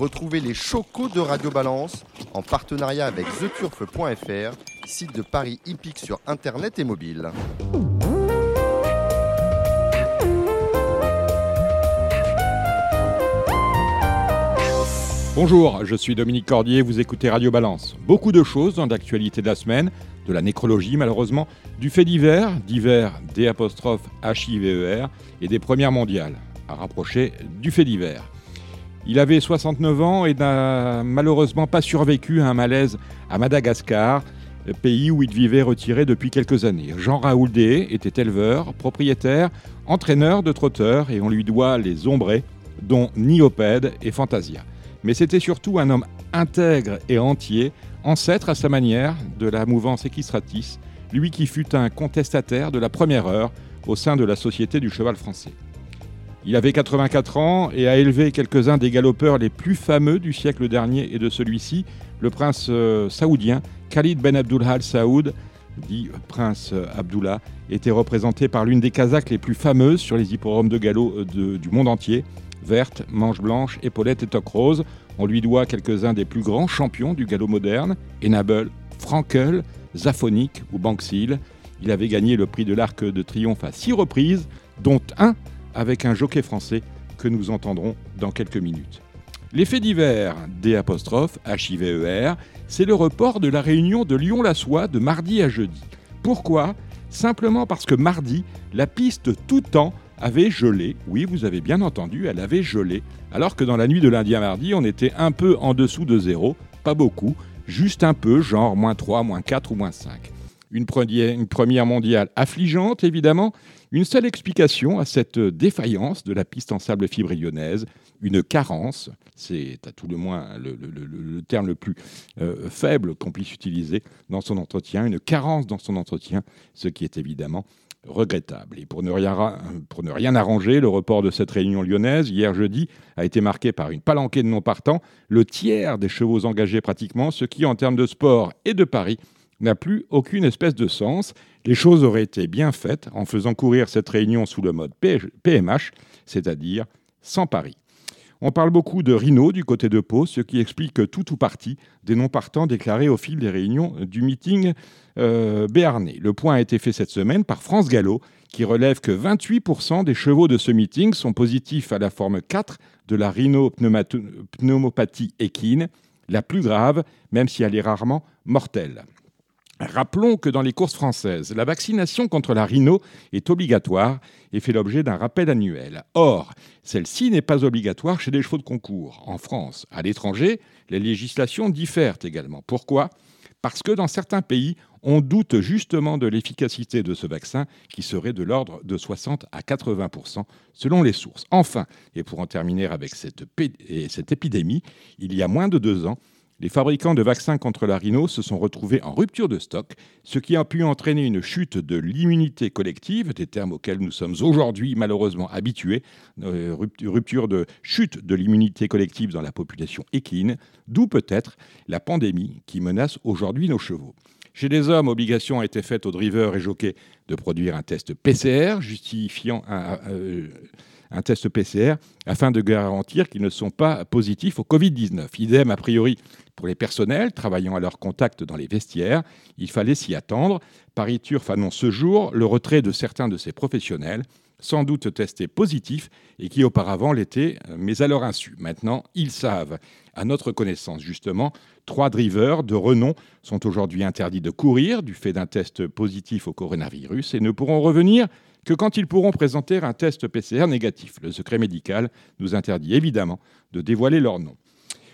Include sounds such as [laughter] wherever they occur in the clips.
Retrouvez les chocos de Radio Balance en partenariat avec theturf.fr, site de Paris hippique sur internet et mobile. Bonjour, je suis Dominique Cordier, vous écoutez Radio Balance. Beaucoup de choses dans l'actualité de la semaine, de la nécrologie malheureusement, du fait divers, divers D apostrophe H-I-V-E-R, et des premières mondiales, à rapprocher du fait divers. Il avait 69 ans et n'a malheureusement pas survécu à un malaise à Madagascar, pays où il vivait retiré depuis quelques années. Jean Raoul Dé était éleveur, propriétaire, entraîneur de trotteurs et on lui doit les ombrés, dont Niopède et Fantasia. Mais c'était surtout un homme intègre et entier, ancêtre à sa manière de la mouvance Equistratis, lui qui fut un contestataire de la première heure au sein de la Société du cheval français. Il avait 84 ans et a élevé quelques-uns des galopeurs les plus fameux du siècle dernier et de celui-ci, le prince euh, saoudien Khalid Ben Abdullah Saoud, dit prince Abdullah, était représenté par l'une des Kazakhs les plus fameuses sur les hippodromes de galop euh, du monde entier, verte, manche blanche, épaulette et toque rose. On lui doit quelques-uns des plus grands champions du galop moderne, Enable, Frankel, Zaphonic ou Banksil. Il avait gagné le prix de l'Arc de Triomphe à six reprises, dont un avec un jockey français que nous entendrons dans quelques minutes. L'effet divers, D apostrophe, H-I-V-E-R, c'est le report de la réunion de Lyon-la-Soie de mardi à jeudi. Pourquoi? Simplement parce que mardi, la piste tout temps avait gelé. Oui, vous avez bien entendu, elle avait gelé. Alors que dans la nuit de lundi à mardi, on était un peu en dessous de zéro, pas beaucoup, juste un peu, genre moins 3, moins 4 ou moins 5. Une première mondiale affligeante, évidemment. Une seule explication à cette défaillance de la piste en sable fibre lyonnaise, une carence, c'est à tout le moins le, terme le plus euh, faible qu'on puisse utiliser dans son entretien, une carence dans son entretien, ce qui est évidemment regrettable. Et pour ne, rien, pour ne rien arranger, le report de cette réunion lyonnaise, hier jeudi, a été marqué par une palanquée de non-partants, le tiers des chevaux engagés pratiquement, ce qui, en termes de sport et de paris, n'a plus aucune espèce de sens. Les choses auraient été bien faites en faisant courir cette réunion sous le mode PMH, c'est-à-dire sans pari. On parle beaucoup de Rhino du côté de Pau, ce qui explique tout ou partie des non-partants déclarés au fil des réunions du meeting euh, béarnais. Le point a été fait cette semaine par France Gallo, qui relève que 28% des chevaux de ce meeting sont positifs à la forme 4 de la rhinopneumopathie équine, la plus grave, même si elle est rarement mortelle. Rappelons que dans les courses françaises, la vaccination contre la rhino est obligatoire et fait l'objet d'un rappel annuel. Or, celle-ci n'est pas obligatoire chez les chevaux de concours en France. À l'étranger, les législations diffèrent également. Pourquoi? Parce que dans certains pays, on doute justement de l'efficacité de ce vaccin qui serait de l'ordre de 60 à 80% selon les sources. Enfin, et pour en terminer avec cette, cette épidémie, il y a moins de deux ans, les fabricants de vaccins contre la rhino se sont retrouvés en rupture de stock, ce qui a pu entraîner une chute de l'immunité collective, des termes auxquels nous sommes aujourd'hui malheureusement habitués, euh, rupture de chute de l'immunité collective dans la population équine, d'où peut-être la pandémie qui menace aujourd'hui nos chevaux. Chez les hommes, obligation a été faite aux drivers et jockeys de produire un test PCR justifiant un, euh, un test PCR afin de garantir qu'ils ne sont pas positifs au Covid-19. Idem a priori pour les personnels travaillant à leur contact dans les vestiaires. Il fallait s'y attendre. Paris Turf annonce ce jour le retrait de certains de ces professionnels, sans doute testés positifs et qui auparavant l'étaient, mais à leur insu. Maintenant, ils savent. À notre connaissance, justement, trois drivers de renom sont aujourd'hui interdits de courir du fait d'un test positif au coronavirus et ne pourront revenir que quand ils pourront présenter un test PCR négatif. Le secret médical nous interdit évidemment de dévoiler leur nom.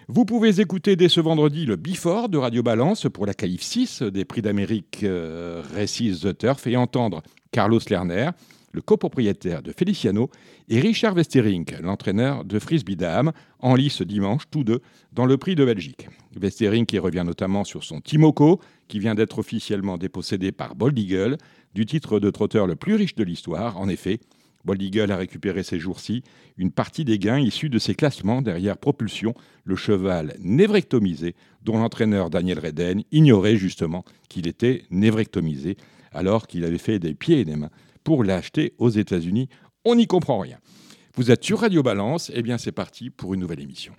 Vous pouvez écouter dès ce vendredi le Before de Radio Balance pour la qualif 6 des prix d'Amérique euh, the Turf et entendre Carlos Lerner, le copropriétaire de Feliciano, et Richard Westering, l'entraîneur de Frisbee Dame, en lice dimanche, tous deux, dans le prix de Belgique. Westering qui revient notamment sur son Timoko, qui vient d'être officiellement dépossédé par Bold Eagle, du titre de trotteur le plus riche de l'histoire. En effet, Bold Eagle a récupéré ces jours-ci une partie des gains issus de ses classements derrière Propulsion, le cheval névrectomisé dont l'entraîneur Daniel Reden ignorait justement qu'il était névrectomisé alors qu'il avait fait des pieds et des mains pour l'acheter aux États-Unis. On n'y comprend rien. Vous êtes sur Radio Balance, et eh bien c'est parti pour une nouvelle émission.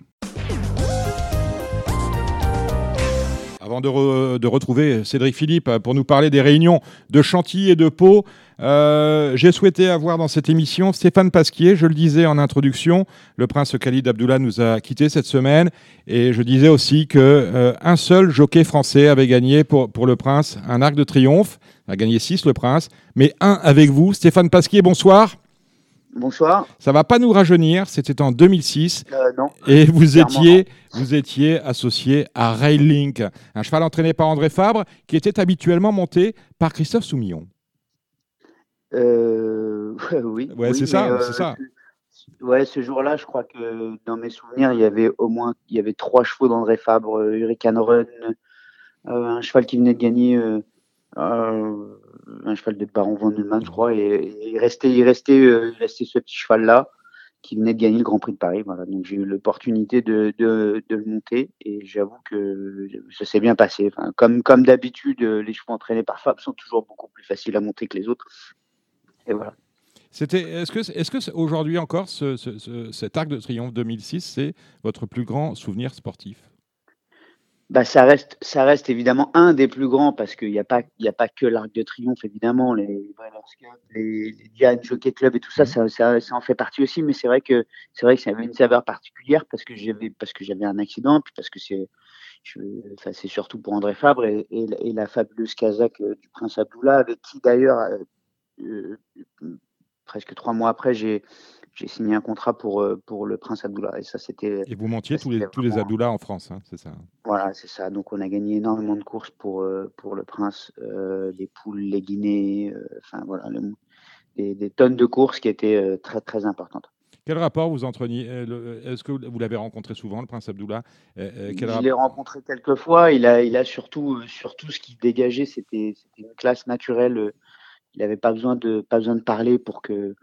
Avant de, retrouver Cédric Philippe pour nous parler des réunions de Chantilly et de Pau, euh, j'ai souhaité avoir dans cette émission Stéphane Pasquier. Je le disais en introduction, le prince Khalid Abdullah nous a quittés cette semaine. Et je disais aussi qu'un euh, seul jockey français avait gagné pour, pour le prince un arc de triomphe. Il a gagné six, le prince. Mais un avec vous. Stéphane Pasquier, bonsoir. Bonsoir. Ça va pas nous rajeunir, c'était en 2006. Euh, non. Et vous étiez, vous étiez associé à Railink, un cheval entraîné par André Fabre, qui était habituellement monté par Christophe Soumillon. Euh, [laughs] oui. Ouais, c'est ça, euh, c'est ça. Ouais, ce jour-là, je crois que dans mes souvenirs, il y avait au moins il y avait trois chevaux d'André Fabre, Hurricane Run, un cheval qui venait de gagner un cheval de Baron von Neumann, je crois, et, il restait, il euh, ce petit cheval-là qui venait de gagner le Grand Prix de Paris. Voilà. Donc j'ai eu l'opportunité de, le monter et j'avoue que ça s'est bien passé. Comme d'habitude, les chevaux entraînés par Fab sont toujours beaucoup plus faciles à monter que les autres. Et voilà. C'était, est-ce que, est-ce que aujourd'hui encore, ce, ce, cet arc de triomphe 2006, c'est votre plus grand souvenir sportif? Bah, ça reste, ça reste évidemment un des plus grands parce qu'il n'y a pas, il a pas que l'Arc de Triomphe évidemment, les les, les Diane Jockey Club et tout ça, mmh. ça, ça, en fait partie aussi. Mais c'est vrai que c'est vrai que ça avait une saveur particulière parce que j'avais, parce que j'avais un accident, puis parce que c'est, enfin, c'est surtout pour André Fabre et, et, la fabuleuse Kazakh euh, du Prince Abdullah avec qui d'ailleurs euh, euh, presque trois mois après j'ai j'ai signé un contrat pour, euh, pour le Prince Abdullah. Et ça, c'était. Et vous montiez tous les, tous les Abdullah en France, hein, c'est ça Voilà, c'est ça. Donc, on a gagné énormément de courses pour, euh, pour le Prince, euh, les poules, les Guinées, enfin voilà, des, tonnes de courses qui étaient très, très importantes. Quel rapport vous entraîniez Est-ce que vous l'avez rencontré souvent, le Prince Abdullah Je l'ai rencontré quelques fois. Il a, il a surtout, surtout ce qui dégageait, c'était une classe naturelle. Il n'avait pas besoin de, pas besoin de parler pour que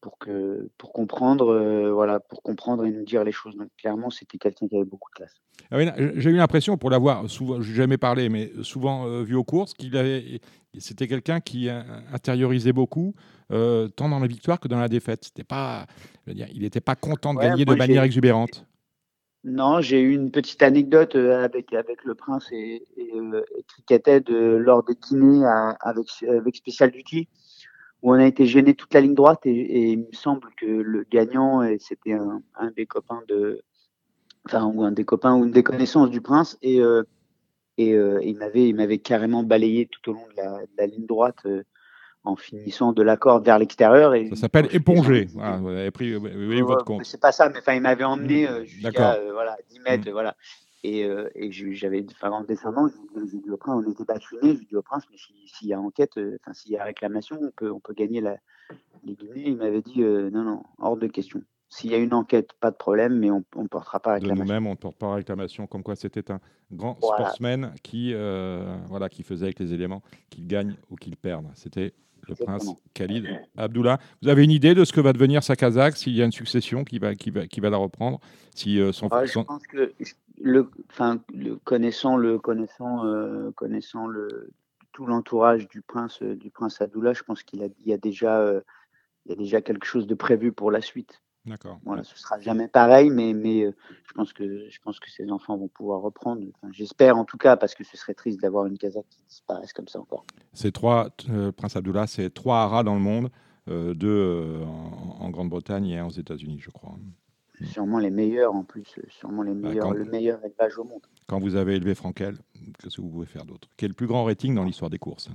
pour que pour comprendre euh, voilà pour comprendre et nous dire les choses. Donc clairement c'était quelqu'un qui avait beaucoup de classe. Ah j'ai eu l'impression pour l'avoir souvent j'ai jamais parlé mais souvent euh, vu aux courses qu'il avait c'était quelqu'un qui intériorisait beaucoup euh, tant dans la victoire que dans la défaite. C'était pas dire, il n'était pas content de gagner de manière exubérante. Non j'ai eu une petite anecdote avec avec le prince et, et, et de lors des dîners avec avec spécial duty où on a été gêné toute la ligne droite et, il me semble que le gagnant c'était un, des copains de enfin ou un des copains ou une des connaissances du prince et euh, et euh, il m'avait il m'avait carrément balayé tout au long de la, ligne droite euh, en finissant de la corde vers l'extérieur et ça s'appelle éponger voilà, vous avez pris oui, votre compte. c'est pas ça mais enfin il m'avait emmené jusqu'à voilà 10 mètres mmh. voilà et, euh, et j'avais, enfin, en descendant, j'ai dit au prince, on était bâchonnés, j'ai dit au prince, mais s'il y a enquête, euh, enfin, s'il y a réclamation, on peut, on peut gagner la, les Guinées. Il m'avait dit, euh, non, non, hors de question. S'il y a une enquête, pas de problème, mais on ne portera pas réclamation. De nous-mêmes, on ne porte pas réclamation, comme quoi c'était un grand sportsman qui, voilà, qui faisait avec les éléments qu'il gagne ou qu'il perde. C'était le prince Khalid Abdullah. Vous avez une idée de ce que va devenir sa Kazakh, s'il y a une succession qui va, qui va, qui va la reprendre si, son, Je pense que le, enfin, le, connaissant le connaissant euh, connaissant le tout l'entourage du prince euh, du prince Abdullah, je pense qu'il a, il y a déjà euh, il y a déjà quelque chose de prévu pour la suite. D'accord. Voilà, ce sera jamais pareil, mais mais je pense que je pense que ces enfants vont pouvoir reprendre. J'espère en tout cas parce que ce serait triste d'avoir une Kazakh qui disparaisse comme ça encore. C'est trois prince Abdullah, c'est trois haras dans le monde, deux en, en Grande-Bretagne et un aux États-Unis, je crois. Sûrement les meilleurs en plus, sûrement les bah, meilleurs, le meilleur élevage au monde. Quand vous avez élevé Frankel, qu'est-ce que vous pouvez faire d'autre? Quel est le plus grand rating dans l'histoire des courses?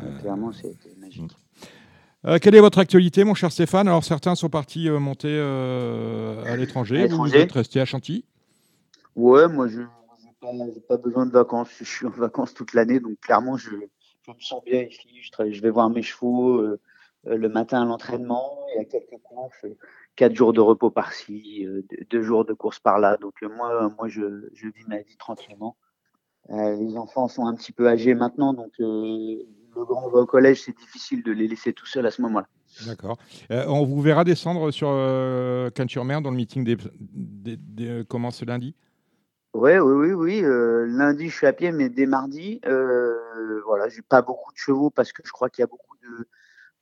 Euh, Clairement, c'est magique. Hmm. Euh, quelle est votre actualité, mon cher Stéphane? Alors, certains sont partis euh, monter à l'étranger. Vous, êtes resté à Chantilly? Ouais, moi, je n'ai pas, besoin de vacances. Je suis en vacances toute l'année, donc clairement, je, me sens bien ici. Je, je vais voir mes chevaux le matin à l'entraînement. Il y a quelques courses quatre jours de repos par-ci, euh, deux jours de course par-là. Donc euh, moi, moi je, je, vis ma vie tranquillement. Euh, les enfants sont un petit peu âgés maintenant, donc le grand va au collège, c'est difficile de les laisser tout seuls à ce moment-là. D'accord. on vous verra descendre sur euh, Cannes-sur-Mer dans le meeting des, des, commence ce lundi? Ouais, oui, oui, oui. lundi, je suis à pied, mais dès mardi, voilà, j'ai pas beaucoup de chevaux parce que je crois qu'il y a beaucoup de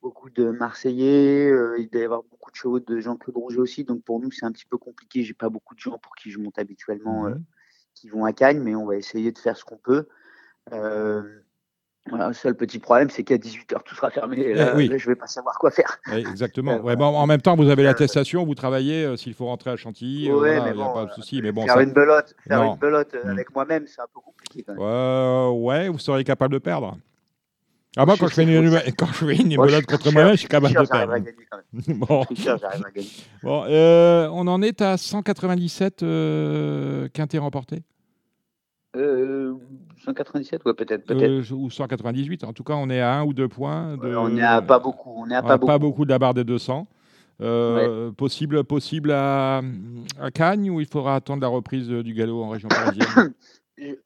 beaucoup de Marseillais, euh, il doit y avoir beaucoup de chevaux de Jean-Claude Rouget aussi, donc pour nous c'est un petit peu compliqué. J'ai pas beaucoup de gens pour qui je monte habituellement euh, mmh qui vont à Cagnes, mais on va essayer de faire ce qu'on peut. Voilà, le seul petit problème, c'est qu'à 18h, tout sera fermé. Là, Eh oui. là, je ne vais pas savoir quoi faire. Oui, exactement. Euh, Ouais, bon, en même temps, vous avez l'attestation, vous travaillez, euh, s'il faut rentrer à Chantilly, euh, Ouais, voilà, mais il n'y a pas de souci. Mais bon, faire ça- une belote, faire Non. une belote euh, Mm. avec moi-même, c'est un peu compliqué quand même. Ouais, vous seriez capable de perdre. Ah, moi, Je quand je fais une, quand je fais une Moi, je belote suis contre moi-même, je suis capable de perdre. à gagner quand même. [laughs] Bon, Tricheur, j'arrive à gagner. bon euh, on en est à 197 euh, quintés remportés? Euh, 197, ouais, peut-être, peut-être. Euh, ou 198. En tout cas, on est à un ou deux points. De... Euh, on est à pas beaucoup. On est à pas a beaucoup. pas beaucoup de la barre des 200. Euh, Possible, possible à, à Cagnes ou il faudra attendre la reprise du galop en région [coughs] parisienne?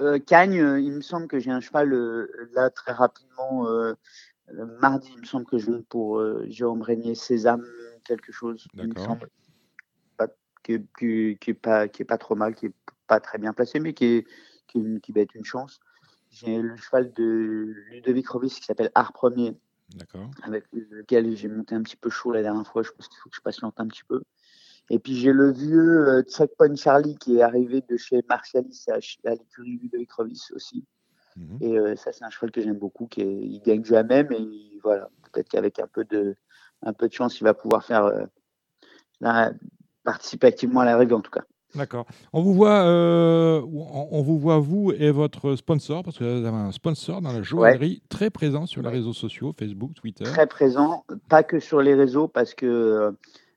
Euh, Cagnes, euh, il me semble que j'ai un cheval euh, là très rapidement. euh, mardi, il me semble que je monte pour Jérôme Régnier, Sésame, quelque chose. Il me semble. Pas, qui, qui, qui est pas, qui est pas trop mal, qui est pas très bien placé, mais qui, est, qui, est- qui va être une chance. J'ai le cheval de Ludovic Rovis qui s'appelle Art Premier, D'accord. avec lequel j'ai monté un petit peu chaud la dernière fois. Je pense qu'il faut que je patiente un petit peu. Et puis j'ai le vieux euh, Checkpoint Charlie qui est arrivé de chez Martialis à, l'écurie Ludovic Rovis aussi. Mhm. Et euh, ça, c'est un cheval que j'aime beaucoup. Qui est, il gagne jamais, mais il- voilà, peut-être qu'avec un peu de, un peu de chance, il va pouvoir faire euh, la- participer activement à l'arrivée en tout cas. D'accord. On vous voit, euh, on, vous voit vous et votre sponsor parce que vous avez un sponsor dans la joaillerie très présent sur les réseaux sociaux, Facebook, Twitter. Très présent, pas que sur les réseaux parce que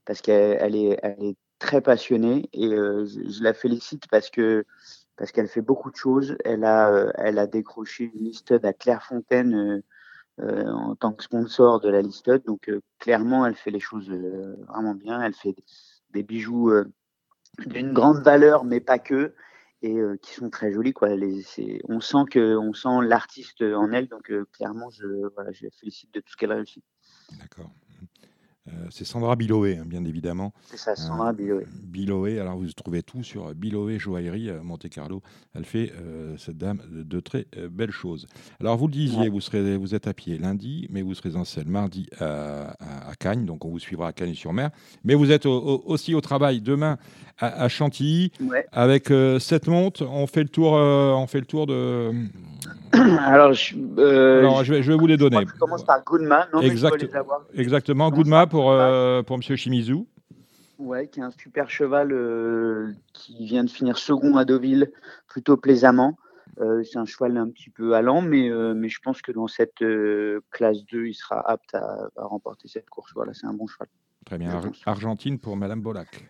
parce qu'elle elle est, très passionnée et je, la félicite parce que parce qu'elle fait beaucoup de choses. Elle a décroché une listed à Clairefontaine en tant que sponsor de la listed. Donc clairement, elle fait les choses vraiment bien. Elle fait des bijoux d'une grande valeur, mais pas que, et qui sont très jolis. On sent l'artiste en elle. Donc clairement, je la félicite de tout ce qu'elle réussit. D'accord. Euh, c'est Sandra Biloé, hein, bien évidemment. C'est ça, Sandra Biloé. Biloé, alors vous trouvez tout sur Biloé Joaillerie à Monte Carlo. Elle fait, euh, cette dame, de, très euh, belles choses. Alors vous le disiez, Ouais. vous, serez, vous êtes à pied lundi, mais vous serez en selle mardi à, à- à Cagnes, donc on vous suivra à Cagnes-sur-Mer. Mais vous êtes au- au- aussi au travail demain à, à Chantilly Ouais. avec euh, cette monte. On fait le tour, euh, on fait le tour de. [coughs] Alors, je, euh, alors je vais, je vais vous les donner. je commence par Goodman. Non, mais je Exact- dois les avoir. Exactement, par pour, euh, pour Monsieur Shimizu. Ouais, qui est un super cheval euh, qui vient de finir second à Deauville, plutôt plaisamment. Euh, c'est un cheval un petit peu allant, mais, euh, mais je pense que dans cette classe 2, il sera apte à, à remporter cette course. Voilà, c'est un bon cheval. Très bien. Ar-. Argentine pour Madame Bolac.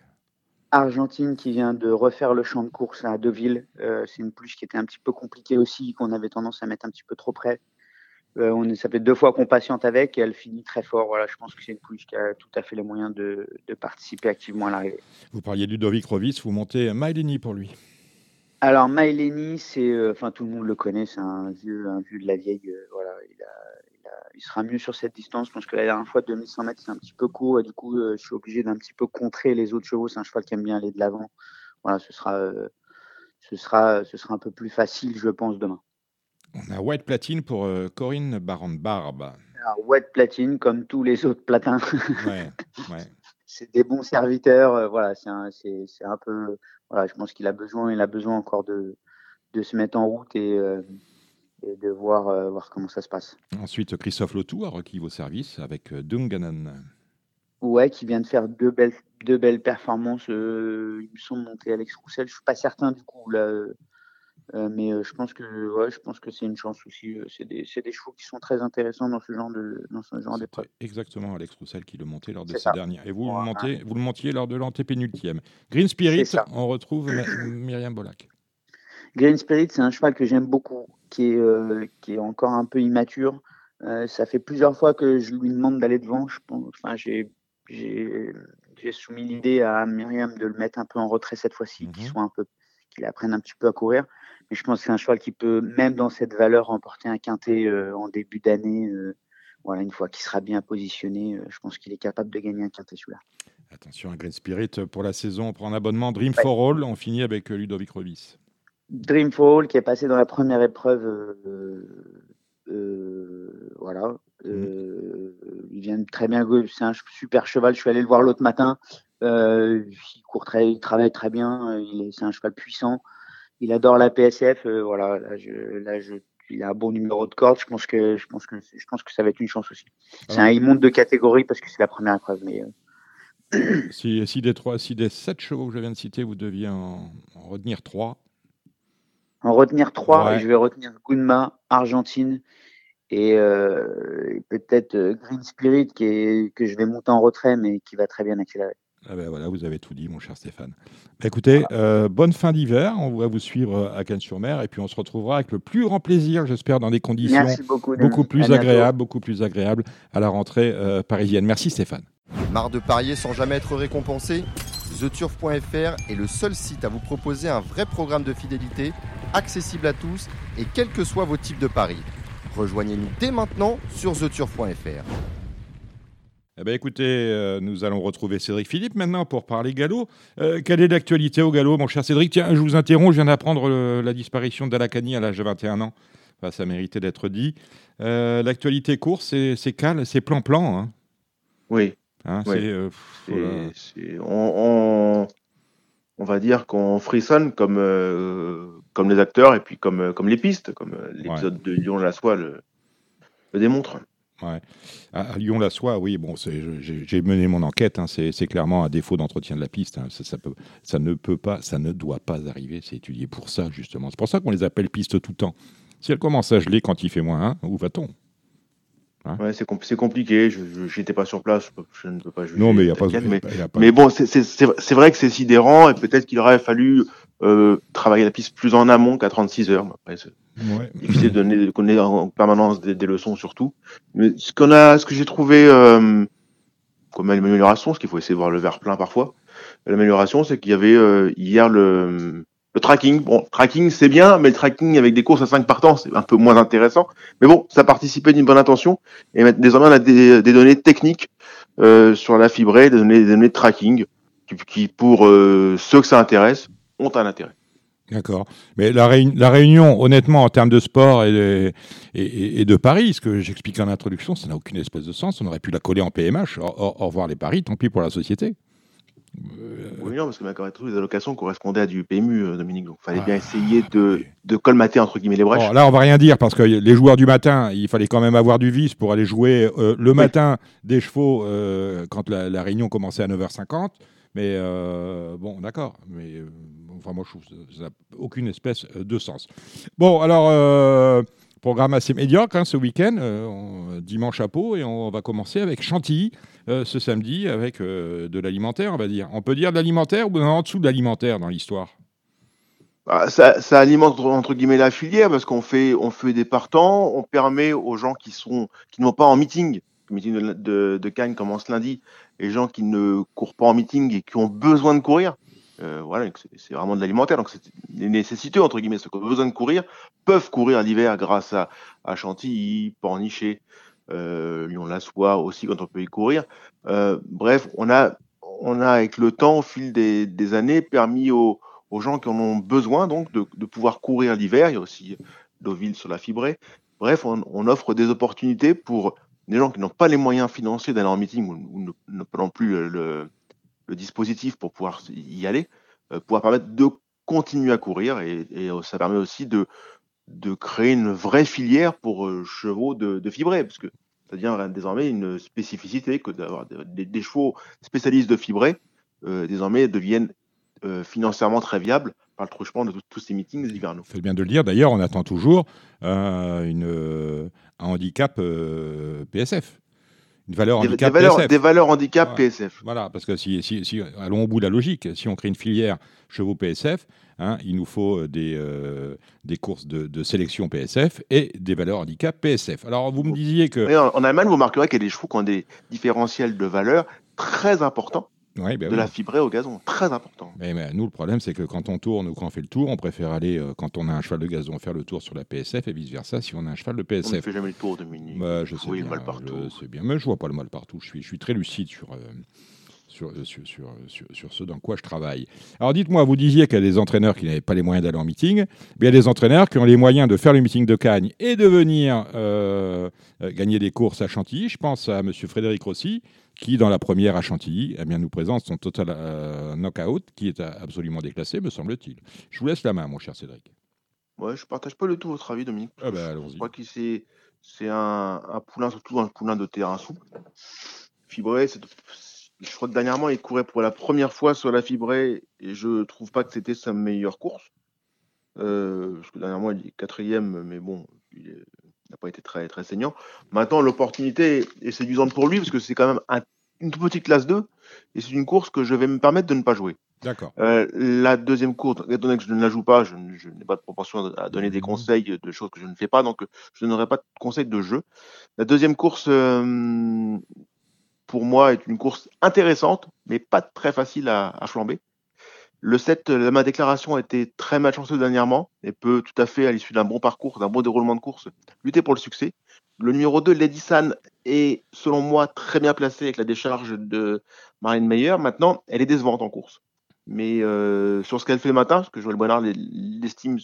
Argentine qui vient de refaire le champ de course à Deauville. C'est une pluche qui était un petit peu compliquée aussi, qu'on avait tendance à mettre un petit peu trop près. Euh, on ça fait deux fois qu'on patiente avec et elle finit très fort. Voilà, je pense que c'est une pouliche qui a tout à fait les moyens de, de participer activement à l'arrivée. Vous parliez de Ludovic Rovis, vous montez Mailini pour lui. Alors Maileni, c'est, euh, enfin tout le monde le connaît, c'est un vieux, un vieux de la vieille. euh, voilà, il, a, il, a- il sera mieux sur cette distance. Je pense que la dernière fois, 2100 mètres, c'est un petit peu court et du coup, je suis obligé d'un petit peu contrer les autres chevaux. C'est un cheval qui aime bien aller de l'avant. Voilà, ce sera, ce sera, ce sera un peu plus facile, je pense, demain. On a White Platine pour euh, Corinne Baron-Barbe. Wet Platine, comme tous les autres platins, Ouais, ouais. [laughs] c'est des bons serviteurs. euh, voilà, c'est un, un peu, voilà, je pense qu'il a besoin, il a besoin encore de, de se mettre en route et, euh, et de voir, voir comment ça se passe. Ensuite, Christophe Lotou a requis vos services avec Dunganon. Ouais, qui vient de faire deux belles, deux belles performances. euh, il me semble monter Alex Roussel. Je suis pas certain du coup là, mais euh, je pense que ouais, je pense que c'est une chance aussi. euh, c'est des, c'est des chevaux qui sont très intéressants dans ce genre de, dans ce genre d'épreuve. Exactement Alex Roussel qui le montait lors de ces ça. dernières. Et vous, le montez, vous le montiez lors de l'antépénultième. Green Spirit, on retrouve Myriam Bolac. Green Spirit, c'est un cheval que j'aime beaucoup, qui est, euh, qui est encore un peu immature. Euh, ça fait plusieurs fois que je lui demande d'aller devant. Je pense, enfin, j'ai, soumis l'idée à Myriam de le mettre un peu en retrait cette fois-ci, qu'il Mhm. soit un peu, qu'il apprenne un petit peu à courir. Mais je pense que c'est un cheval qui peut, même dans cette valeur, remporter un quintet euh, en début d'année. euh, voilà, une fois qu'il sera bien positionné, euh, je pense qu'il est capable de gagner un quintet celui-là. Attention à Green Spirit pour la saison. On prend un abonnement Dream Ouais. for All. On finit avec Ludovic Rovis. Dream for All qui est passé dans la première épreuve. voilà. Euh, il vient de très bien. C'est un super cheval. Je suis allé le voir l'autre matin. Il court très, il travaille très bien. c'est un cheval puissant. Il adore la PSF. voilà, là, je, là, je, il a un bon numéro de corde. Je pense que, je pense que, je pense que ça va être une chance aussi. C'est un, il monte de catégorie parce que c'est la première épreuve. Mais, si, si, des trois, si des sept chevaux que je viens de citer, vous deviez en, retenir trois. En retenir trois, je vais retenir Gunma, Argentine et, euh, peut-être euh, Green Spirit qui est, que je vais monter en retrait mais qui va très bien accélérer. Ah ben voilà, vous avez tout dit, mon cher Stéphane. Bah, écoutez, euh, bonne fin d'hiver. On va vous suivre à Cannes-sur-Mer et puis on se retrouvera avec le plus grand plaisir, j'espère, dans des conditions beaucoup, plus agréables, beaucoup plus agréables à la rentrée parisienne. Merci Stéphane. Marre de parier sans jamais être récompensé? TheTurf.fr est le seul site à vous proposer un vrai programme de fidélité, accessible à tous et quels que soient vos types de paris. Rejoignez-nous dès maintenant sur TheTurf.fr. Eh bien, écoutez, euh, nous allons retrouver Cédric Philippe maintenant pour parler galop. Euh, quelle est l'actualité au galop, mon cher Cédric? Tiens, je vous interromps, je viens d'apprendre la disparition d'Alakani à l'âge de 21 ans. ça méritait d'être dit. Euh, l'actualité course, c'est calme, c'est plan-plan. Hein. Oui, Hein, on, va dire qu'on frissonne comme, comme les acteurs et puis comme, comme les pistes, comme l'épisode de Lyon-la-Soie le, démontre. Ouais. À Lyon-la-Soie, oui, bon, j'ai mené mon enquête. Hein, c'est clairement un défaut d'entretien de la piste. Hein, ça, peut, ça ne peut pas, ça ne doit pas arriver. C'est étudié pour ça, justement. C'est pour ça qu'on les appelle pistes tout le temps. Si elle commence à geler quand il fait moins 1, où va-t-on? Hein? Ouais, c'est compliqué. Je n'étais pas sur place, je ne peux pas juger. Non, mais il n'y a, pas. Mais, mais bon, c'est vrai que c'est sidérant et peut-être qu'il aurait fallu euh, travailler la piste plus en amont qu'à 36 heures. Après, c'est difficile de donner, de connaître en permanence des, leçons surtout. Mais ce qu'on a, ce que j'ai trouvé euh, comme amélioration, ce qu'il faut essayer de voir le verre plein parfois. L'amélioration, c'est qu'il y avait euh, hier le le tracking, bon, tracking c'est bien, mais le tracking avec des courses à 5 partants, c'est un peu moins intéressant. Mais bon, ça participait d'une bonne intention. Et désormais, on a des, données techniques euh, sur la fibrée, des données, des données de tracking, qui, pour euh, ceux que ça intéresse, ont un intérêt. D'accord. Mais la, la, Réunion, honnêtement, en termes de sport et de, et, de paris, ce que j'expliquais en introduction, ça n'a aucune espèce de sens. On aurait pu la coller en PMH. Au, au revoir les paris, tant pis pour la société. Euh, oui, non, parce que ma les allocations correspondaient à du PMU, euh, Dominique. Donc, il fallait bien essayer de, de, colmater, entre guillemets, les brèches. là, on va rien dire, parce que les joueurs du matin, il fallait quand même avoir du vice pour aller jouer euh, le matin des chevaux quand la, réunion commençait à 9h50. Mais bon, d'accord. Mais enfin, moi, je trouve que ça n'a aucune espèce de sens. Bon, alors. Programme assez médiocre hein, ce week-end, euh, dimanche à Pau, et on va commencer avec Chantilly euh, ce samedi avec euh, de l'alimentaire, on va dire. On peut dire de l'alimentaire ou en dessous de l'alimentaire dans l'histoire? Bah, ça, alimente entre guillemets la filière parce qu'on fait, on fait des partants, on permet aux gens qui sont qui ne vont pas en meeting, le meeting de, de Cannes commence lundi, les gens qui ne courent pas en meeting et qui ont besoin de courir, euh, voilà, c'est vraiment de l'alimentaire. Donc, c'est des nécessités, entre guillemets, ceux qui ont besoin de courir peuvent courir l'hiver grâce à, Chantilly, Pornichet, euh, Lyon-la-Soie aussi quand on peut y courir. Euh, bref, on a, on avec le temps, au fil des, années, permis aux, gens qui en ont besoin donc de, pouvoir courir l'hiver. Il y a aussi Deauville sur la fibrée. Bref, on, offre des opportunités pour des gens qui n'ont pas les moyens financiers d'aller en meeting ou, ne, plus le, le dispositif pour pouvoir y aller, euh, pouvoir permettre de continuer à courir et, euh, ça permet aussi de, de créer une vraie filière pour euh, chevaux de, de fibré, parce que ça devient désormais une spécificité que d'avoir des, chevaux spécialistes de fibré désormais deviennent financièrement très viables par le truchement de tous ces meetings hivernaux. C'est bien de le dire. D'ailleurs, on attend toujours une, un handicap PSF valeur des, handicap valeurs, PSF. Des valeurs handicap PSF. Voilà, parce que si, si, allons au bout de la logique, si on crée une filière chevaux PSF, hein, il nous faut euh, des, euh, des courses de, de, sélection PSF et des valeurs handicap PSF. Alors vous me disiez que... En, Allemagne, vous remarquerez qu'il y a des chevaux qui ont des différentiels de valeur très importants. Ben de la fibrée au gazon, très important. Mais, nous, le problème, c'est que quand on tourne ou quand on fait le tour, on préfère aller, euh, quand on a un cheval de gazon, faire le tour sur la PSF et vice-versa si on a un cheval de PSF. On ne fait jamais le tour de Mini. Bah, je sais bien, le mal partout. Je sais bien, mais je vois pas le mal partout. Je suis, je suis très lucide sur, euh, sur, sur, sur, sur, ce dans quoi je travaille. Alors dites-moi, vous disiez qu'il y a des entraîneurs qui n'avaient pas les moyens d'aller en meeting. il y a des entraîneurs qui ont les moyens de faire le meeting de Cagnes et de venir euh, euh, gagner des courses à Chantilly. Je pense à M. Frédéric Rossi, qui, dans la première à Chantilly, eh bien, nous présente son total euh, knockout, qui est absolument déclassé, me semble-t-il. Je vous laisse la main, mon cher Cédric. Ouais, je partage pas le tout votre avis, Dominique. Ah ben, je crois que c'est, c'est un, un, poulain, surtout un poulain de terrain souple. Fibré, je crois que dernièrement, il courait pour la première fois sur la fibrée et je trouve pas que c'était sa meilleure course. Euh, parce que dernièrement, il est quatrième, mais bon, il n'a pas été très, très saignant. Maintenant, l'opportunité est séduisante pour lui parce que c'est quand même une toute petite classe 2 et c'est une course que je vais me permettre de ne pas jouer. D'accord. Euh, la deuxième course, étant donné que je ne la joue pas, je, n'ai pas de proportion à donner des mmh. conseils de choses que je ne fais pas, donc je n'aurai pas de conseils de jeu. La deuxième course, euh, pour moi, est une course intéressante, mais pas très facile à, flamber. Le 7, ma déclaration a été très malchanceuse dernièrement et peut tout à fait, à l'issue d'un bon parcours, d'un bon déroulement de course, lutter pour le succès. Le numéro 2, Lady San, est, selon moi, très bien placé avec la décharge de Marine Meyer. Maintenant, elle est décevante en course. Mais euh, sur ce qu'elle fait le matin, parce que Joël Boinard l'estime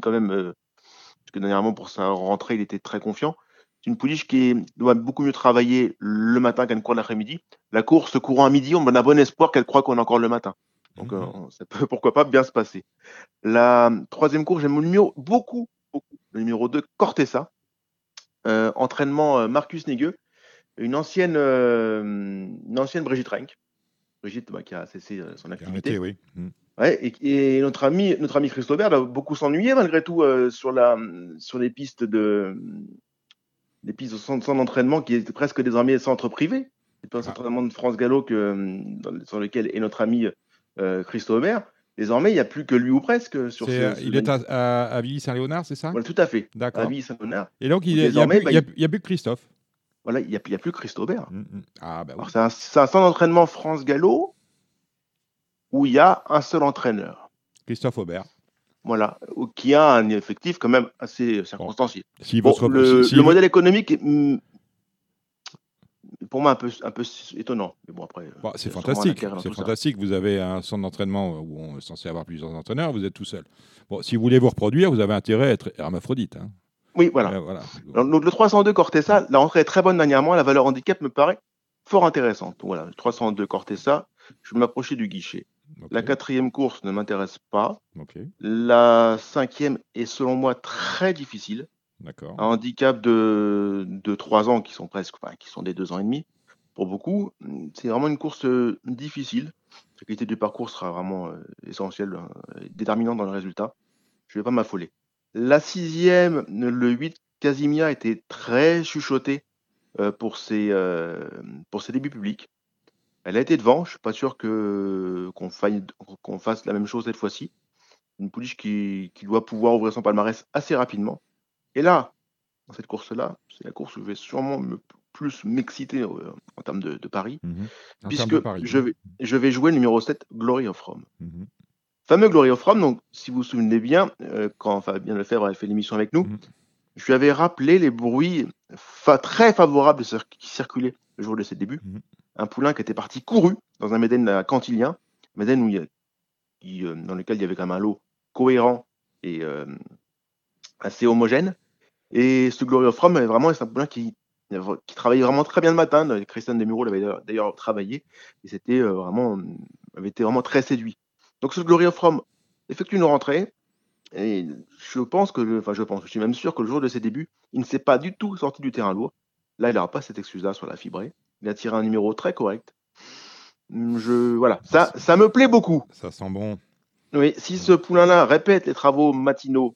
quand même, euh, parce que dernièrement, pour sa rentrée, il était très confiant. C'est une pouliche qui doit beaucoup mieux travailler le matin qu'elle court l'après-midi. La course courant à midi, on a bon espoir qu'elle croit qu'on a encore le matin. Donc, euh, mhm. ça peut [laughs] pourquoi pas bien se passer. La troisième course, j'aime le numéro beaucoup, beaucoup. Le numéro 2, Cortessa. Euh, entraînement euh, Marcus Negueux, une ancienne, une ancienne Brigitte Renck. Brigitte bah, qui a cessé son activité. oui. Mhm. Ouais, et, notre ami, notre ami Christopher a beaucoup s'ennuyer malgré tout sur, la, sur les pistes de, des pistes de centre d'entraînement qui est presque désormais centre privé. C'est pas un centre d'entraînement de France Gallo que, sur lequel est notre ami euh, Christo Aubert. Désormais, il n'y a plus que lui ou presque sur ce, Il est à, à, à Villy-Saint-Léonard, c'est ça? Tout à fait. D'accord. À Villy-Saint-Léonard. Et donc, il n'y a, bah, a, plus que Christophe? Voilà, il n'y a, a, plus que Christo Aubert. Mm, mm. Ah, bah oui. C'est un, un, centre d'entraînement France Gallo où il y a un seul entraîneur. Christophe Aubert. Voilà, qui a un effectif quand même assez circonstancié. Bon. le, modèle économique est mm, pour moi un peu, un peu étonnant. Mais bon, après, bah, c'est fantastique. C'est fantastique. Vous avez un centre d'entraînement où on est censé avoir plusieurs entraîneurs, vous êtes tout seul. Bon, si vous voulez vous reproduire, vous avez intérêt à être hermaphrodite. Hein. Oui, voilà. voilà. Donc, le 302 Cortesa, la rentrée est très bonne dernièrement. La valeur handicap me paraît fort intéressante. Voilà, le 302 Cortesa, je vais m'approcher du guichet. La quatrième course ne m'intéresse pas. La cinquième est selon moi très difficile. D'accord. Un handicap de, de 3 ans qui sont presque, enfin, qui sont des 2 ans et demi pour beaucoup. C'est vraiment une course euh, difficile. La qualité du parcours sera vraiment euh, essentielle, euh, déterminante dans le résultat. Je ne vais pas m'affoler. La sixième, le 8, Casimia était très chuchoté pour, ses, pour ses débuts publics. Elle a été devant. Je suis pas sûr que qu'on fasse la même chose cette fois-ci. Une pouliche qui, qui doit pouvoir ouvrir son palmarès assez rapidement. Et là, dans cette course-là, c'est la course où je vais sûrement me plus m'exciter euh, en termes de, de paris, mmh puisque je, vais, je vais jouer le numéro 7, Glory of Rome. Mmh Fameux Glory of Rome, donc si vous vous souvenez bien, euh, quand Fabien Lefebvre avait fait l'émission avec nous, mmh je lui avais rappelé les bruits très favorables qui circulaient le jour de ses débuts un poulain qui était parti couru dans un Médène cantilien, Médène où euh, dans lequel il y avait quand même un lot cohérent et euh, assez homogène. Et ce Glory of Rome, vraiment, c'est un poulain qui, qui travaillait vraiment très bien le matin. Christian Demuro l'avait d'ailleurs travaillé et c'était euh, vraiment, avait été vraiment très séduit. Donc ce Glory of Rome effectue une rentrée. Et je pense que, enfin je pense, je suis même sûr que le jour de ses débuts, il ne s'est pas du tout sorti du terrain lourd. Là, il n'aura pas cette excuse-là sur la fibrée. Il a tiré un numéro très correct. Je, voilà, ça, ça me plaît beaucoup. Ça sent bon. Oui, si ce poulain-là répète les travaux matinaux,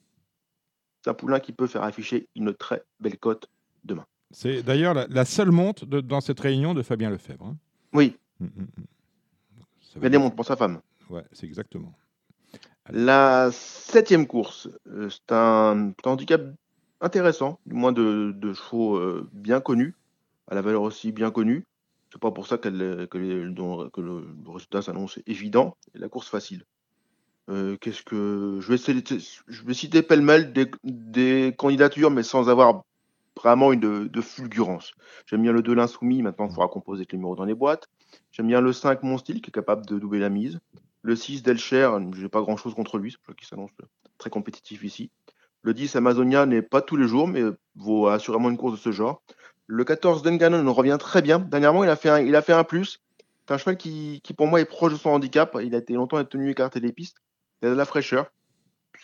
c'est un poulain qui peut faire afficher une très belle cote demain. C'est d'ailleurs la, seule monte dans cette réunion de Fabien Lefebvre. Hein. Oui. Hum, hum, hum. Il y a des montres pour sa femme. Ouais, c'est exactement. La septième course, euh, c'est un, handicap intéressant, du moins de, chevaux euh, bien connus à la valeur aussi bien connue. C'est pas pour ça que, le, résultat s'annonce évident et la course facile. Euh, qu'est-ce que je vais, je vais citer pêle-mêle des, candidatures, mais sans avoir vraiment une de, fulgurance. J'aime bien le 2 l'insoumis. Maintenant, il faudra composer avec le numéro dans les boîtes. J'aime bien le 5 Mon Style, qui est capable de doubler la mise. Le 6 Delcher, j'ai pas grand chose contre lui, c'est pour qui s'annonce très compétitif ici. Le 10 Amazonia n'est pas tous les jours, mais vaut assurément une course de ce genre. Le 14 Dungannon revient très bien. Dernièrement, il a fait un, il a fait un plus. C'est un cheval qui, qui, pour moi, est proche de son handicap. Il a été longtemps tenu écarté des pistes. Il a de la fraîcheur.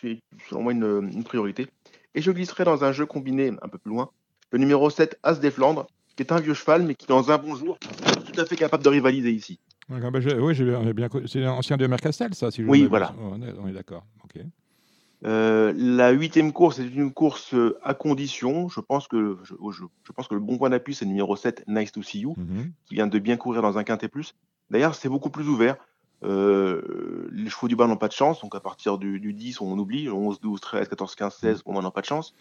C'est selon moi une, une, priorité. Et je glisserai dans un jeu combiné un peu plus loin. Le numéro 7, As des Flandres, qui est un vieux cheval, mais qui, dans un bon jour, est tout à fait capable de rivaliser ici. Bah, oui, j'ai bien C'est l'ancien de Mercastel, ça si je Oui, voilà. on est, on est d'accord. Ok. Euh, la huitième course est une course euh, à condition. Je pense que, je, je, je pense que le bon point d'appui, c'est le numéro 7, Nice to See You, Mhm. qui vient de bien courir dans un quintet plus. D'ailleurs, c'est beaucoup plus ouvert. Euh, les chevaux du bas n'ont pas de chance, donc à partir du, du 10, on oublie. Le 11, 12, 13, 14, 15, 16, on n'en a pas de chance.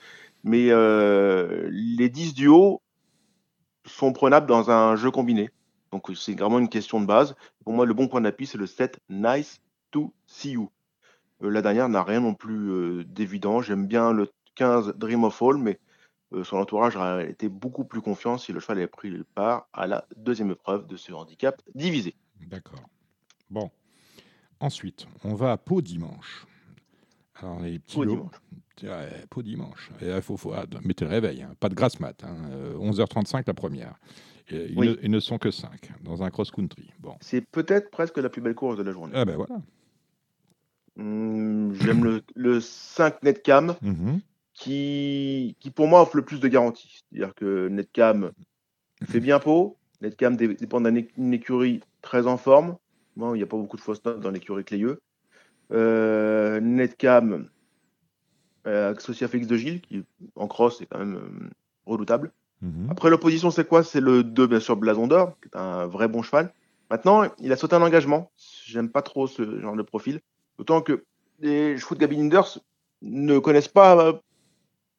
Mais euh, les 10 du haut sont prenables dans un jeu combiné. Donc c'est vraiment une question de base. Pour moi, le bon point d'appui, c'est le 7, Nice to See You. Euh, la dernière n'a rien non plus euh, d'évident. J'aime bien le 15 Dream of All, mais euh, son entourage a été beaucoup plus confiant si le cheval avait pris part à la deuxième épreuve de ce handicap divisé. D'accord. Bon. Ensuite, on va à Pau dimanche. Alors, les petits Pau lots. dimanche. Ouais, Pau dimanche. Et là, faut, faut, ah, mettez le réveil. hein. Pas de grasse mat. hein. Euh, 11h35 la première. Et ils, Oui. ne, ils ne sont que 5 dans un cross-country. Bon. C'est peut-être presque la plus belle course de la journée. Ah ben voilà. Hum, J'aime le, le 5 Netcam Mhm. qui, qui, pour moi, offre le plus de garanties. C'est-à-dire que Netcam fait bien peau. Netcam dé- dépend d'une écurie très en forme. Bon, il n'y a pas beaucoup de fausses notes dans l'écurie Clayeux. Euh, Netcam, euh, associé à Félix de Gilles, qui en cross est quand même euh, redoutable. Mhm. Après, l'opposition, c'est quoi? C'est le 2, bien sûr, Blason d'Or, qui est un vrai bon cheval. Maintenant, il a sauté un engagement. J'aime pas trop ce genre de profil. D'autant que les chevaux de Gabby Linders ne connaissent pas, euh,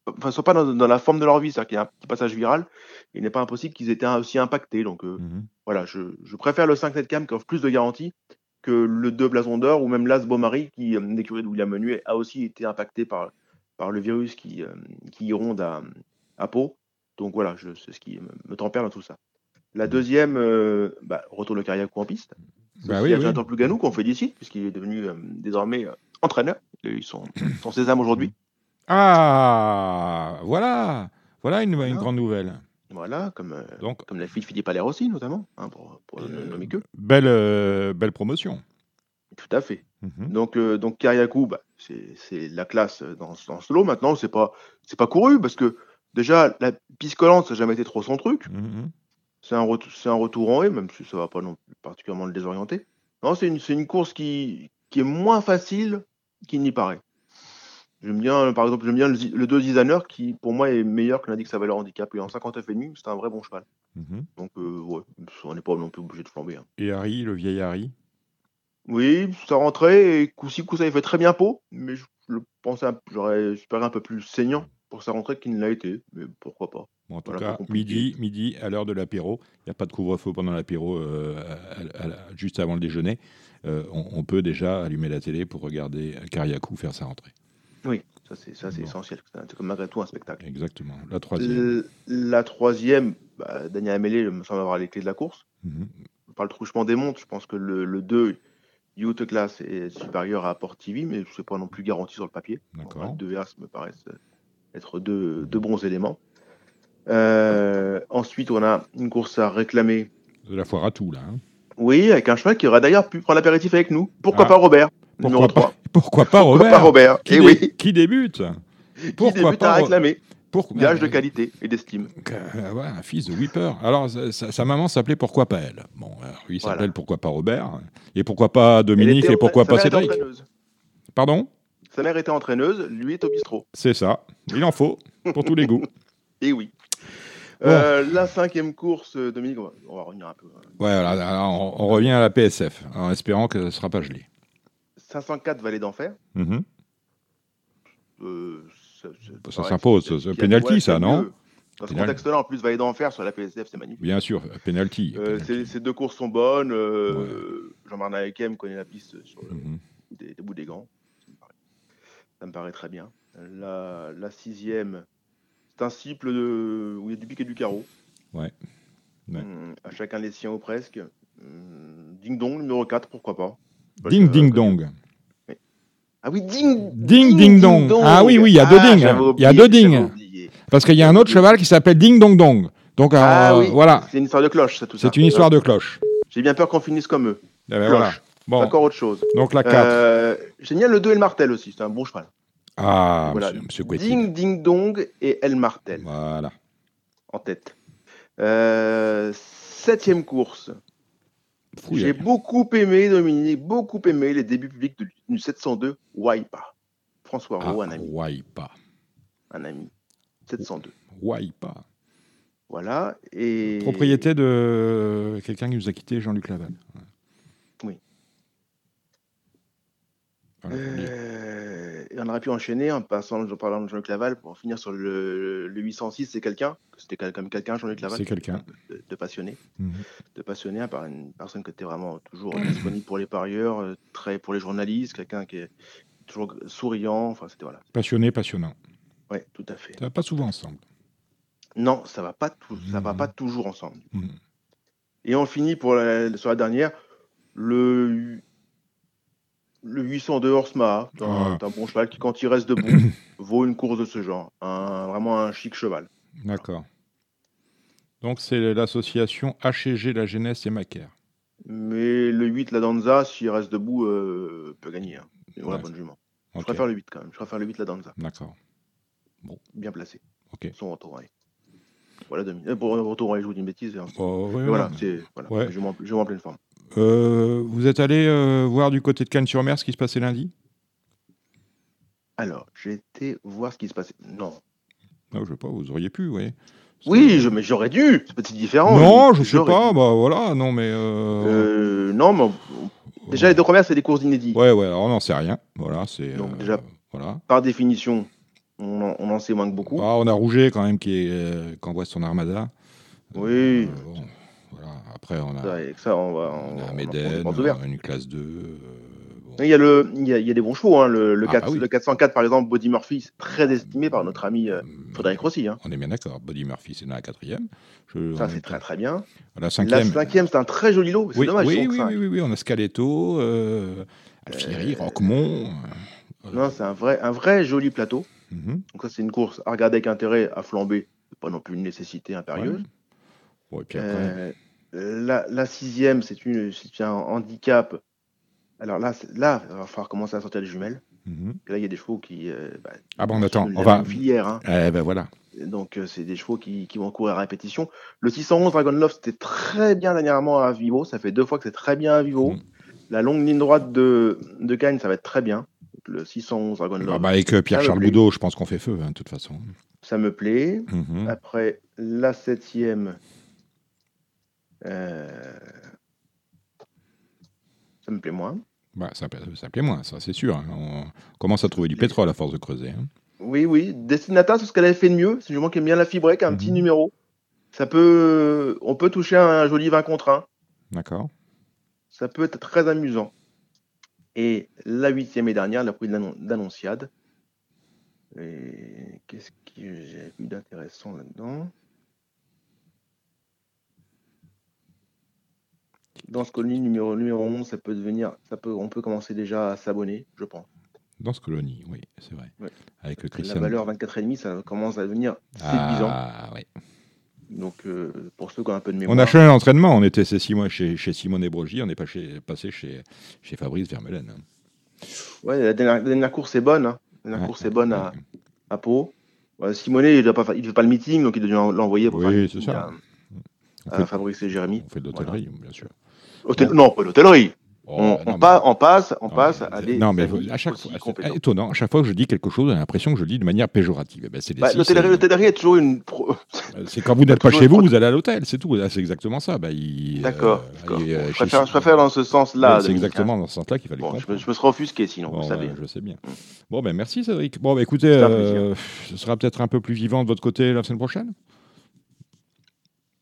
enfin, sont pas dans, dans la forme de leur vie. C'est-à-dire qu'il y a un petit passage viral. Il n'est pas impossible qu'ils étaient aussi impactés. Donc, euh, Mhm. voilà, je, je préfère le 5 Netcam qui offre plus de garanties que le 2 Blason d'Or ou même l'As Beaumarie, qui, euh, l'écurie de William Menuet, a aussi été impacté par, par le virus qui, qui y ronde à, à Pau. Donc voilà, c'est ce qui me, me tempère dans tout ça. La deuxième, euh, bah, retour de Kariakou en piste. Bah oui, oui. Jonathan Plouganou qu'on félicite, puisqu'il est devenu euh, désormais euh, entraîneur. Ils sont, [clears throat] sont sésame aujourd'hui. Ah, voilà. Voilà une, grande nouvelle. Voilà, comme, euh, Donc, comme la fille de Philippe Allaire aussi, notamment, hein, pour, pour ne Euh, nommer que. belle, belle promotion. Tout à fait. Mhm. Donc, donc Kariakou, bah, c'est la classe dans, dans ce lot. Maintenant, c'est pas, c'est pas couru parce que déjà, la piste collante, ça n'a jamais été trop son truc. Mhm. C'est un, retour en haie, même si ça va pas non plus particulièrement le désorienter. Non, c'est une, course qui, qui est moins facile qu'il n'y paraît. J'aime bien, par exemple, j'aime bien le, le 2 Designer qui, pour moi, est meilleur que l'indice à valeur handicap. Il est en 59 et demi, c'est un vrai bon cheval. Mhm. Donc, euh, ouais, on n'est pas non plus obligé de flamber. hein. Et Harry, le vieil Harry? Oui, ça rentrait et coup-ci, coup ça, il fait très bien peau, mais je, je le pensais, j'aurais espéré un peu plus saignant pour sa rentrée qu'il ne l'a été, mais pourquoi pas. Bon, en tout Voilà, cas, midi, midi, à l'heure de l'apéro. Il n'y a pas de couvre-feu pendant l'apéro, euh, juste avant le déjeuner. Euh, on, on peut déjà allumer la télé pour regarder Kariakou faire sa rentrée. Oui, ça c'est Bon. essentiel. C'est comme malgré tout un spectacle. Exactement. La troisième. L- La troisième, bah, Daniel Amélé me semble avoir les clés de la course. Mhm. Par le truchement des montres, je pense que le, le 2, Youth Class, est supérieur à Port TV, mais c'est pas non plus garanti sur le papier. D'accord. Deux As me paraissent être deux, deux bons éléments. Euh, ensuite, on a une course à réclamer. De la foire à tout, là. hein. Oui, avec un cheval qui aurait d'ailleurs pu prendre l'apéritif avec nous. Pourquoi Ah. pas Robert Numéro Pourquoi 3. pas, [laughs] pourquoi pas Pourquoi Robert pas Robert qui, Et dé- oui, qui débute [laughs] qui Pourquoi débute pas à réclamer. Pour- Gage de Euh, qualité et d'estime. euh, ouais, un fils de Whipper. Alors, sa, sa- sa maman s'appelait Pourquoi pas elle Bon, alors, lui il Voilà. s'appelle Pourquoi pas Robert Et pourquoi pas Dominique Et pourquoi pas Cédric. Pardon? Sa mère était entraîneuse, lui est au bistrot. C'est ça. Il en faut, pour tous les goûts. [laughs] Et oui. Euh, la cinquième course, euh, Dominique, on va, on va revenir un peu. hein. Ouais, alors, on, on revient à la PSF, en espérant que ce ne sera pas gelé. 504 Vallée d'Enfer. Mhm. Euh, ça Ça pareil, s'impose, c'est- penalty, ça, non mieux. Dans ce contexte-là, en plus, Vallée d'Enfer sur la PSF, c'est magnifique. Bien sûr, penalty. Euh, penalty. ces, deux courses sont bonnes. Jean-Marc Naekem connaît la piste sur le Mhm. des, des bouts des gants. Ça me paraît, très bien. La, la sixième, c'est un cycle de, où il y a du pic et du carreau. Ouais. Ouais. Hum, à chacun les siens ou presque. Hum, Ding Dong, numéro 4, pourquoi pas. Ding Euh, Ding que- Dong. Ah oui, Ding Ding Ding Dong. Ah oui, oui, il y a deux Ah, ding. Il y a deux ding. Parce qu'il y a un autre cheval qui s'appelle Ding Dong Dong. Donc, Ah euh, oui, voilà, c'est une histoire de cloche, ça, tout ça. c'est une histoire de cloche. J'ai bien peur qu'on finisse comme eux. Eh ben, Cloche. voilà. Bon, encore autre chose. donc la 4. Euh, bien le 2 et le martel aussi, c'est un bon cheval. ah, voilà. monsieur, monsieur. Ding Ding Dong et El Martel Voilà. en tête. Euh, septième course. J'ai beaucoup aimé, Dominique, beaucoup aimé les débuts publics de- du 702 Waipa. François Ah, Roux, un ami. Waipa. Un ami. 702. Waipa. Voilà. Et... Propriété de quelqu'un qui nous a quitté, Jean-Luc Laval. Ouais. Oui. Voilà, faut le dire. Euh, et on aurait pu enchaîner en passant en parlant de Jean-Luc Laval pour finir sur le, le 806, c'est quelqu'un. C'était quel- comme quelqu'un, Jean-Luc Laval. C'est quelqu'un. De, de passionné. Mhm. De passionné par une personne qui était vraiment toujours disponible pour les parieurs, euh, très pour les journalistes, quelqu'un qui est toujours souriant. Enfin, c'était voilà. Passionné, passionnant. Ouais, tout à fait. Ça va pas souvent ensemble. Non, ça va pas, tout, ça va Mhm. pas toujours ensemble. Mhm. Et on finit pour la- sur la dernière, le, le 802 Horsma, c'est un, Ah. bon cheval qui, quand il reste debout, [coughs] vaut une course de ce genre. Un, vraiment un chic cheval. D'accord. Donc c'est l'association HG La Jeunesse et Macaire. Mais le 8, la Danza, s'il reste debout, euh, peut gagner. Hein. Voilà, bonne jument. Je Ok. préfère le 8 quand même. Je préfère le 8, la Danza. D'accord. Bien placé. Ok. Son retour, ouais. Voilà, demi. euh, Pour retour, ouais, je vous dis une bêtise. hein. Oh, ouais, voilà, c'est voilà, je, je m'en pleine forme. Euh, vous êtes allé euh, voir du côté de Cannes-sur-Mer ce qui se passait lundi? Alors, j'ai été voir ce qui se passait. Non. Non, je sais pas, vous auriez pu, oui. Oui, je, mais j'aurais dû. C'est petit différent. Non, je sais J'aurais pas, bah voilà, non mais... euh, Euh, non, mais on- déjà les deux premières, c'est des courses inédites. Ouais, ouais, alors on n'en sait rien. Voilà, c'est... Donc, euh, déjà- Voilà. Par définition, on en, on en sait moins que beaucoup. Ah, on a Rouget quand même qui, est, qui envoie son armada. Oui. Bon, voilà. Après, on a, ça, on va. on a une classe 2. euh, bon. Il y, a le, il, y a, il y a des bons chevaux. Hein. Le, le, Ah, 4 bah oui. le 404, par exemple, Body Murphy, c'est très estimé par notre ami euh, Hum, Frédéric Rossi. Hein. On est bien d'accord. Body Murphy, c'est dans la quatrième. Je- Ça, c'est très très bien. La La cinquième. cinquième, c'est un très joli lot. C'est oui, dommage. oui, oui, oui, oui, on a Scaletto, euh, Alfieri, Roquemont. euh, Non, c'est un vrai, un vrai joli plateau. mhm, Donc, ça, c'est une course à regarder avec intérêt, à flamber. Pas non plus une nécessité impérieuse. ouais. Puis après, Euh, la, la sixième, c'est un handicap. Alors là, là, il va falloir commencer à sortir les jumelles. mhm. Là, il y a des chevaux qui. euh, bah, Ah bon, sont de on va. filière. hein. Eh ben voilà. Donc, euh, c'est des chevaux qui, qui vont courir à répétition. Le 611 Dragon Love, c'était très bien dernièrement à Vivo. Ça fait deux fois que c'est très bien à Vivo. Mhm. La longue ligne droite de, de Gagne, ça va être très bien. Le 611 Dragon Love, Ah bah, avec euh, Pierre-Charles. Boudot, je pense qu'on fait feu, hein, de toute façon. ça me plaît. Mhm. Après, la septième. Euh, Ça me plaît moins. Bah, ça, ça plaît moins, ça, c'est sûr. hein. On commence à trouver du pétrole à force de creuser. hein. Oui, oui. Destinata, c'est ce qu'elle avait fait de mieux. C'est du moins qui aime bien la fibrée, qui a un petit Mhm. numéro. Ça peut, on peut toucher un joli 20 contre 1. D'accord Ça peut être très amusant. Et la huitième et dernière, la d'Annon- d'Annonciade. Et qu'est-ce que j'ai vu d'intéressant là-dedans? Dans ce colony numéro, numéro 11, ça peut devenir, ça peut, on peut commencer déjà à s'abonner, je pense. Dans ce colonie, oui, c'est vrai. Ouais. Avec le La Christian. valeur 24,5, ça commence à devenir séduisant. Ah, oui. Donc, euh, pour ceux qui ont un peu de mémoire. On a changé l'entraînement. On était chez Simon, chez, chez Simone Brogy, on est pas chez- passé chez, chez Fabrice Vermeulen. hein. Ouais, la dernière, la dernière course est bonne. hein. La dernière Ouais. course est bonne à, à Pau. Ouais, Simonet, il ne fait, pas- le meeting, donc il doit l'envoyer pour Oui, faire ça. à, On à fait, Fabrice et Jérémy. on fait de l'hôtellerie, bien sûr. Hôtel- Non, pas l'hôtellerie. Oh, on, on mais- pa- on passe, on non, passe à des. Non, mais à chaque fois, étonnant. À chaque fois que je dis quelque chose, j'ai l'impression que je le dis de manière péjorative. Eh ben, Bah, l'hôtellerie, est toujours une. pro- [laughs] C'est quand vous [laughs] n'êtes pas chez vous, pro- vous allez à l'hôtel, c'est tout. C'est exactement ça. Bah, il, D'accord. euh, d'accord. euh, Bon, je, préfère, je préfère dans ce sens-là. Ouais, c'est exactement hein. dans ce sens-là qu'il fallait Bon, je, me, je me serais offusqué sinon, Bon, vous savez. ouais, je sais bien. Mm. Bon, ben merci Cédric. Bon, ben écoutez, euh, ce sera peut-être un peu plus vivant de votre côté la semaine prochaine?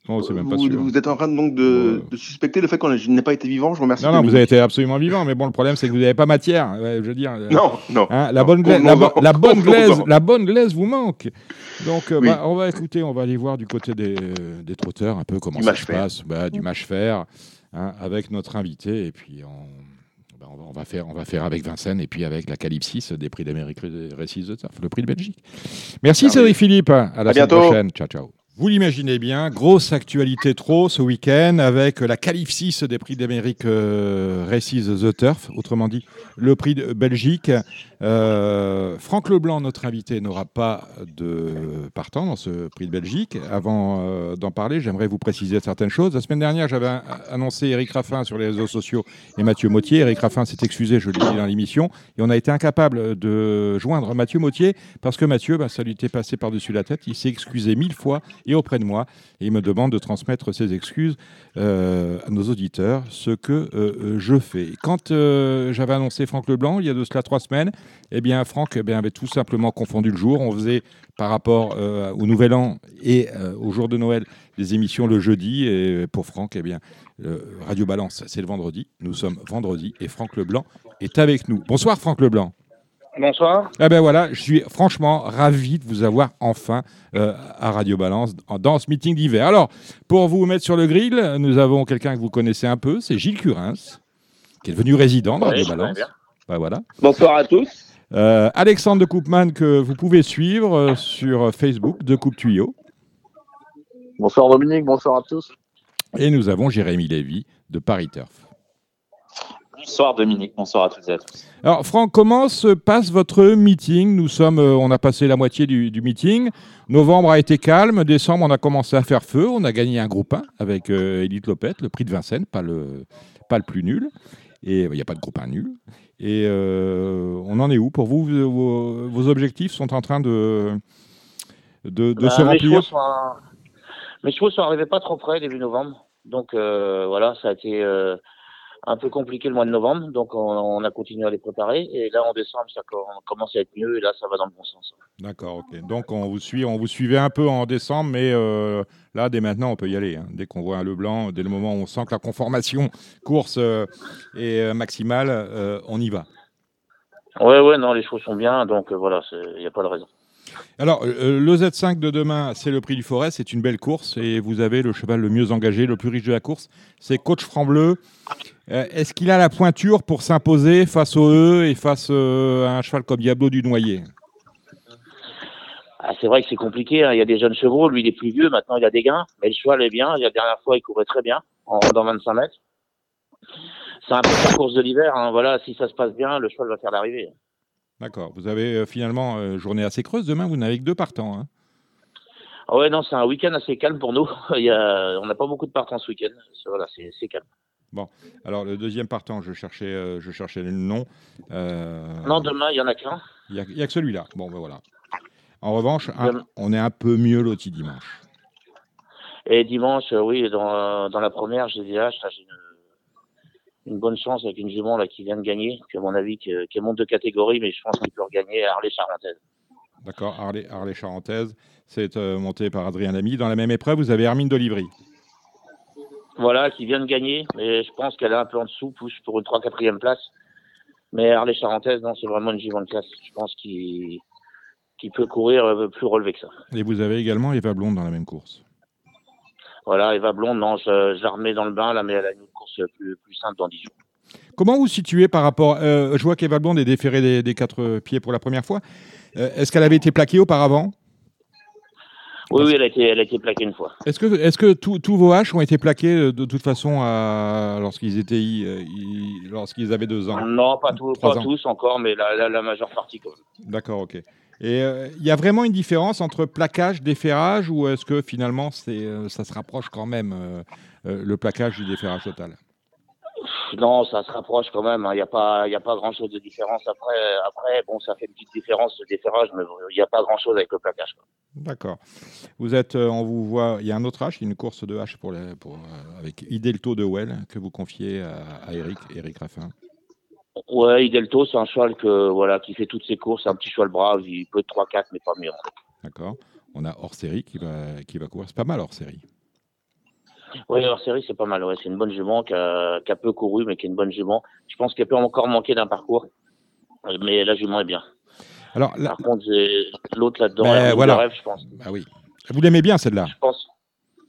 Non, c'est même pas vous, sûr. vous êtes en train donc de, Ouais. de suspecter le fait que je n'ai pas été vivant. Je vous remercie. Non, non, vous avez été absolument vivant, mais bon, le problème, c'est que vous n'avez pas matière. Je veux dire. Non, non. hein, la, Non, bonne glaise, la, bo- la bonne [laughs] glaise, convenons-en. la bonne glaise vous manque. Donc, euh, Oui. bah, on va écouter, on va aller voir du côté des, euh, des trotteurs un peu comment Du ça match se fer. passe. Bah, du match fer. hein, avec notre invité. Et puis, on, ben, on, va faire, on va faire avec Vincennes et puis avec la Calypsis des prix d'Amérique Récise de le prix de Belgique. Merci Cédric Philippe. À la semaine prochaine. Ciao, ciao. Vous l'imaginez bien, grosse actualité trop ce week-end avec la qualif des prix d'Amérique euh, Races The Turf, autrement dit le prix de Belgique. Euh, Franck Leblanc, notre invité, n'aura pas de partant dans ce prix de Belgique. Avant euh, d'en parler, j'aimerais vous préciser certaines choses. La semaine dernière, j'avais annoncé Eric Raffin sur les réseaux sociaux et Mathieu Mautier. Eric Raffin s'est excusé, je l'ai dit dans l'émission, et on a été incapable de joindre Mathieu Mautier parce que Mathieu, bah, ça lui était passé par-dessus la tête. Il s'est excusé mille fois et auprès de moi. Et il me demande de transmettre ses excuses euh, à nos auditeurs, ce que je fais. Quand j'avais annoncé Franck Leblanc, il y a de cela trois semaines, eh bien, Franck eh bien, avait tout simplement confondu le jour. On faisait par rapport au Nouvel An et au jour de Noël des émissions le jeudi. Et pour Franck, eh bien, Radio Balance, c'est le vendredi. Nous sommes vendredi et Franck Leblanc est avec nous. Bonsoir Franck Leblanc. Bonsoir. Eh ben voilà, je suis franchement ravi de vous avoir enfin euh, à Radio Balance dans ce meeting d'hiver. Alors, pour vous mettre sur le grill, nous avons quelqu'un que vous connaissez un peu, c'est Gilles Curins, qui est devenu résident dans Radio Balance. Ben voilà. Bonsoir à tous. Euh, Alexandre de Coupman, que vous pouvez suivre euh, sur Facebook, de Coupe Tuyau. Bonsoir Dominique, bonsoir à tous. Et nous avons Jérémy Lévy de Paris Turf. Bonsoir Dominique, bonsoir à toutes et à tous. Alors Franck, comment se passe votre meeting? Nous sommes, euh, on a passé la moitié du, meeting. Novembre a été calme, décembre on a commencé à faire feu, on a gagné un groupe 1 avec euh, Edith Lopette, le prix de Vincennes, pas le, pas le plus nul. Et il n'y a pas de groupe 1 nul. Et euh, on en est où Pour vous, vos, objectifs sont en train de, de, bah, se remplir? Mes chevaux sont arrivés pas trop près début novembre. Donc voilà, ça a été un peu compliqué le mois de novembre, donc on, a continué à les préparer. Et là, en décembre, ça commence à être mieux et là, ça va dans le bon sens. D'accord, ok. Donc on vous suit, on vous suivait un peu en décembre, mais euh, là, dès maintenant, on peut y aller. Hein. Dès qu'on voit un Leblanc, dès le moment où on sent que la conformation [laughs] course euh, est euh, maximale, on y va. Ouais, ouais, non, les choses sont bien, donc voilà, il n'y a pas de raison. Alors, le Z5 de demain, c'est le prix du Forêt, c'est une belle course et vous avez le cheval le mieux engagé, le plus riche de la course, c'est Coach Franc-Bleu. Euh, est-ce qu'il a la pointure pour s'imposer face au E et face euh, à un cheval comme Diablo du Noyer? Ah, C'est vrai que c'est compliqué. Hein. Il y a des jeunes chevaux, lui il est plus vieux, maintenant il a des gains, mais le cheval est bien. La dernière fois il courait très bien en dans 25 mètres. C'est un peu la course de l'hiver. Hein. Voilà, si ça se passe bien, le cheval va faire l'arrivée. D'accord. Vous avez euh, finalement journée assez creuse demain. Vous n'avez que deux partants. Hein. Ah ouais, non, c'est un week-end assez calme pour nous. [laughs] Il y a... On n'a pas beaucoup de partants ce week-end. Voilà, c'est calme. Bon, alors le deuxième partant, je cherchais, euh, je cherchais le nom. Euh, non, demain, il y en a qu'un. Il n'y a, que celui-là. Bon, ben voilà. En revanche, on est un peu mieux loti dimanche. Et dimanche, euh, oui, dans, dans la première, j'ai dit, ah, j'ai une, une, bonne chance avec une jument là, qui vient de gagner, qui, à mon avis, qui, qui monte de catégorie, mais je pense qu'il peut regagner à Harley-Charentaise. D'accord, Harley-Charentaise, c'est monté par Adrien Lamy. Dans la même épreuve, vous avez Hermine d'Olivry. Voilà, qui vient de gagner. Et je pense qu'elle est un peu en dessous, pousse pour une 3-4e place. Mais Harley Charentaise, non, c'est vraiment une jument de classe. Je pense qu'il peut courir euh, plus relevé que ça. Et vous avez également Eva Blonde dans la même course. Voilà, Eva Blonde, non, je, la remets dans le bain, là, mais elle a une course plus, simple dans 10 jours. Comment vous situez par rapport. Euh, je vois qu'Eva Blonde est déférée des, quatre pieds pour la première fois. Euh, est-ce qu'elle avait été plaquée auparavant? Oui, oui, elle a été, elle a été plaquée une fois. Est-ce que, est-ce que tous vos haches ont été plaqués euh, de, toute façon lorsqu'ils étaient, lorsqu'ils avaient deux ans? Non, pas, pas tous encore, mais la, la, majeure partie. D'accord, ok. Et euh, il y a vraiment une différence entre plaquage, déferrage, ou est-ce que finalement c'est, ça se rapproche quand même le plaquage du déferrage total? Non, ça se rapproche quand même. Il hein. n'y a pas, a pas grand chose de différence. Après, après, bon, ça fait une petite différence de déferrage, mais il n'y a pas grand chose avec le plaquage. D'accord. Vous êtes, euh, on vous voit. Il y a un autre H, une course de H pour, les, pour euh, avec Idelto de Well que vous confiez à, Eric, Eric Raffin. Ouais, Idelto, c'est un cheval que voilà qui fait toutes ses courses. C'est un petit cheval brave. Il peut être 3-4, mais pas mieux. D'accord. On a hors série qui va, qui va courir. C'est pas mal hors série. Oui, hors série, c'est pas mal. Ouais. C'est une bonne jument qui a, peu couru, mais qui est une bonne jument. Je pense qu'elle peut encore manquer d'un parcours, mais la jument est bien. Alors, Par contre, l'autre là-dedans, voilà. rêve, je pense. Ah oui. Vous l'aimez bien celle-là? Je pense.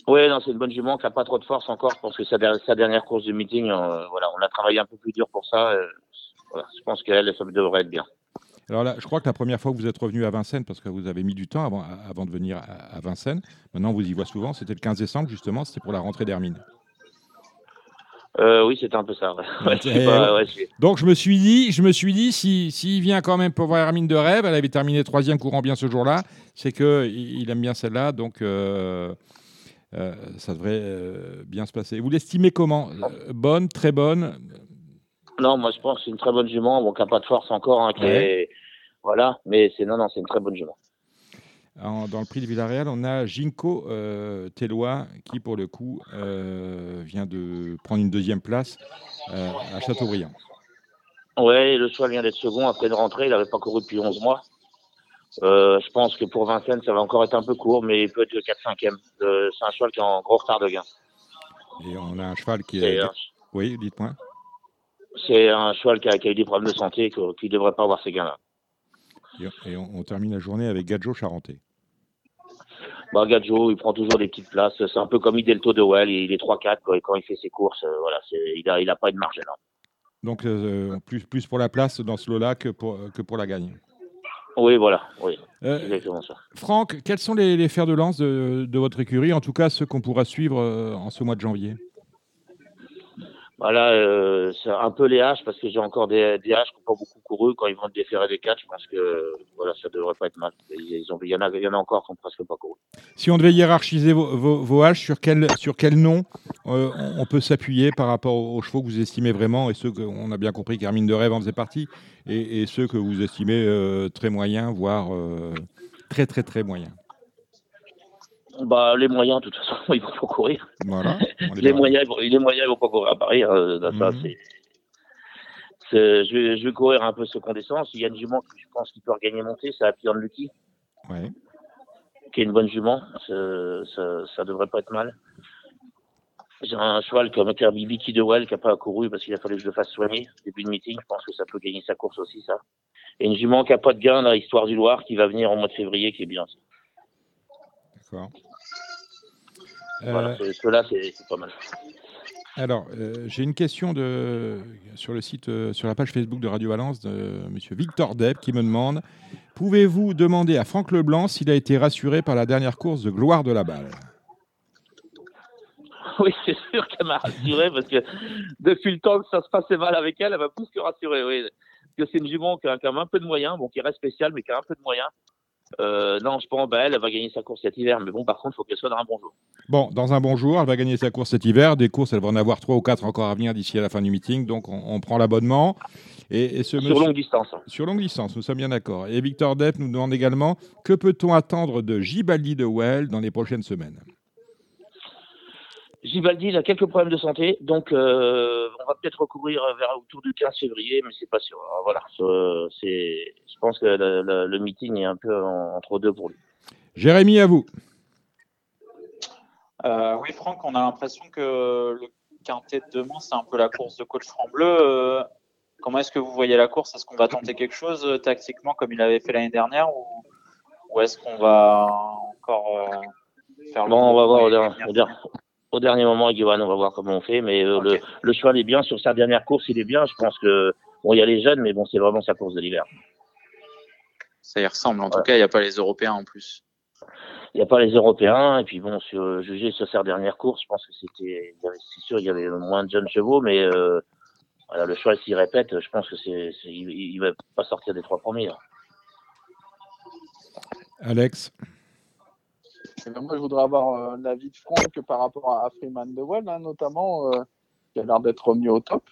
Oui, non, c'est une bonne jument qui n'a pas trop de force encore. Je pense que sa, sa dernière course de meeting, euh, voilà, on a travaillé un peu plus dur pour ça. Euh, voilà, je pense qu'elle, ça devrait être bien. Alors là, je crois que la première fois que vous êtes revenu à Vincennes, parce que vous avez mis du temps avant, avant de venir à, Vincennes, maintenant vous y voit souvent, c'était le 15 décembre justement, c'était pour la rentrée d'Hermine. Euh, oui, c'était un peu ça. [laughs] Donc je me suis dit, je me suis dit, s'il si, vient quand même pour voir Hermine de rêve, elle avait terminé troisième courant bien ce jour-là, c'est que il aime bien celle-là, donc euh, euh, ça devrait bien se passer. Vous l'estimez comment? Bonne, très bonne? Non, moi je pense que c'est une très bonne jument, bon, qui n'a pas de force encore, hein, voilà, mais c'est non, non, c'est une très bonne jument. dans le prix de Villarreal, on a Ginko euh, qui, pour le coup, vient de prendre une deuxième place à Châteaubriand. Oui, le choix vient d'être second après une rentrée. Il n'avait pas couru depuis 11 mois. Euh, je pense que pour Vincennes, ça va encore être un peu court, mais il peut être 4-5e. Euh, c'est un cheval qui est en gros retard de gain. Et on a un cheval qui est. Oui, dites-moi. C'est un cheval qui a, eu des problèmes de santé, qui ne devrait pas avoir ces gains-là. Et, on, termine la journée avec Gadjo Charentais. Bah, Gadjo, il prend toujours des petites places. C'est un peu comme Idelto de Well. Il est 3-4 quand, il fait ses courses. Euh, voilà, il n'a il a pas de marge là. Donc, plus, plus pour la place dans ce lot-là que pour, que pour la gagne. Oui, voilà, oui. Euh, exactement ça. Franck, quels sont les, fers de lance de, votre écurie, en tout cas ceux qu'on pourra suivre euh, en ce mois de janvier? Voilà, euh, c'est un peu les haches parce que j'ai encore des, haches qui n'ont pas beaucoup couru. Quand ils vont déférer des je pense que voilà, ça devrait pas être mal. Il, y en a, encore qui n'ont presque pas couru. Si on devait hiérarchiser vos, vos, haches, sur quel, sur quel nom euh, on peut s'appuyer par rapport aux chevaux que vous estimez vraiment et ceux qu'on a bien compris qu'Hermine de Rêve en faisait partie et, ceux que vous estimez euh, très moyens, voire très très très moyens bah, les moyens, de toute façon, [laughs] ils vont pas courir. les, moyens, les moyens, ils vont pas courir à Paris. Hein, ça, mhm. c'est, je, vais, je vais courir un peu ce qu'on descend. Il y a une jument que je pense qu'il peut regagner monter, c'est Happy on Lucky. Ouais. Qui est une bonne jument. Ça, ça, devrait pas être mal. J'ai un cheval comme Kirby Bibi de Well qui n'a pas couru parce qu'il a fallu que je le fasse soigner début de meeting. Je pense que ça peut gagner sa course aussi, ça. Et une jument qui n'a pas de gain, la Histoire du Loir, qui va venir au mois de février, qui est bien. D'accord. Voilà, euh, cela c'est pas mal. Alors, euh, j'ai une question de, sur le site, euh, sur la page Facebook de Radio Valence de Monsieur Victor Depp qui me demande Pouvez-vous demander à Franck Leblanc s'il a été rassuré par la dernière course de gloire de la balle? [laughs] Oui, c'est sûr qu'elle m'a rassuré parce que depuis le temps que ça se passait mal avec elle, elle m'a plus que rassuré. Oui. Parce que c'est une jument qui a quand même un peu de moyens, bon, qui reste spéciale, mais qui a un peu de moyens. Euh, non, je pense bah, elle, va gagner sa course cet hiver. Mais bon, par contre, il faut qu'elle soit dans un bon jour. Bon, dans un bon jour, elle va gagner sa course cet hiver. Des courses, elle va en avoir trois ou quatre encore à venir d'ici à la fin du meeting. Donc, on, prend l'abonnement. Et, ce sur longue distance. Sur longue distance, nous sommes bien d'accord. Et Victor Depp nous demande également que peut-on attendre de Gibaldi de Well dans les prochaines semaines? Gibaldi, il a quelques problèmes de santé, donc euh, on va peut-être recourir vers autour du 15 février, mais c'est pas sûr. voilà, c'est, je pense que le, meeting est un peu entre deux pour lui. Jérémy, à vous. Euh, oui, Franck, on a l'impression que le quintet de demain, c'est un peu la course de coach Franc-Bleu. Euh, comment est-ce que vous voyez la course? Est-ce qu'on va tenter quelque chose tactiquement comme il avait fait l'année dernière ou, est-ce qu'on va encore faire le. Bon, on va voir au dernier moment avec on va voir comment on fait. Mais euh, le, le, cheval est bien sur sa dernière course, il est bien. Je pense que bon, il y a les jeunes, mais bon, c'est vraiment sa course de l'hiver. Ça y ressemble. En tout cas, il n'y a pas les Européens en plus. Il n'y a pas les Européens. Et puis bon, sur, juger sur sa dernière course, je pense que c'était, c'est sûr, il y avait moins de jeunes chevaux, mais euh, voilà, le cheval s'il répète, je pense que c'est, il, ne va pas sortir des trois premiers. Alex. Moi, je voudrais avoir un euh, de Franck par rapport à Freeman de Well, hein, notamment, euh, qui a l'air d'être revenu au top.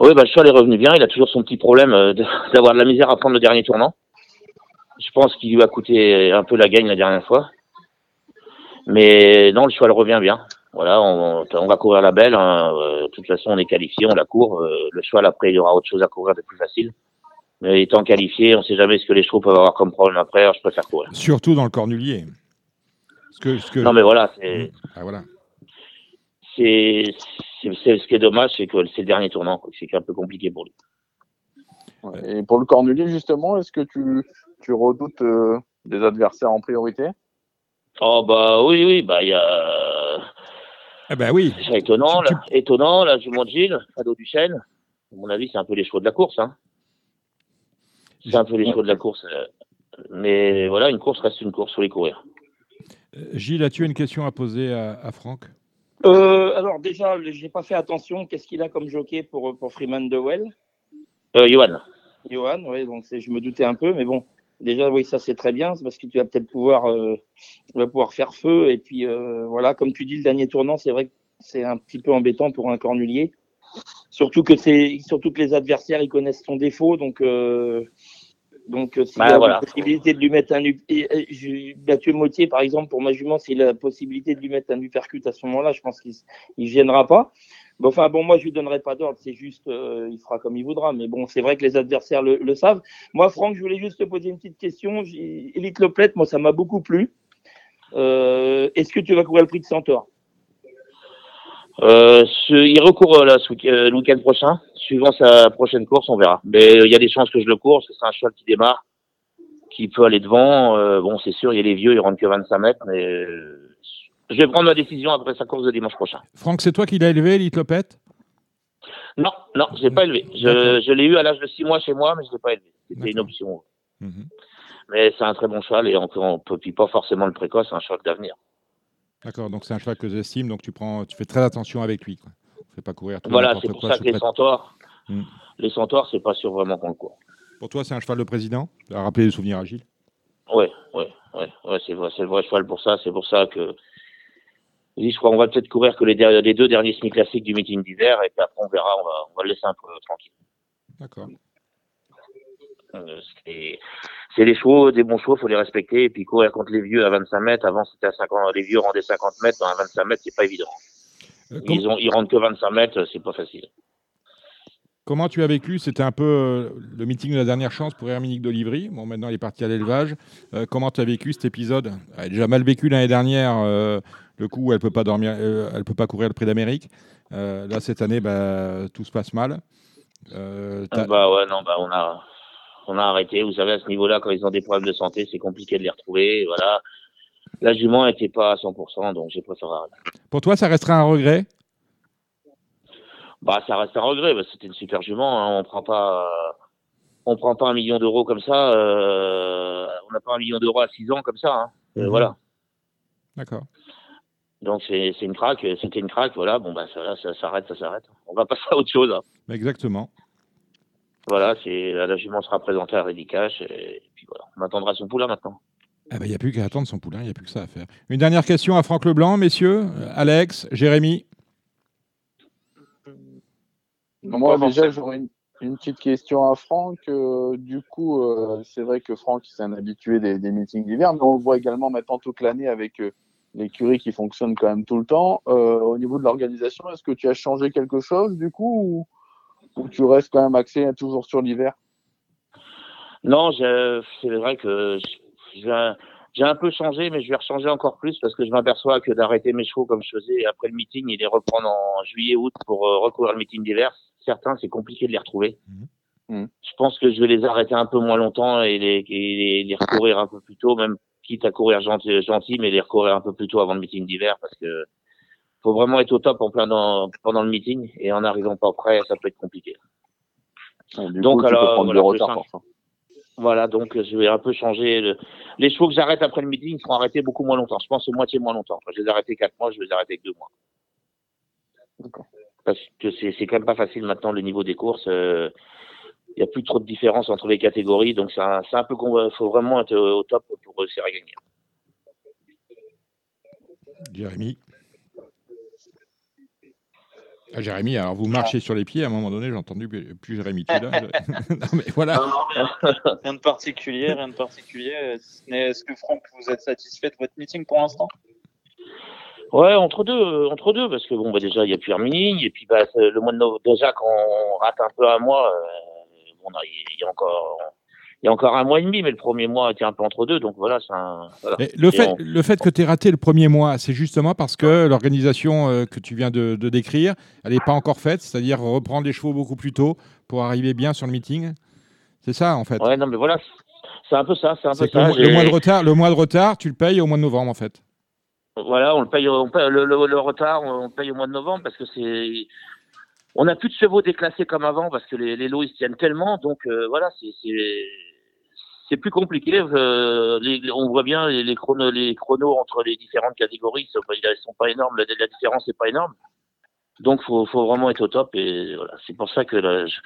Oui, bah, le cheval est revenu bien. Il a toujours son petit problème euh, [laughs] d'avoir de la misère à prendre le dernier tournant. Je pense qu'il lui a coûté un peu la gagne la dernière fois. Mais non, le cheval revient bien. Voilà, on, va courir la belle. Hein. De toute façon, on est qualifié, on la court. Le cheval, après, il y aura autre chose à courir de plus facile. Mais étant qualifié, on ne sait jamais ce que les chevaux peuvent avoir comme problème après. je préfère courir. Surtout dans le cornulier. que... Non, mais voilà. C'est... Ah, voilà. C'est... ce qui est dommage, c'est que c'est le dernier tournant. C'est un peu compliqué pour lui. Et pour le cornulier, justement, est-ce que tu, tu redoutes euh, des adversaires en priorité? Oh bah oui, oui, bah il y a. Eh ben oui. C'est étonnant, Tu- là, étonnant, la jument de Gilles, Fado Duchesne. À mon avis, c'est un peu les chevaux de la course. Hein. C'est un peu les chevaux de la course. euh, Mais voilà, une course reste une course, faut les courir. Euh, Gilles, as-tu une question à poser à, à Franck? Euh, alors déjà, le- j'ai pas fait attention. Qu'est-ce qu'il a comme jockey pour, pour Freeman de Well? Euh, Johan. Johan, oui, donc je me doutais un peu, mais bon, déjà, oui, ça c'est très bien, c'est parce que tu vas peut-être pouvoir, euh, tu vas pouvoir faire feu. Et puis euh, voilà, comme tu dis, le dernier tournant, c'est vrai que c'est un petit peu embêtant pour un cornulier. Surtout que c'est, surtout que les adversaires, ils connaissent son défaut, donc. Donc, euh, s'il Bah, voilà. la possibilité de lui mettre un. Mathieu Mottier, par exemple, pour ma jument, s'il a la possibilité de lui mettre un uppercut à ce moment-là, je pense qu'il ne gênera pas. Bon, enfin, bon, moi, je lui donnerai pas d'ordre, c'est juste, euh, il fera comme il voudra. Mais bon, c'est vrai que les adversaires le, le savent. Moi, Franck, je voulais juste te poser une petite question. Elite Loplette, moi, ça m'a beaucoup plu. Euh, Est-ce que tu vas courir le prix de Centaure? Euh, ce- il recourt euh, là, ce euh, le week-end prochain. Suivant sa prochaine course, on verra. Mais euh, il y a des chances que je le cours, parce que c'est un cheval qui démarre, qui peut aller devant. Euh, bon, c'est sûr, il y a les vieux, ils rentrent que 25 mètres, mais euh, je vais prendre ma décision après sa course de dimanche prochain. Franck, c'est toi qui l'as élevé, Litlopette Non, non, je l'ai pas élevé. Je, je l'ai eu à l'âge de 6 mois chez moi, mais je l'ai pas élevé. C'était une option. Mhm. Mais c'est un très bon cheval et on on peut pas forcément le précoce, c'est un cheval d'avenir. D'accord, donc c'est un cheval que j'estime, donc tu prends, tu fais très attention avec lui. Quoi. Fais pas courir tout Voilà, c'est pour quoi ça que les centaures, Hmm. les centaures, c'est pas sûr vraiment qu'on le court. Pour toi, c'est un cheval de président? À rappeler les souvenirs agiles. Ouais, ouais, ouais, ouais, c'est vrai, c'est le vrai cheval pour ça. C'est pour ça que je crois qu'on va peut-être courir que les, deux derniers semi classiques du meeting d'hiver et puis après on verra, on va, on va le laisser un peu tranquille. D'accord. Euh, c'est les chevaux, des bons chevaux, faut les respecter et puis courir contre les vieux à 25 mètres. Avant c'était à 50, les vieux rendaient 50 mètres, dans à 25 mètres c'est pas évident. Euh, Ils ont, ils rentrent que 25 mètres, c'est pas facile. Comment tu as vécu? C'était un peu euh, le meeting de la dernière chance pour Herminique d'Olivry. Bon, maintenant, il est parti à l'élevage. Euh, comment tu as vécu cet épisode? Elle a déjà mal vécu l'année dernière, euh, le coup où elle peut pas dormir, elle peut pas courir le Prix d'Amérique. Là, cette année, bah, tout se passe mal. T'as- Bah ouais, non, bah on a, on a arrêté. Vous savez, à ce niveau-là, quand ils ont des problèmes de santé, c'est compliqué de les retrouver. Voilà. La jument n'était pas à 100%, donc j'ai préféré arrêter. Pour toi, ça restera un regret? Bah, ça reste un regret. Bah, C'était une super jument. hein. On prend pas, on prend pas un million d'euros comme ça. euh, on n'a pas un million d'euros à 6 ans comme ça. hein. Euh, Mhm. Voilà. D'accord. Donc c'est une craque. C'était une craque. Voilà. Bon bah ça, ça s'arrête, ça s'arrête. On va passer à autre chose. hein. Exactement. Voilà. C'est la jument sera présentée à Cash et, puis voilà. On attendra son poulain maintenant. Il n'y a plus qu'à attendre son poulain, il n'y a plus que ça à faire. Une dernière question à Franck Leblanc, messieurs. Euh, Alex, Jérémy. Moi, Pas déjà, j'aurais une, une petite question à Franck. Euh, du coup, euh, c'est vrai que Franck, c'est un habitué des, des meetings d'hiver, mais on le voit également maintenant toute l'année avec euh, l'écurie qui fonctionne quand même tout le temps. Euh, au niveau de l'organisation, est-ce que tu as changé quelque chose du coup ou, ou tu restes quand même axé toujours sur l'hiver? Non, c'est vrai que j'ai un peu changé, mais je vais rechanger encore plus parce que je m'aperçois que d'arrêter mes chevaux comme je faisais après le meeting et les reprendre en juillet-août pour euh, recourir le meeting d'hiver, certains, c'est compliqué de les retrouver. Mhm. Mhm. Je pense que je vais les arrêter un peu moins longtemps et les, et les, les recourir un peu plus tôt, même quitte à courir gentil, gentil, mais les recourir un peu plus tôt avant le meeting d'hiver parce que faut vraiment être au top en plein dans, pendant le meeting et en n'arrivant pas prêt, ça peut être compliqué. Du Donc, coup, tu alors, peux prendre voilà, retard donc euh, je vais un peu changer. Le... Les chevaux que j'arrête après le meeting seront arrêtés beaucoup moins longtemps. Je pense moitié moins longtemps. Enfin, je les ai arrêtés quatre mois, je vais les arrêter que deux mois. D'accord. Parce que c'est c'est quand même pas facile maintenant le niveau des courses. euh, Il y a plus trop de différence entre les catégories, donc c'est un, c'est un peu qu'on faut vraiment être au top pour réussir à gagner. Jérémy. Ah, Jérémy, alors vous marchez sur les pieds, à un moment donné, j'ai entendu plus Jérémy, tu es là je- Non, mais voilà. Non, non, mais [laughs] rien de particulier, rien de particulier. Est-ce que Franck, vous êtes satisfait de votre meeting pour l'instant? Ouais, entre deux, euh, entre deux, parce que bon, bah déjà il y a plus Hermine, et puis bah le mois de novembre, déjà quand on rate un peu un mois, euh, bon, il y a encore, il y a encore un mois et demi, mais le premier mois était un peu entre deux, donc voilà, c'est un, voilà. Mais le, Et fait, on- le fait que tu aies raté le premier mois, c'est justement parce que l'organisation euh, que tu viens de, de décrire, elle n'est pas encore faite, c'est-à-dire reprendre les chevaux beaucoup plus tôt pour arriver bien sur le meeting. C'est ça, en fait. Ouais, non, mais voilà, c'est un peu ça, c'est un peu ça. mois- le mois de retard, le mois de retard, tu le payes au mois de novembre, en fait. Voilà, on le paye, on paye le, le- le retard, on le paye au mois de novembre parce que c'est. On n'a plus de chevaux déclassés comme avant parce que les, les lots ils se tiennent tellement, donc euh, voilà, c'est c'est plus compliqué. euh, les- on voit bien les, les chronos, les chronos entre les différentes catégories, ils sont pas énormes, la, la différence n'est pas énorme. Donc faut faut vraiment être au top et voilà, c'est pour ça que là, je,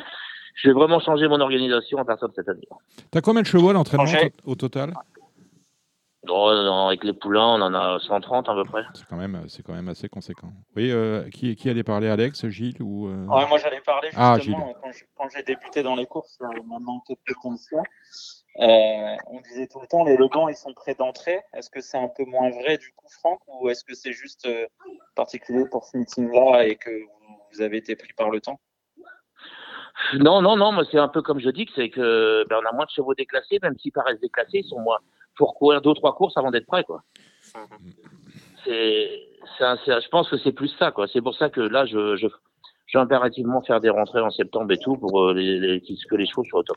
je vais vraiment changer mon organisation à partir de cette année. T'as combien de chevaux à l'entraînement au total? Avec les poulains, on en a 130 à peu près. C'est quand même, c'est quand même assez conséquent. Oui, euh, qui, qui allait parler, Alex, Gilles ou euh, Ouais, moi, j'allais parler Ah, justement quand j'ai- quand j'ai débuté dans les courses, il y a maintenant quelques temps de. Euh, on disait tout le temps, les Legans, ils sont prêts d'entrée. Est-ce que c'est un peu moins vrai du coup, Franck, ou est-ce que c'est juste euh, particulier pour ce meeting-là et que vous, vous avez été pris par le temps? Non, non, non, moi c'est un peu comme je dis, que c'est que ben, on a moins de chevaux déclassés, même s'ils paraissent déclassés, ils sont moins. Faut courir deux ou trois courses avant d'être prêt, quoi. C'est, c'est je pense que c'est plus ça, quoi. C'est pour ça que là, je, je, je vais impérativement faire des rentrées en septembre et tout pour euh, les, les- que les chevaux soient au top.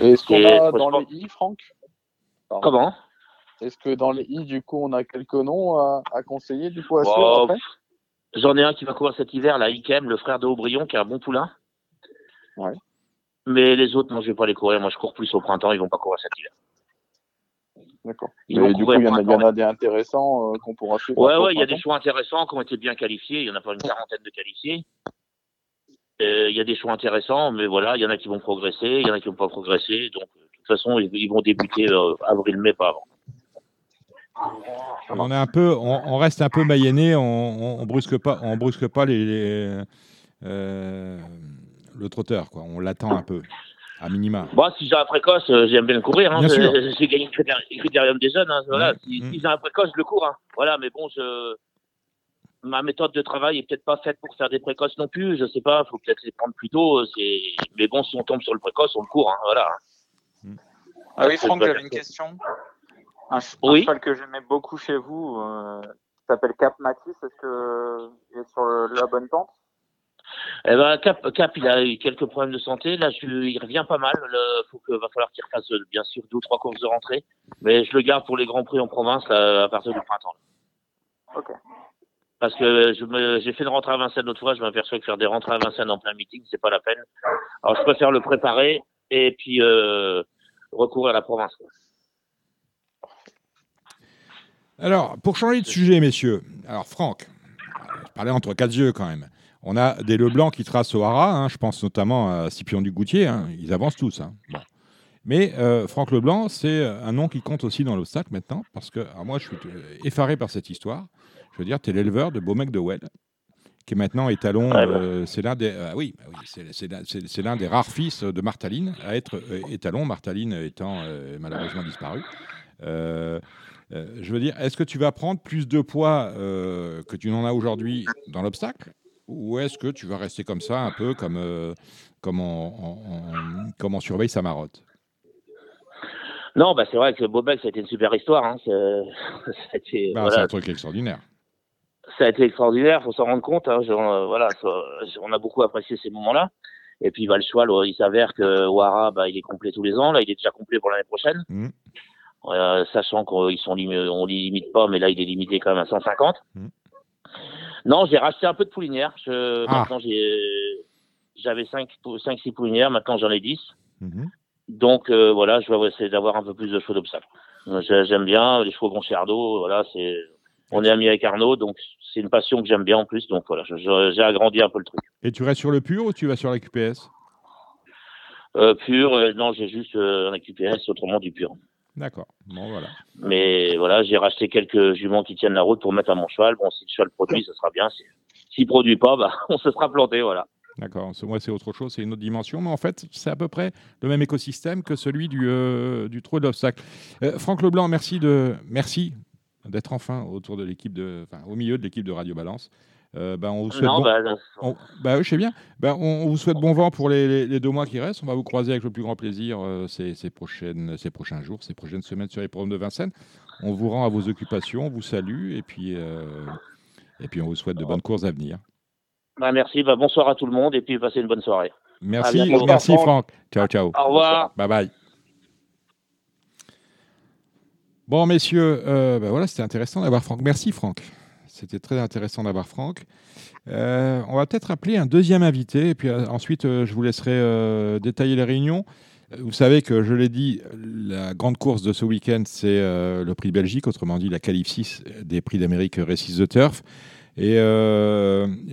Et est-ce qu'on a dans les i, Franck? Pardon. Comment? Est-ce que dans les i, du coup, on a quelques noms à, à conseiller, du coup, à Bon, suivre après? J'en ai un qui va courir cet hiver, là, Ikem, le frère de Aubryon, qui a un bon poulain. Ouais. Mais les autres, moi, je vais pas les courir. Moi, je cours plus au printemps, ils vont pas courir cet hiver. D'accord. Ils vont Et du coup, il y en a, il y en printemps. a des intéressants euh, qu'on pourra suivre. Ouais, ouais, il y a des choix intéressants qui ont été bien qualifiés. Il y en a pas une quarantaine de qualifiés. Euh, Il y a des choix intéressants, mais voilà, il y en a qui vont progresser, il y en a qui vont pas progresser. Donc, de toute façon, ils, ils vont débuter euh, avril-mai, pas avant. On est un peu, on, on reste un peu mayennais, on, on, on brusque pas, on brusque pas les, les, euh, le trotteur, quoi. On l'attend un peu, à minima. Bon, si j'ai un précoce, euh, j'aime bien le courir. Hein. J'ai gagné le critérium, des jeunes. Hein. Voilà. Mm, Si, mm. si j'ai un précoce, je le cours. Hein. Voilà, mais bon, je... ma méthode de travail est peut-être pas faite pour faire des précoces non plus. Je sais pas, faut peut-être les prendre plus tôt. euh, c'est- Mais bon, si on tombe sur le précoce, on le court. Hein. Voilà. Ah oui, Franck, j'avais une question. Un, Oui. cheval que j'aimais beaucoup chez vous, euh, qui s'appelle Cap Matisse, est-ce que il est sur le- la bonne pente? Eh ben, Cap, Cap, il a eu quelques problèmes de santé. Là, je, il revient pas mal. Il faut que, va falloir qu'il refasse, euh, bien sûr, deux ou trois courses de rentrée. Mais je le garde pour les grands prix en province là, à partir du printemps. Ok. Parce que me- j'ai fait une rentrée à Vincennes l'autre fois. Je m'aperçois que faire des rentrées à Vincennes en plein meeting, c'est pas la peine. Alors, je préfère le préparer et puis euh, recourir à la province. quoi. Alors, pour changer de sujet, messieurs, alors Franck, je parlais entre quatre yeux quand même. On a des Leblanc qui tracent au Hara, hein, je pense notamment à Scipion du Goutier, hein, ils avancent tous. hein. Bon. Mais euh, Franck Leblanc, c'est un nom qui compte aussi dans l'obstacle maintenant, parce que alors moi je suis euh, effaré par cette histoire. Je veux dire, tu es l'éleveur de Beaumec de Well, qui est maintenant étalon, euh, c'est l'un des, oui, oui, c'est- c'est l'un- c'est- c'est l'un des rares fils de Martaline à être euh, étalon, Martaline étant euh, malheureusement disparu. Euh, euh, je veux dire, est-ce que tu vas prendre plus de poids euh, que tu n'en as aujourd'hui dans l'obstacle Ou est-ce que tu vas rester comme ça, un peu comme, euh, comme, on, on- on- comme on surveille sa marotte? Non, bah, c'est vrai que Bobek, ça a été une super histoire. Hein. C'est- [laughs] été, Bah, voilà, C'est un truc extraordinaire. ça a été extraordinaire, faut s'en rendre compte. Hein. Genre, euh, voilà, ça- on a beaucoup apprécié ces moments-là. Et puis, bah, euh, il s'avère que Ouara, bah, il est complet tous les ans. Là, il est déjà complet pour l'année prochaine. Mhm. Euh, sachant qu'on limi- on les limite pas, mais là, il est limité quand même à 150. Mhm. Non, j'ai racheté un peu de poulinière. Je, Ah. Maintenant, j'avais 5, 5, 6 poulinières. Maintenant, j'en ai 10. Mhm. Donc, euh, voilà, je vais essayer d'avoir un peu plus de chevaux d'obstacle. Euh, j'ai- J'aime bien les chevaux Gonchiardo. Voilà, c'est, on est amis avec Arnaud, donc c'est une passion que j'aime bien en plus. Donc voilà, j'ai agrandi un peu le truc. Et tu restes sur le pur ou tu vas sur la QPS Euh, pur, euh, non, j'ai juste un QPS, autrement du pur. D'accord. Bon, voilà. Mais voilà, j'ai racheté quelques juments qui tiennent la route pour mettre à mon cheval. Bon, si le cheval produit, ce sera bien. Si- S'il produit pas, bah, [laughs] on se sera planté, voilà. D'accord. C'est- Moi, c'est autre chose, c'est une autre dimension. Mais en fait, c'est à peu près le même écosystème que celui du, euh, du trot d'obstacle. Euh, Franck Leblanc, merci de merci d'être enfin autour de l'équipe de, enfin, au milieu de l'équipe de Radio Balance. Euh, ben, on vous souhaite Non, bon- bah, on- bah oui, je sais bien. Ben, on, vous souhaite bon vent pour les, les- les deux mois qui restent. On va vous croiser avec le plus grand plaisir euh, ces, ces prochaines, ces prochains jours, ces prochaines semaines sur les programmes de Vincennes. On vous rend à vos occupations, on vous salue et puis, euh, et puis on vous souhaite de bonnes courses à venir. bah, merci. Bah, bonsoir à tout le monde et puis passez une bonne soirée. Merci, bientôt. merci Franck. Franck. Ciao, ciao. Au revoir. Bye bye. Bon, messieurs, voilà, c'était intéressant d'avoir Franck. Merci, Franck. C'était très intéressant d'avoir Franck. Euh, on va peut-être appeler un deuxième invité, et puis euh, ensuite, euh, je vous laisserai détailler les réunions. Vous savez que, je l'ai dit, la grande course de ce week-end, c'est le prix Belgique, autrement dit la qualif 6 des prix d'Amérique Récise de Turf. Et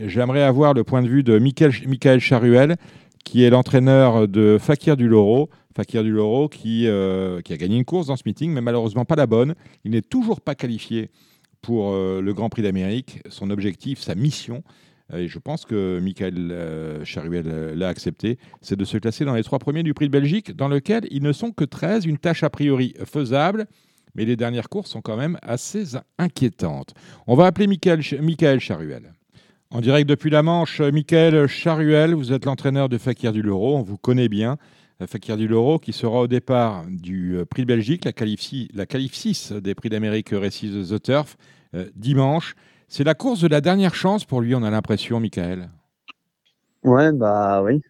j'aimerais avoir le point de vue de Michael, Charuel, qui est l'entraîneur de Fakir du Loro. Fakir du Loro qui a gagné une course dans ce meeting, mais malheureusement pas la bonne. Il n'est toujours pas qualifié pour euh, le Grand Prix d'Amérique. Son objectif, sa mission, euh, et je pense que Michael euh, Charuel l'a accepté, c'est de se classer dans les trois premiers du Prix de Belgique, dans lequel ils ne sont que 13, une tâche a priori faisable, mais les dernières courses sont quand même assez inquiétantes. On va appeler Michael, Ch- Michael Charuel. En direct depuis la Manche, Michael Charuel, vous êtes l'entraîneur de Fakir du Loro, on vous connaît bien. Euh, Fakir du Loro qui sera au départ du euh, Prix de Belgique, la qualif 6, la qualif 6 des Prix d'Amérique Récise The Turf, euh, dimanche. C'est la course de la dernière chance pour lui, on a l'impression, Michael. Ouais, bah oui.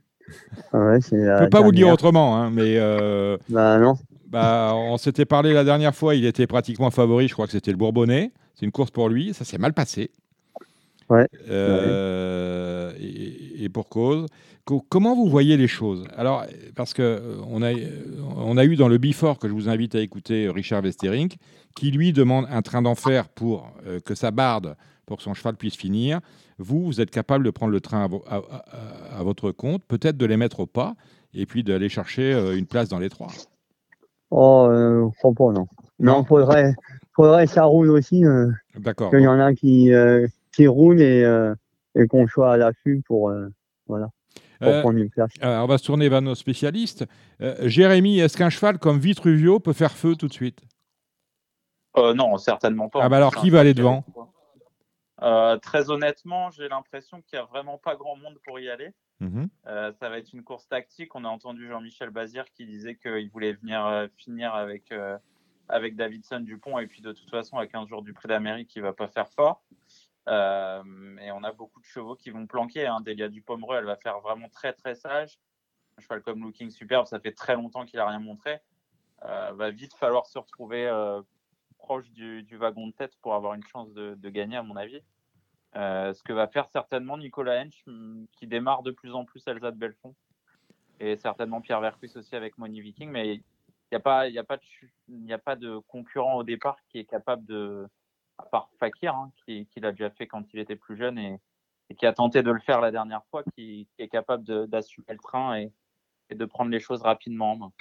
Ouais, Je ne peux pas vous le dire autrement, hein, mais euh, Bah non. bah, on s'était parlé la dernière fois, il était pratiquement favori, je crois que c'était le Bourbonnais. C'est une course pour lui, ça s'est mal passé. Ouais. Euh, et, et pour cause. Co- comment vous voyez les choses? Alors, parce que euh, on a, euh, on a eu dans le Before que je vous invite à écouter Richard Westerink, qui lui demande un train d'enfer pour euh, que ça barde, pour que son cheval puisse finir. Vous, vous êtes capable de prendre le train à, vo- à- à- à votre compte, peut-être de les mettre au pas, et puis d'aller chercher euh, une place dans les trois. Oh, euh, pas, non. Non? Faudrait, faudrait que ça roule aussi. Euh, D'accord. qu'il y en a qui, euh, qui roulent et, euh, et qu'on soit à l'affût pour, euh, voilà, pour Euh, prendre une place. Alors, on va se tourner vers nos spécialistes. Euh, Jérémy, est-ce qu'un cheval comme Vitruvio peut faire feu tout de suite? Euh, non, certainement pas. Ah bah alors, qui va aller devant? Euh, Très honnêtement, j'ai l'impression qu'il n'y a vraiment pas grand monde pour y aller. Mhm. Euh, ça va être une course tactique. On a entendu Jean-Michel Bazir qui disait qu'il voulait venir euh, finir avec, euh, avec Davidson Dupont. Et puis de toute façon, à 15 jours du Prix d'Amérique, il va pas faire fort. Euh, et on a beaucoup de chevaux qui vont planquer. Hein. Delia Dupomereux, elle va faire vraiment très très sage. Un cheval comme Looking Superbe, ça fait très longtemps qu'il a rien montré. Euh, va vite falloir se retrouver euh, proche du, wagon de tête pour avoir une chance de, gagner, à mon avis. Ce que va faire certainement Nicolas Hench, hum, qui démarre de plus en plus Elsa de Belfond, et certainement Pierre Vercuis aussi avec Money Viking, mais il n'y a pas de concurrent au départ qui est capable de, à part Fakir, hein, qui, qui l'a déjà fait quand il était plus jeune et, et qui a tenté de le faire la dernière fois, qui, qui est capable d'assumer le train et, et de prendre les choses rapidement en [coughs] main.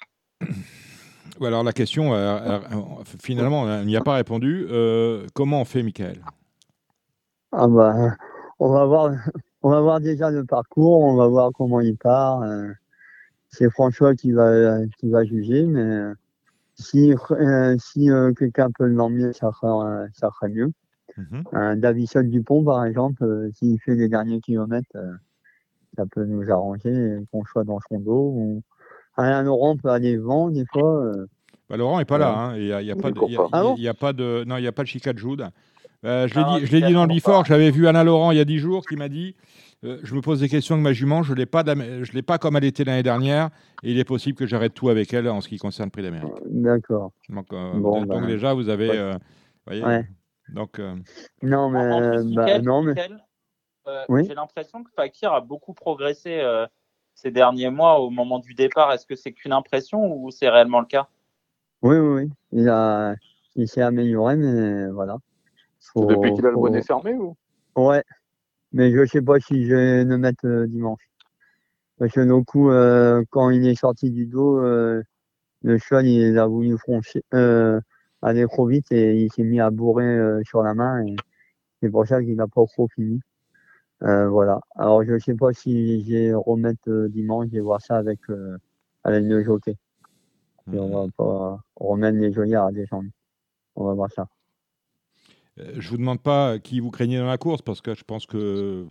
Ou Alors la question, euh, euh, euh, finalement, on n'y a pas répondu. Euh, comment on fait, Michael? Ah bah, on va voir, on va voir déjà le parcours, on va voir comment il part. euh, c'est François qui va, qui va juger, mais euh, si, euh, si euh, quelqu'un peut l'emmener, ça sera, ça sera mieux. Un Davison Dupont, par exemple, euh, s'il fait les derniers kilomètres, euh, ça peut nous arranger qu'on soit dans son dos. Ou... Alain Laurent peut aller devant, des fois. euh, Bah, Laurent n'est pas là. Hein. Il n'y a, il y a pas de, y a- pas. Ah bon il y a pas de, non, il n'y a pas de Chica de Jude. Euh, je l'ai dit, je l'ai dit dans le before. J'avais vu Alain Laurent il y a 10 jours qui m'a dit euh, Je me pose des questions avec ma jument, je ne l'ai pas, d'am- je l'ai pas comme elle était l'année dernière, et il est possible que j'arrête tout avec elle en ce qui concerne le Prix d'Amérique. D'accord. Donc, euh, Bon, donc bah, déjà, vous avez. ouais. euh, voyez, Ouais. Donc, euh, Non, mais, En- bah, non, mais euh, Oui. J'ai l'impression que Fakir a beaucoup progressé euh, ces derniers mois au moment du départ. Est-ce que c'est qu'une impression ou c'est réellement le cas? Oui, oui, oui. Il a, il s'est amélioré, mais voilà. Faut- Depuis qu'il a le faut- bonnet fermé ou? Ouais. Mais je sais pas si je vais le mettre euh, dimanche. Parce que nos coups, euh, quand il est sorti du dos, euh, le cheval, il a voulu franchir, euh, aller trop vite et il s'est mis à bourrer euh, sur la main et c'est pour ça qu'il n'a pas trop fini. Euh, voilà. Alors je sais pas si je vais remettre euh, dimanche, je vais voir ça avec, euh, avec le jockey. On va pas remettre les joyards à descendre. On va voir ça. Euh, je vous demande pas qui vous craignez dans la course parce que je pense que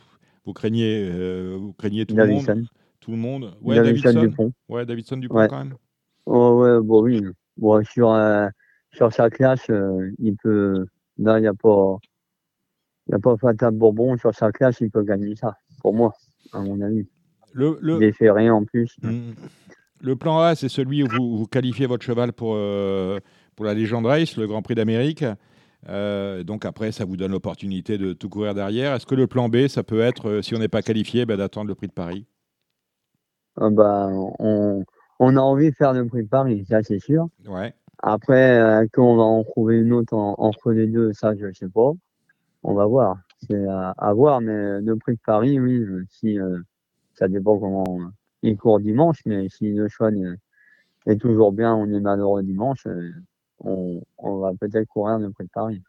vous craignez, euh, vous craignez tout le monde. Davidson. Tout le monde. Ouais, Davidson Davidson. Dupont. Ouais, Davidson Dupont Ouais. quand même. Oh, ouais, bon, oui. Bon, sur, euh, sur sa classe, euh, il peut. Là, il n'y a pas. Il n'y a pas Fatal Bourbon. Sur sa classe, il peut gagner ça. Pour moi, à mon avis. Le, le, Il est ferré en plus. Mm. Le plan A, c'est celui où vous, vous qualifiez votre cheval pour, pour la Legend Race, le Grand Prix d'Amérique. Euh, donc après, ça vous donne l'opportunité de tout courir derrière. Est-ce que le plan B, ça peut être, euh, si on n'est pas qualifié, bah, d'attendre le Prix de Paris? Ah bah, on, on a envie de faire le prix de Paris, ça c'est sûr. Ouais. Après, euh, qu'on va en trouver une autre en- entre les deux, ça je sais pas. On va voir. C'est à, à voir, mais le prix de Paris, oui, euh, si ça dépend comment il court dimanche, mais si le choix est, est toujours bien, on est malheureux dimanche, on, on va peut-être courir le prix de Paris.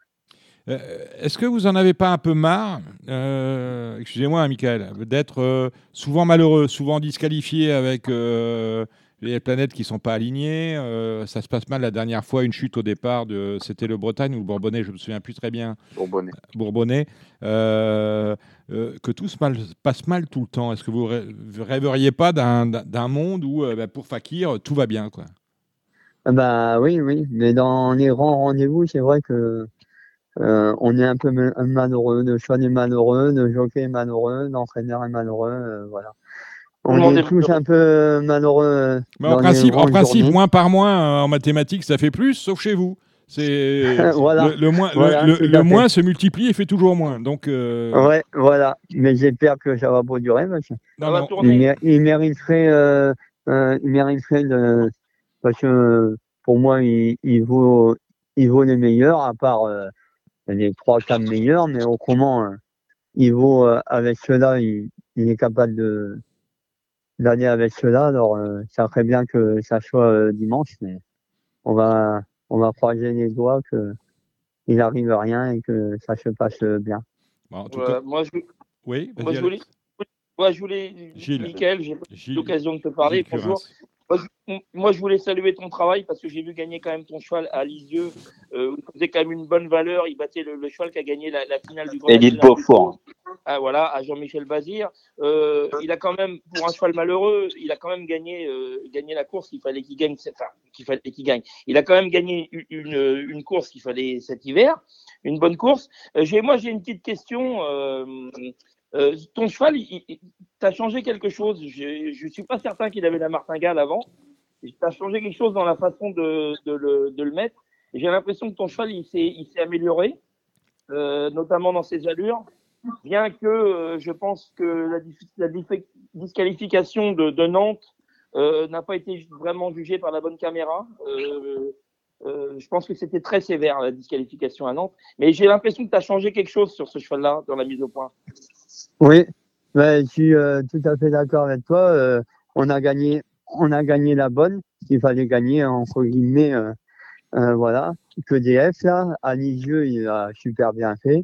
Euh, Est-ce que vous n'en avez pas un peu marre, euh, excusez-moi, hein, Michael, d'être euh, souvent malheureux, souvent disqualifié avec euh, les planètes qui ne sont pas alignées euh, Ça se passe mal la dernière fois, une chute au départ, de, c'était le Bretagne ou le Bourbonnais, je ne me souviens plus très bien. Bourbonnais. Bourbonnais. euh, euh, que tout se mal- passe mal tout le temps. Est-ce que vous rê- vous rêveriez pas d'un, monde où, euh, bah, pour Fakir, tout va bien quoi? Bah oui, oui, mais dans les grands rendez-vous, c'est vrai que euh, on est un peu ma- malheureux, le choix est malheureux, le jockey est malheureux, l'entraîneur est malheureux, euh, voilà. On est est tous un peu malheureux. euh, Mais en principe, en principe journées. moins par moins euh, en mathématiques, ça fait plus, sauf chez vous. C'est [laughs] Voilà. le, le moins, Voilà, le, le se multiplie et fait toujours moins. Donc euh, Ouais, voilà. Mais j'espère que ça va pas durer. Parce que non, Ça va non. il, mér- il mériterait, euh, euh, il mériterait de, parce que pour moi, il, il vaut, il vaut les meilleurs, à part euh, les trois, quatre meilleurs, mais autrement, euh, il vaut euh, avec cela, il, il est capable de d'aller avec cela. Alors, euh, ça serait bien que ça soit euh, dimanche, mais on va, on va croiser les doigts que il arrive rien et que ça se passe bien. Bon, en tout Ouais, cas, moi, je, oui. moi, je voulais, moi, je voulais, Gilles. Michael, j'ai l'occasion de te parler. Gilles Bonjour. Moi je, voulais saluer ton travail parce que j'ai vu gagner quand même ton cheval à Lisieux. Euh, il faisait quand même une bonne valeur. Il battait le, le cheval qui a gagné la, la finale du Grand Élite Beaufort. Ah, voilà, à Jean-Michel Bazir. Euh, il a quand même, pour un cheval malheureux, il a quand même gagné, euh, gagné la course qu'il fallait qu'il gagne. Enfin, qu'il fallait qu'il gagne. Il a quand même gagné une, une, une course qu'il fallait cet hiver, une bonne course. Euh, j'ai, moi, j'ai une petite question. Euh, euh, ton cheval, il, t'as changé quelque chose. Je, suis pas certain qu'il avait la martingale avant. T'as changé quelque chose dans la façon de, le, mettre. Et J'ai l'impression que ton cheval, il s'est, amélioré, euh, notamment dans ses allures. Bien que euh, je pense que la, disqualification de, Nantes euh, n'a pas été vraiment jugée par la bonne caméra. Je pense que c'était très sévère la disqualification à Nantes. Mais j'ai l'impression que tu as changé quelque chose sur ce cheval-là dans la mise au point. Oui, ouais, je suis euh, tout à fait d'accord avec toi. Euh, on a gagné, on a gagné la bonne qu'il fallait gagner entre guillemets. euh, euh, voilà, que DF là, à il a super bien fait.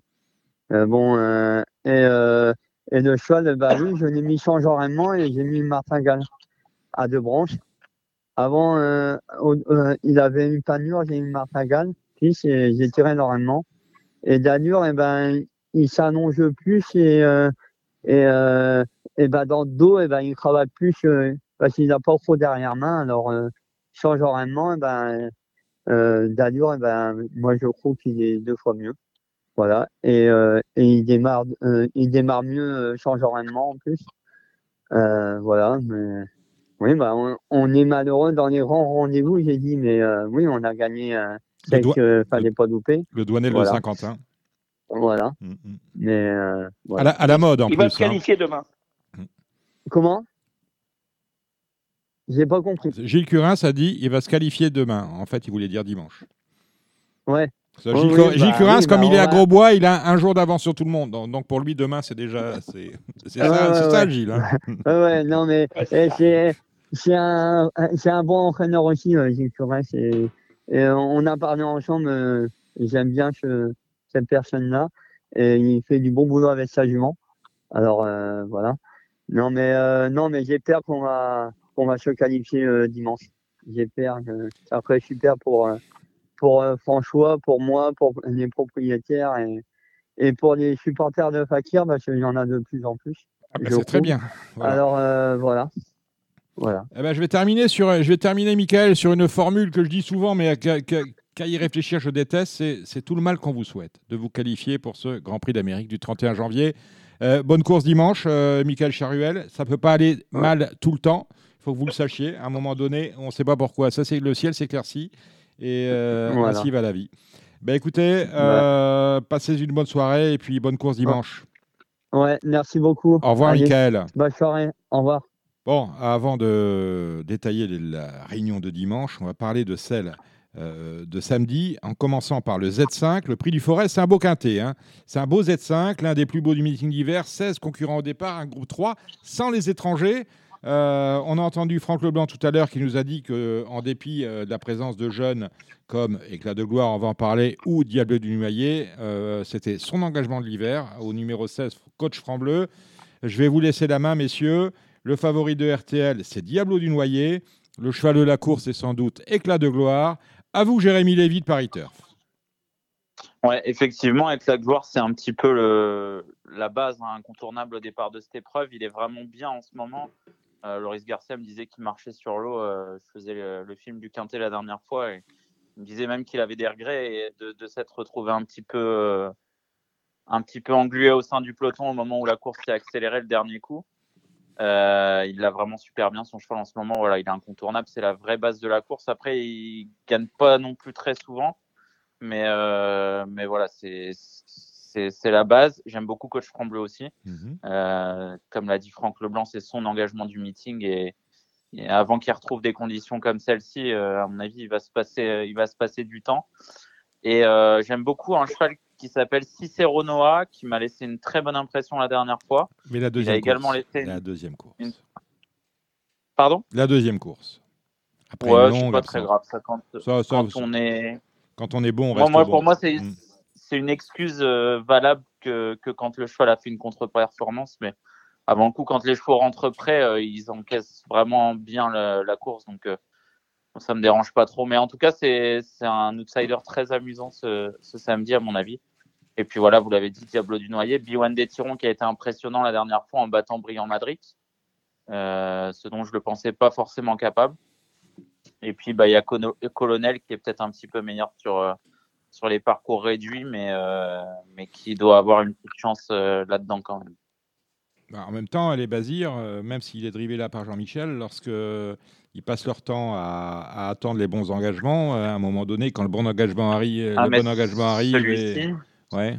Euh, bon, euh, et, et le cheval, bah oui, je l'ai mis changeant et j'ai mis martingale à deux branches. Avant, il avait une panure, j'ai mis martingale, puis c'est- j'ai tiré normalement. Et d'allure, eh ben, il s'allonge plus et, et, euh, et ben dans le dos, et ben il travaille plus euh, parce qu'il n'a pas trop derrière main. Alors euh, change horairement, et ben euh, d'allure, et ben moi je trouve qu'il est deux fois mieux. Voilà. Et, euh, et il démarre, il démarre mieux change horairement en plus. Voilà. Mais oui, bah on, on est malheureux dans les grands rendez-vous. J'ai dit, mais oui, on a gagné. Euh, Le c'est doigt- que fallait pas louper. Le douanier Voilà. de Saint-Quentin. Voilà. Mm, mm. Mais euh, À, la, à la mode en il plus. va se hein. qualifier demain. Comment? J'ai pas compris. Gilles Curins a dit il va se qualifier demain. En fait, il voulait dire dimanche. Ouais. Ça, Oui, Gilles, oui, bah Gilles Curins, oui, comme bah, il est à Grosbois, il a un jour d'avance sur tout le monde. Donc, pour lui, demain, c'est déjà. [laughs] C'est c'est Ouais, ça, ouais, c'est ça. Gilles. hein. [laughs] Ouais, ouais, non, mais Ouais, c'est et ça. c'est c'est un, c'est un bon entraîneur aussi, euh, Gilles Curès. Et, et on a parlé ensemble. euh, J'aime bien ce, cette personne-là. Et il fait du bon boulot avec sa jument. Alors euh, voilà. Non, mais euh, non, mais j'espère qu'on va qu'on va se qualifier euh, dimanche. J'espère que ça serait super pour euh, pour euh, François, pour moi, pour les propriétaires et et pour les supporters de Fakir, parce qu'il y en a de plus en plus. Ah, bah, c'est très bien. Voilà. Alors voilà. Voilà. Eh ben, je vais terminer sur, je vais terminer, Michael, sur une formule que je dis souvent, mais qu'à y réfléchir, je déteste. C'est, tout le mal qu'on vous souhaite de vous qualifier pour ce Grand Prix d'Amérique du 31 janvier. Euh, bonne course dimanche, euh, Michael Charuel. Ça peut pas aller mal tout le temps. Il faut que vous le sachiez. À un moment donné, on ne sait pas pourquoi. Ça, c'est le ciel s'éclaircit. Et euh, Voilà. ainsi va la vie. Ben écoutez, passez une bonne soirée et puis bonne course dimanche. Ouais, merci beaucoup. Au revoir, Allez, Michael. Bonne soirée. Au revoir. Bon, avant de détailler la réunion de dimanche, on va parler de celle euh, de samedi, en commençant par le Z5. Le prix du Forêt, c'est un beau quintet. hein. C'est un beau Z5, l'un des plus beaux du meeting d'hiver. 16 concurrents au départ, un groupe 3, sans les étrangers. Euh, on a entendu Franck Leblanc tout à l'heure qui nous a dit qu'en dépit euh, de la présence de jeunes comme Éclat de gloire, on va en parler, ou Diable du Noyer, c'était son engagement de l'hiver au numéro 16, coach Franc-Bleu. Je vais vous laisser la main, messieurs. Le favori de RTL, c'est Diablo du Noyer. Le cheval de la course est sans doute Éclat de gloire. À vous, Jérémy Lévy de Paris. Ouais, effectivement, avec la gloire, c'est un petit peu la base hein, incontournable au départ de cette épreuve. Il est vraiment bien en ce moment. Euh, Loris Garcia me disait qu'il marchait sur l'eau. Euh, je faisais le, film du Quintet la dernière fois et il me disait même qu'il avait des regrets et de, s'être retrouvé un euh, un petit peu englué au sein du peloton au moment où la course s'est accélérée le dernier coup. Euh, il l'a vraiment super bien son cheval en ce moment. Voilà, il est incontournable. C'est la vraie base de la course. Après, il gagne pas non plus très souvent. Mais, euh, mais voilà, c'est la base. J'aime beaucoup Coach Franc-Bleu aussi. Euh, comme l'a dit Franck Leblanc, c'est son engagement du meeting. Et, et avant qu'il retrouve des conditions comme celle-ci, à mon avis, il va se passer, il va se passer du temps. Et j'aime beaucoup un cheval qui s'appelle Cicero Noah, qui m'a laissé une très bonne impression la dernière fois. Mais la il deuxième a également course. laissé La deuxième course. une- Pardon? La deuxième course. Après Ouais, longue pas très grave. Ça, quand, Ça, ça, quand ça- on est Quand on est bon, on Moi, reste moi, bon. pour moi, c'est Mm. c'est une excuse euh, valable que, que quand le cheval a fait une contre-performance. Mais avant le coup, quand les chevaux rentrent près, euh, ils encaissent vraiment bien la, la course. Donc, euh, ça me dérange pas trop. Mais en tout cas, c'est c'est un outsider très amusant ce, ce samedi, à mon avis. Et puis voilà, vous l'avez dit, Diablo du Noyer. B1 des Tirons qui a été impressionnant la dernière fois en battant Brillant Madrid. Euh, ce dont je ne le pensais pas forcément capable. Et puis, bah, il y a Cono- Colonel qui est peut-être un petit peu meilleur sur, euh, sur les parcours réduits, mais, euh, mais qui doit avoir une petite chance là-dedans quand même. Bah, en même temps, les Bazir, même s'il est drivé là par Jean-Michel, lorsque ils passent leur temps à, à attendre les bons engagements, à un moment donné, quand le bon engagement arrive, Ah, le bon engagement arrive, et... ouais.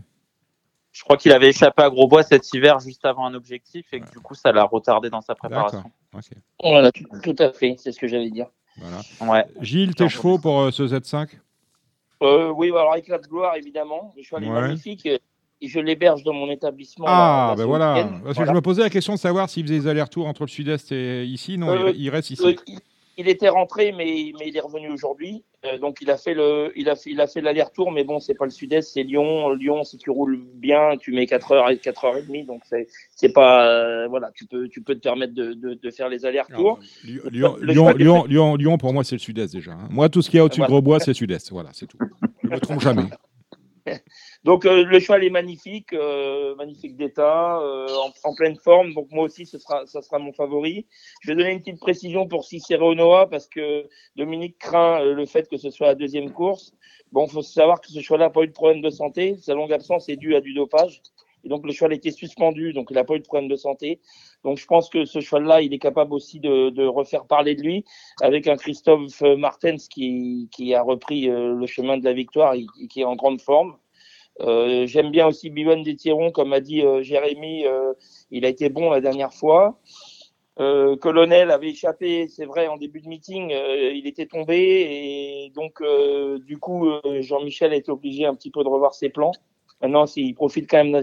Je crois qu'il avait échappé à Grosbois cet hiver juste avant un objectif et que du coup, ça l'a retardé dans sa préparation. Ok. Voilà, tout, tout à fait, c'est ce que j'allais dire. Voilà. Ouais. Gilles, tes chevaux pour euh, ce Z5 Euh, oui, alors éclat de gloire, évidemment. Cheval est Ouais. magnifique. Et je l'héberge dans mon établissement. Ah, là, ben voilà. Parce que Voilà. je me posais la question de savoir s'il faisait des allers-retours entre le sud-est et ici. Non, Euh, il, il reste ici. Euh, il, était rentré, mais, mais il est revenu aujourd'hui. Euh, donc il a fait le, il a fait, il a fait l'aller-retour, mais bon, c'est pas le sud-est, c'est Lyon. Lyon, si tu roules bien, tu mets 4 heures et 4 heures et demie, donc c'est, c'est pas, euh, voilà, tu peux, tu peux te permettre de, de, de faire les allers-retours. Lyon, Lyon, Le Lyon, Lyon, Lyon, Lyon, pour moi, c'est le sud-est déjà. hein. Moi, tout ce qu'il y a au-dessus Voilà. de Grosbois, c'est sud-est. Voilà, c'est tout. Je ne me trompe jamais. [laughs] Donc euh, le cheval est magnifique, euh, magnifique d'état, euh, en, en pleine forme. Donc moi aussi, ce sera, sera mon favori. Je vais donner une petite précision pour Cicero Noah parce que Dominique craint euh, le fait que ce soit la deuxième course. Bon, faut savoir que ce cheval n'a pas eu de problème de santé. Sa longue absence est due à du dopage. Et donc le cheval était suspendu, donc il n'a pas eu de problème de santé. Donc je pense que ce cheval-là, il est capable aussi de, de refaire parler de lui avec un Christophe Martens qui, qui a repris euh, le chemin de la victoire et, qui est en grande forme. Euh, J'aime bien aussi Biwan des comme a dit euh, Jérémy, euh, il a été bon la dernière fois. Colonel avait échappé, c'est vrai, en début de meeting, il était tombé et donc du coup Jean-Michel a été obligé un petit peu de revoir ses plans. Maintenant, s'il profite quand même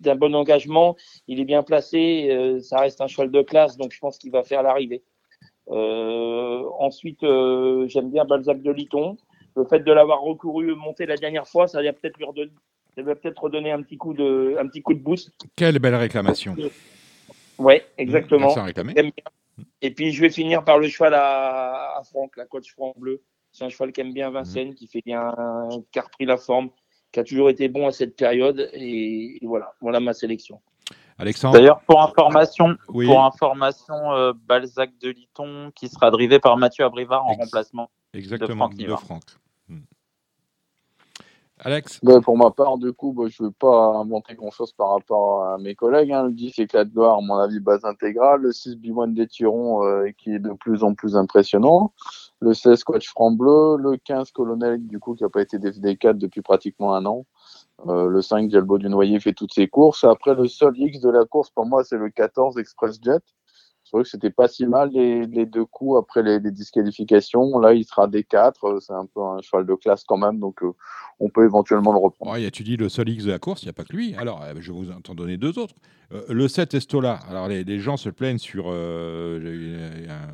d'un- bon engagement, il est bien placé, euh, ça reste un cheval de classe, donc je pense qu'il va faire l'arrivée. Euh, ensuite, euh, j'aime bien Balzac de Liton. Le fait de l'avoir recouru monter la dernière fois, ça va peut-être lui redonner, ça va peut-être redonner un petit coup de, un petit coup de boost. Quelle belle réclamation. Ouais, exactement. Bien. Et puis je vais finir par le cheval à, à Franck, la coach Franck Bleu. C'est un cheval qui aime bien Vincennes, qui fait bien, qui a repris la forme, qui a toujours été bon à cette période. Et, et voilà, voilà ma sélection. Alexandre D'ailleurs, pour information, Oui. pour information euh, Balzac de Liton qui sera drivé par Mathieu Abrivard en remplacement Exactement, de Franck de Nivard. Franck. Alex Ben, pour ma part, du coup, bah, je ne veux pas inventer grand-chose par rapport à mes collègues. Hein. Le 10 éclat de gloire, à mon avis, base intégrale. Le 6 B1 des Tirons, euh, qui est de plus en plus impressionnant. Le 16 coach franc. Le 15 colonel, du coup, qui n'a pas été DFD4 depuis pratiquement un an. Euh, le 5 Jalbo du Noyer fait toutes ses courses. Après, le seul X de la course, pour moi, c'est le 14 Express Jet. C'est vrai que c'était pas si mal les, deux coups après les, disqualifications. Là, il sera des 4 C'est un peu un cheval de classe quand même, donc euh, on peut éventuellement le reprendre. Ouais, tu dis le seul X de la course, il n'y a pas que lui. Alors, euh, je vais vous en donner deux autres. Euh, le 7 Estola. Alors, les, gens se plaignent sur. Euh, un,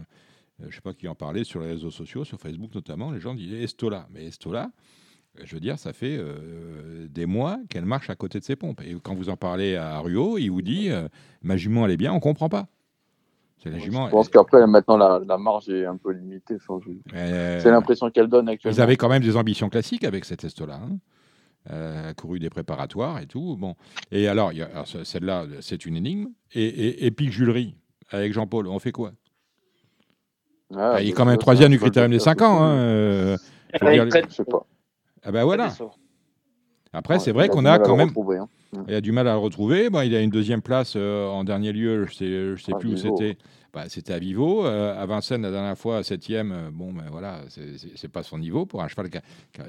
je ne sais pas qui en parlait sur les réseaux sociaux, sur Facebook notamment. Les gens disaient Estola. Mais Estola, je veux dire, ça fait euh, des mois qu'elle marche à côté de ses pompes. Et quand vous en parlez à Ruot, il vous dit euh, ma jument, elle est bien, on comprend pas. C'est la jument. Je pense qu'après, maintenant, la, la, marge est un peu limitée. Euh, c'est l'impression qu'elle donne actuellement. Vous avez quand même des ambitions classiques avec cette Estola. Hein euh, couru des préparatoires et tout. Bon. Et alors, alors celle-là, c'est une énigme. Et, et, et puis Julery, avec Jean-Paul, on fait quoi? Ah, ah, Il est quand même troisième du critérium des 5 ans. Hein, euh, je, dire, je sais pas. Ah ben voilà. Après, ouais, c'est vrai qu'on a quand même. Hein. Il a du mal à le retrouver. Bon, il a une deuxième place euh, en dernier lieu. Je sais, je sais ah, plus où c'était. Bah, c'était à Vivo. Euh, à Vincennes, la dernière fois, septième. Euh, bon, ben voilà, c'est pas son niveau pour un cheval qui a,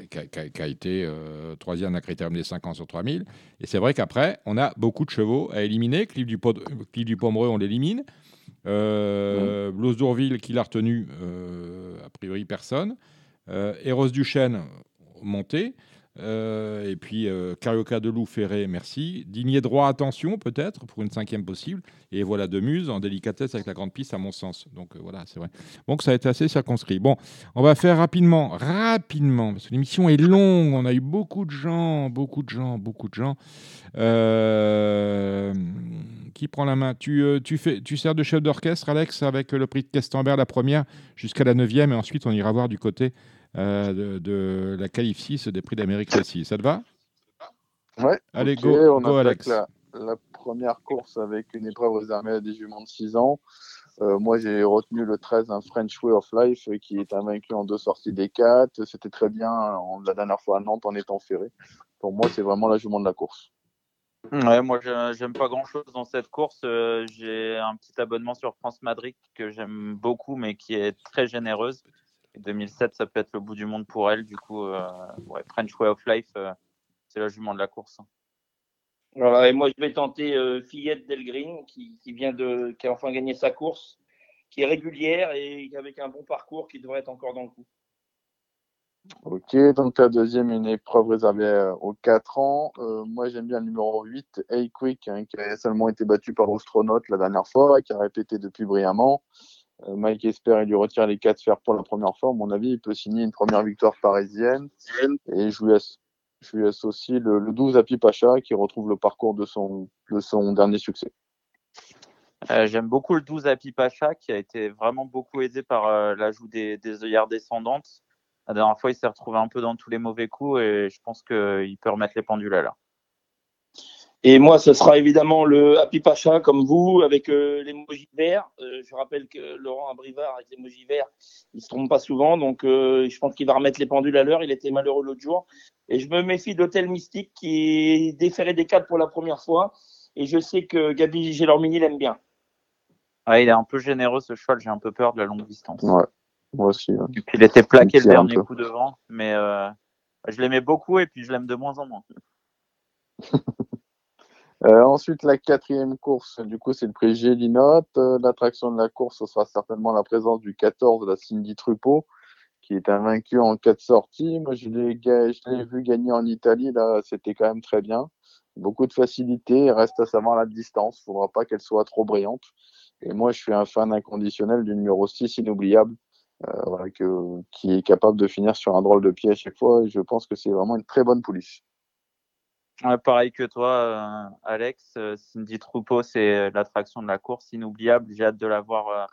qui a, qui a été euh, troisième à critérium des 5 ans sur 3000. Et c'est vrai qu'après, on a beaucoup de chevaux à éliminer. Cliff du, Pomereux, on l'élimine. Euh, mmh. Blouse d'Ourville, qui l'a retenu, a priori personne. Eros Duchesne, monté. Euh, et puis euh, Carioca de Loup, Ferré, merci. Digné droit, attention peut-être, pour une cinquième possible. Et voilà de Muse en délicatesse avec la grande piste, à mon sens. Donc euh, voilà, c'est vrai. Donc ça a été assez circonscrit. Bon, on va faire rapidement, rapidement, parce que l'émission est longue. On a eu beaucoup de gens, beaucoup de gens, beaucoup de gens. Euh, qui prend la main? Tu, tu, fais, tu sers de chef d'orchestre, Alex, avec le prix de Castambert, la première, jusqu'à la neuvième, et ensuite on ira voir du côté de, de, la qualif 6 des prix d'Amérique aussi. Ça te va? Ouais. Allez, okay, go, on go Alex. La, la, première course avec une épreuve réservée à des juments de 6 ans. Euh, moi, j'ai retenu le 13, un French Way of Life, qui est invaincu en deux sorties des 4. C'était très bien en, la dernière fois à Nantes en étant ferré. Pour moi, c'est vraiment la jument de la course. Ouais, moi, j'aime pas grand chose dans cette course. Euh, j'ai un petit abonnement sur France Madrid que j'aime beaucoup, mais qui est très généreuse. 2007, ça peut être le bout du monde pour elle. Du coup, euh, ouais, French Way of Life, euh, c'est la jument de la course. Voilà, et moi, je vais tenter euh, Fillette Delgreen, qui, qui, vient de, qui a enfin gagné sa course, qui est régulière et avec un bon parcours qui devrait être encore dans le coup. Ok, donc la deuxième, une épreuve réservée aux 4 ans. Euh, moi, j'aime bien le numéro 8, A-Quick, hein, qui a seulement été battu par l'astronaute la dernière fois, qui a répété depuis brillamment. Euh, Mike Esper, il lui retire les 4 fers pour la première fois. À mon avis, il peut signer une première victoire parisienne. Et je lui, associe le, le 12 à Pipacha, qui retrouve le parcours de son, de son dernier succès. Euh, J'aime beaucoup le 12 à Pipacha, qui a été vraiment beaucoup aidé par euh, l'ajout des, des œillères descendantes. La dernière fois, il s'est retrouvé un peu dans tous les mauvais coups et je pense qu'il peut remettre les pendules à l'heure. Et moi, ce sera évidemment le Happy Pacha, comme vous, avec euh, l'emoji vert. Euh, je rappelle que Laurent Abrivard, avec l'emoji vert, il se trompe pas souvent. Donc, euh, je pense qu'il va remettre les pendules à l'heure. Il était malheureux l'autre jour. Et je me méfie d'Hôtel Mystique, qui déféré des cadres pour la première fois. Et je sais que Gabi Gélormini l'aime bien. Ouais, il est un peu généreux, ce cheval. J'ai un peu peur de la longue distance. Ouais, moi aussi. Ouais. Et puis, il était plaqué le dernier coup devant. Mais euh, je l'aimais beaucoup et puis je l'aime de moins en moins. [laughs] Euh, ensuite, la quatrième course, du coup, c'est le prix Gélinote. Euh, L'attraction de la course, ce sera certainement la présence du 14 de la Cindy Trupeau, qui est invaincu en quatre sorties. Moi, je l'ai vu gagner en Italie, là, c'était quand même très bien. Beaucoup de facilité, il reste à savoir la distance. Il faudra pas qu'elle soit trop brillante. Et moi, je suis un fan inconditionnel du numéro 6 inoubliable, euh, qui est capable de finir sur un drôle de pied à chaque fois. Et je pense que c'est vraiment une très bonne pouliche. Ouais, pareil que toi, euh, Alex. Euh, Cindy Troupeau, c'est l'attraction de la course inoubliable. J'ai hâte de la voir euh,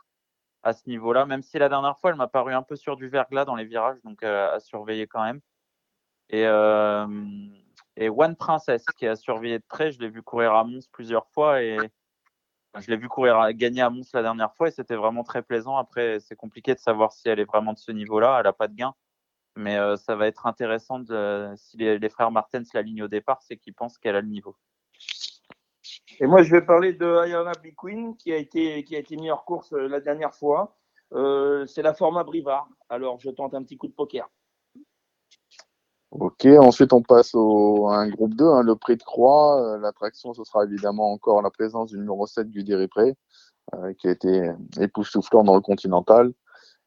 à ce niveau-là, même si la dernière fois, elle m'a paru un peu sur du verglas dans les virages, donc à surveiller quand même. Et, et One Princess, qui a surveillé de près, je l'ai vu courir à Mons plusieurs fois et je l'ai vu courir à, gagner à Mons la dernière fois et c'était vraiment très plaisant. Après, c'est compliqué de savoir si elle est vraiment de ce niveau-là. Elle n'a pas de gain. Mais euh, ça va être intéressant de, si les, les frères Martens la ligne au départ, c'est qu'ils pensent qu'elle a le niveau. Et moi, je vais parler de Ayana Queen qui a été qui a été mis hors course euh, la dernière fois. Euh, c'est la format Brivard. Alors, je tente un petit coup de poker. Ok, ensuite on passe au, à un groupe 2, hein, le prix de croix. Euh, L'attraction, ce sera évidemment encore la présence du numéro 7 du Déripré, euh, qui a été époustouflant dans le Continental.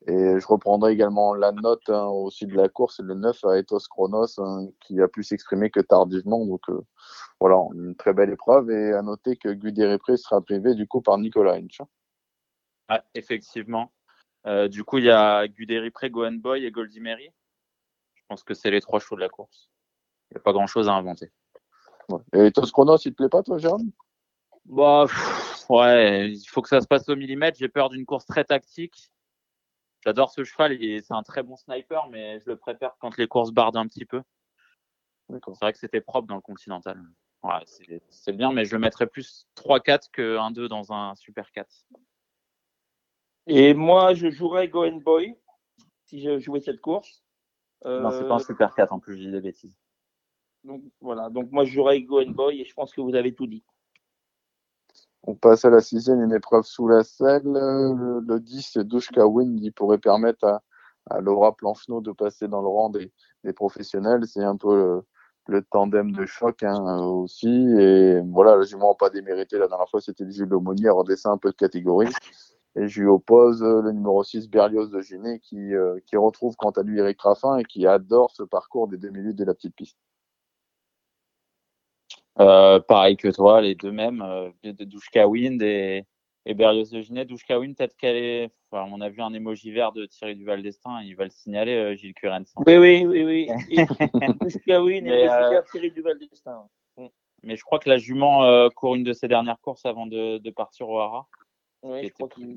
Et je reprendrai également la note hein, aussi de la course, le 9 à Ethos Chronos, hein, qui a pu s'exprimer que tardivement. Donc euh, voilà, une très belle épreuve. Et à noter que Guderipré sera privé du coup par Nicolas Hinch. Ouais, effectivement. Euh, du coup, il y a Guderipré, Gohan Boy et Goldie Mary. Je pense que c'est les trois chevaux de la course. Il n'y a pas grand-chose à inventer. Ouais. Et Ethos Chronos, il te plaît pas, toi, Jérôme? Bah, pff, ouais, il faut que ça se passe au millimètre. J'ai peur d'une course très tactique. J'adore ce cheval, c'est un très bon sniper, mais je le préfère quand les courses bardent un petit peu. C'est vrai que c'était propre dans le Continental. Ouais, c'est- bien, mais je le mettrais plus 3-4 que 1-2 dans un Super 4. Et moi, je jouerais Gohan Boy si je jouais cette course. Non, c'est Euh, pas un Super 4 en plus, je dis des bêtises. donc voilà. Donc moi, je jouerais Gohan Boy et je pense que vous avez tout dit. On passe à la sixième, une épreuve sous la selle. Le, le 10, c'est Dushka qui pourrait permettre à, Laura Planchenow de passer dans le rang des, professionnels. C'est un peu le, le tandem de choc hein, aussi. Et voilà, la jument pas démérité. La dernière fois, c'était le Gilles Aumonier, redescend un peu de catégorie. Et je lui oppose euh, le numéro 6, Berlioz de Giné, qui, euh, qui retrouve quant à lui Eric Raffin et qui adore ce parcours des deux minutes de la petite piste. Euh, pareil que toi, les deux mêmes, euh, de Douchka Wind et, et Berlioz de Ginet. Douchka Wind, peut-être qu'elle est. Enfin, on a vu un émoji vert de Thierry Duval d'Estaing, il va le signaler, euh, Gilles Curens. Oui, oui, oui, oui. [laughs] Et oui, Mais, et Thierry Duval d'Estaing. Mais je crois que la jument euh, court une de ses dernières courses avant de, de partir au Hara. Oui,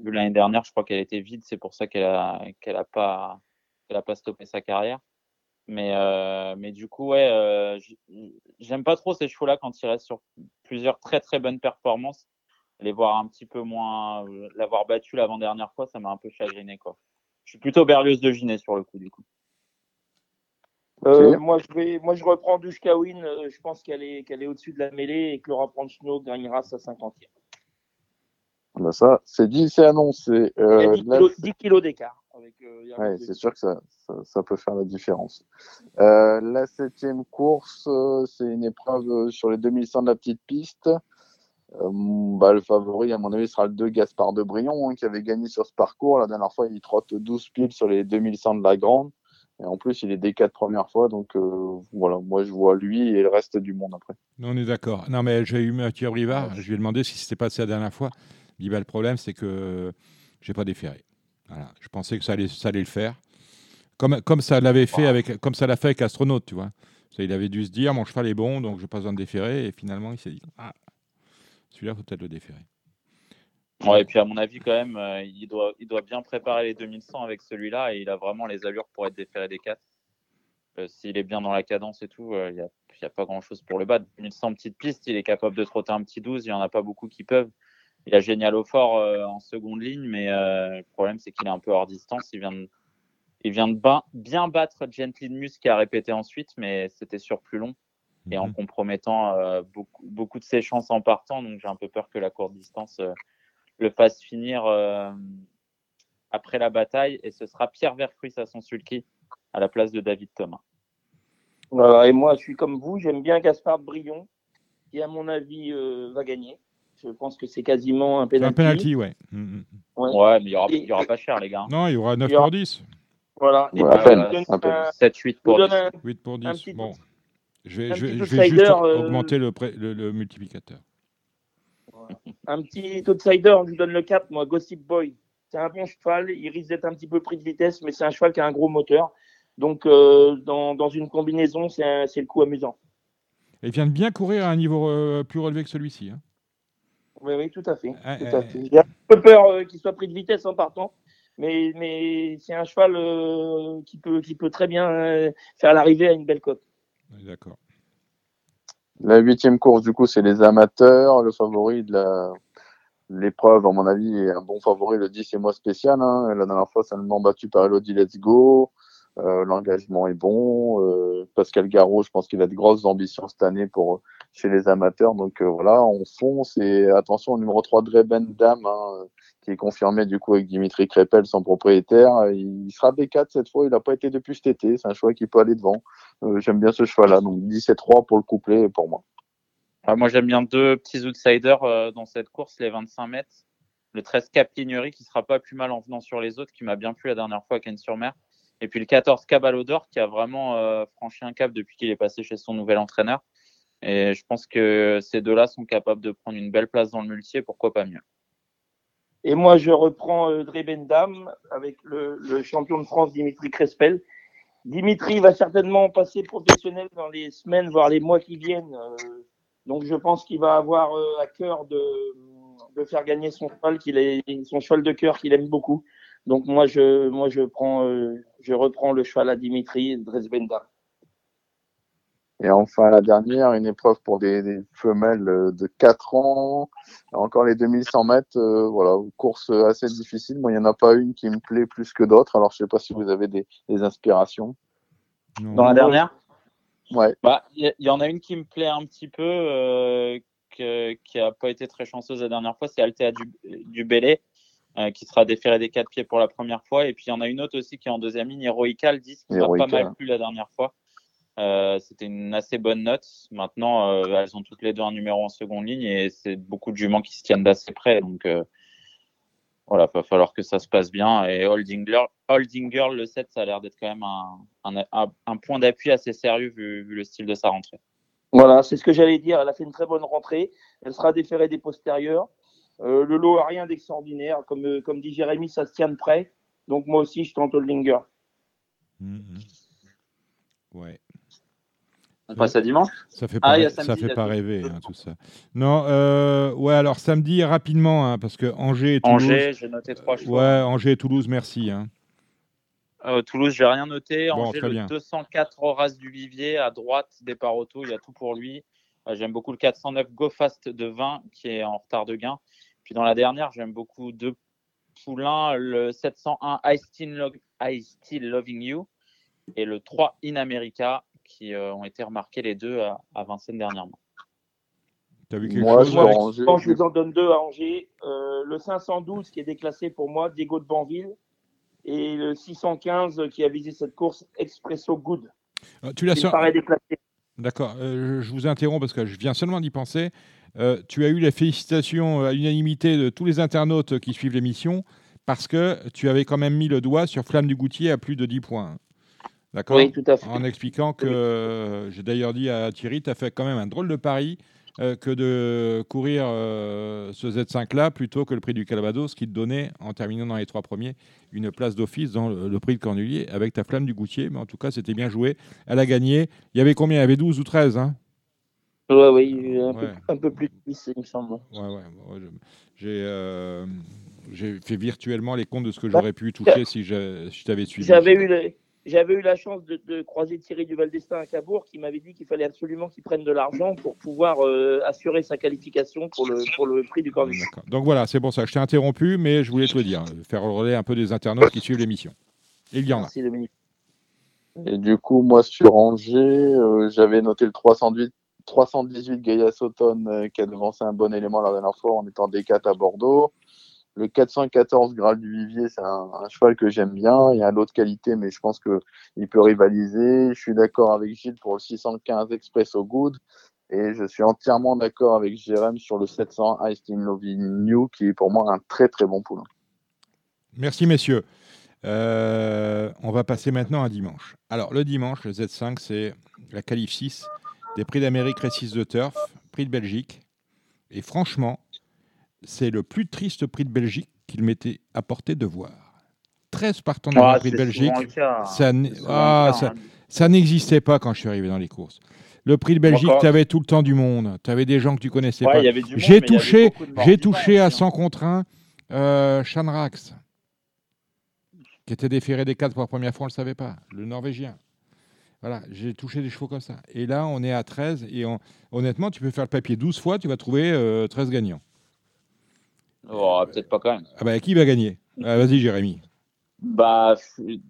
l'année dernière, je crois qu'elle était vide, c'est pour ça qu'elle a qu'elle a pas qu'elle a pas stoppé sa carrière. Mais euh, mais du coup ouais, euh, j'aime pas trop ces chevaux-là quand ils restent sur plusieurs très très bonnes performances. Les voir un petit peu moins, euh, l'avoir battu l'avant-dernière fois, ça m'a un peu chagriné quoi. Je suis plutôt Berlioz de Ginet sur le coup du coup. Euh, moi, je vais, moi, je reprends Dushka Win. euh, je pense qu'elle est, qu'elle est au-dessus de la mêlée et que Laura Planchino gagnera sa 50e. Ben ça, c'est dit, c'est annoncé. Il y a Euh, 10 la- kilos, 10 kilos d'écart. Avec, euh, Ouais, c'est sûr que ça, ça, ça peut faire la différence. Euh, la septième course, euh, c'est une épreuve sur les 2100 de la petite piste. Euh, bah, le favori, à mon avis, sera le 2 Gaspard de Brion, hein, qui avait gagné sur ce parcours. La dernière fois, il trotte 12 piles sur les 2100 de la grande. Et en plus, il est des quatre premières fois. Donc euh, voilà, moi, je vois lui et le reste du monde après. Non, on est d'accord. Non, mais j'ai eu Mathieu Rivard. Je lui ai demandé ce qui s'était passé la dernière fois. Il dit bah, le problème, c'est que j'ai pas déféré. Je pensais que ça allait, le faire. Comme, ça l'avait fait avec, l'a fait avec Astronaute, tu vois. Il avait dû se dire mon cheval est bon, donc je n'ai pas besoin de déférer. Et finalement, il s'est dit ah, celui-là, faut peut-être le déférer. Et puis à mon avis, quand même, euh, il, doit, il bien préparer les 2100 avec celui-là et il a vraiment les allures pour être déféré des 4. Euh, S'il est bien dans la cadence et tout, euh, il n'y a, il a pas grand-chose pour le battre. 2100 petites pistes, il est capable de trotter un petit 12, il n'y en a pas beaucoup qui peuvent. Il a génial au fort euh, en seconde ligne, mais euh, le problème, c'est qu'il est un peu hors distance. Il vient de, il vient de ba- bien battre Gently Mus qui a répété ensuite, mais c'était sur plus long et en Mhm. compromettant euh, beaucoup, beaucoup de ses chances en partant. Donc j'ai un peu peur que la courte distance euh, le fasse finir euh, après la bataille. Et ce sera Pierre Vercruis à son sulky à la place de David Thomas. Voilà, et moi, je suis comme vous. J'aime bien Gaspard Brion, qui, à mon avis, euh, va gagner. Je pense que c'est quasiment un C'est un penalty. penalty, ouais. Mhm. Ouais. Ouais, mais il y aura, Et- aura pas cher, les gars. Non, il y aura 9 Il y aura- pour 10. Voilà. Et Ouais, puis, à peine, vous donne 7-8 je vous pour donne 10. un- 8 pour 10. Un petit bon. Je vais, je je vais juste outsider, euh, augmenter le, pré- le, le multiplicateur. Un petit outsider, je lui donne le 4, moi, Gossip Boy. C'est un bon cheval, il risque d'être un petit peu pris de vitesse, mais c'est un cheval qui a un gros moteur. Donc, euh, dans, dans une combinaison, c'est le coup amusant. Et il vient de bien courir à un niveau euh, plus relevé que celui-ci. hein. Oui, oui, tout à fait. Ah, tout ah, à fait. J'ai un peu peur euh, qu'il soit pris de vitesse en partant, mais, mais c'est un cheval euh, qui, peut, qui peut très bien euh, faire l'arrivée à une belle cote. D'accord. La huitième course, du coup, c'est les amateurs. Le favori de la l'épreuve, à mon avis, est un bon favori. Le 10, c'est moi spécial. Hein. La dernière fois, seulement battu par Elodie Let's Go. Euh, L'engagement est bon. Euh, Pascal Garot, je pense qu'il a de grosses ambitions cette année pour chez les amateurs. Donc euh, voilà, on fonce et attention au numéro 3 Dreben Dam, hein, qui est confirmé du coup avec Dimitri Crépel, son propriétaire. Il sera B4 cette fois. Il n'a pas été depuis cet été. C'est un choix qui peut aller devant. Euh, J'aime bien ce choix-là. Donc 17-3 pour le couplet pour moi. Ah, moi, j'aime bien deux petits outsiders euh, dans cette course, les 25 mètres. Le 13 Cap Lignery qui sera pas plus mal en venant sur les autres, qui m'a bien plu la dernière fois à Cannes-sur-Mer. Et puis le 14 Cabalodor qui a vraiment franchi un cap depuis qu'il est passé chez son nouvel entraîneur. Et je pense que ces deux-là sont capables de prendre une belle place dans le multi pourquoi pas mieux. Et moi, je reprends euh, Drebendam avec le, le champion de France Dimitri Crespel. Dimitri va certainement passer professionnel dans les semaines, voire les mois qui viennent. Euh, donc, je pense qu'il va avoir euh, à cœur de, de faire gagner son cheval, qu'il est, son cheval de cœur qu'il aime beaucoup. Donc, moi, je, moi, je prends, euh, je reprends le cheval à Dimitri Dresbenda. Et enfin, la dernière, une épreuve pour des, des femelles euh, de 4 ans. Encore les 2100 mètres, euh, voilà, course assez difficile. Moi, il n'y en a pas une qui me plaît plus que d'autres. Alors, je sais pas si vous avez des, des inspirations. Dans la dernière? Ouais. Bah, il y, y en a une qui me plaît un petit peu, euh, que- qui a pas été très chanceuse la dernière fois, c'est Altea du, euh, qui sera déféré des quatre pieds pour la première fois. Et puis il y en a une autre aussi qui est en deuxième ligne, Heroical 10, qui m'a pas mal plu la dernière fois. Euh, C'était une assez bonne note. Maintenant, euh, elles ont toutes les deux un numéro en seconde ligne et c'est beaucoup de juments qui se tiennent d'assez près. Donc euh, voilà, va falloir que ça se passe bien. Et Holding Girl, Holding Girl le 7, ça a l'air d'être quand même un, un, un- un point d'appui assez sérieux vu, vu le style de sa rentrée. Voilà, c'est ce que j'allais dire. Elle a fait une très bonne rentrée. Elle sera déférée des postérieurs. Euh, le lot a rien d'extraordinaire. Comme, euh, comme dit Jérémy, ça se tient de près. Donc moi aussi, je tente Holdinger. Mhm. Ouais. On passe à dimanche Ça fait Ah, pas, ça samedi, y fait pas rêver hein, tout ça. Non, euh, ouais, alors samedi rapidement, hein, parce que Angers et Toulouse. Angers, j'ai noté trois choix. Ouais, Angers et Toulouse, merci. hein. Euh, Toulouse, j'ai rien noté. Bon, Angers, très le bien. 204 Horace du Vivier à droite, départ auto, il y a tout pour lui. Euh, j'aime beaucoup le 409 Go Fast de 20 qui est en retard de gain. Puis dans la dernière, j'aime beaucoup deux poulains, le 701 I Still, Lo- I Still Loving You et le 3 In America qui euh, ont été remarqués les deux à, à Vincennes dernièrement. T'as vu quelque Moi, chose Angers, Bon, je vous en donne deux à Angers. Euh, le 512 qui est déclassé pour moi, Diego de Banville. Et le 615 qui a visé cette course, Expresso Good. Ah, Tu l'as Il sur- paraît déclassé. D'accord, euh, je vous interromps parce que je viens seulement d'y penser. Euh, tu as eu la félicitation à l'unanimité de tous les internautes qui suivent l'émission parce que tu avais quand même mis le doigt sur Flamme du Goutier à plus de 10 points. D'accord Oui, tout à fait. En expliquant que, j'ai d'ailleurs dit à Thierry, tu as fait quand même un drôle de pari euh, que de courir euh, ce Z5-là plutôt que le prix du Calvados qui te donnait, en terminant dans les trois premiers, une place d'office dans le, le prix de Cornulier avec ta Flamme du Goutier. Mais en tout cas, c'était bien joué. Elle a gagné. Il y avait combien? Il y avait 12 ou 13 hein? Ouais, oui, un, Ouais. peu, un peu plus de 10, il me semble. Ouais, J'ai euh, j'ai fait virtuellement les comptes de ce que Bah, j'aurais pu toucher si je, si je t'avais suivi. J'avais eu, le- j'avais eu la chance de, de croiser Thierry Duval d'Estaing à Cabourg qui m'avait dit qu'il fallait absolument qu'il prenne de l'argent pour pouvoir euh, assurer sa qualification pour le, pour le prix du. D'accord. Donc voilà, c'est pour ça. Je t'ai interrompu, mais je voulais te le dire. Faire le relais un peu des internautes qui suivent l'émission. Il y en a. Merci Dominique. Et du coup, moi, sur Angers, euh, j'avais noté le 318, 318 Gaia Sauton euh, qui a devancé un bon élément la dernière fois en étant D4 à Bordeaux. Le 414 Graal du Vivier, c'est un, un cheval que j'aime bien. Il y a l'autre qualité, mais je pense que il peut rivaliser. Je suis d'accord avec Gilles pour le 615 Expresso Good. Et je suis entièrement d'accord avec Jérém sur le 700 Ice in Loving New, qui est pour moi un très très bon poulain. Merci, messieurs. Euh, on va passer maintenant à dimanche. Alors, le dimanche, le Z5, c'est la qualif 6 des prix d'Amérique Récis de Turf, prix de Belgique. Et franchement, c'est le plus triste prix de Belgique qu'il m'était apporté de voir. 13 partants dans Ah, le prix de Belgique. Ça, ah, ça, hein. ça n'existait pas quand je suis arrivé dans les courses. Le prix de Belgique, tu avais tout le temps du monde. Tu avais des gens que tu connaissais Ouais, pas. J'ai touché, j'ai touché à aussi, hein. 100 contre 1 euh, Shanrax, qui était déféré des 4 pour la première fois, on ne le savait pas. Le Norvégien. Voilà, j'ai touché des chevaux comme ça. Et là, on est à 13. Et on- honnêtement, tu peux faire le papier 12 fois, tu vas trouver euh, 13 gagnants. Oh, peut-être pas quand même. Ah bah, qui va gagner? Ah, Vas-y, Jérémy. Bah,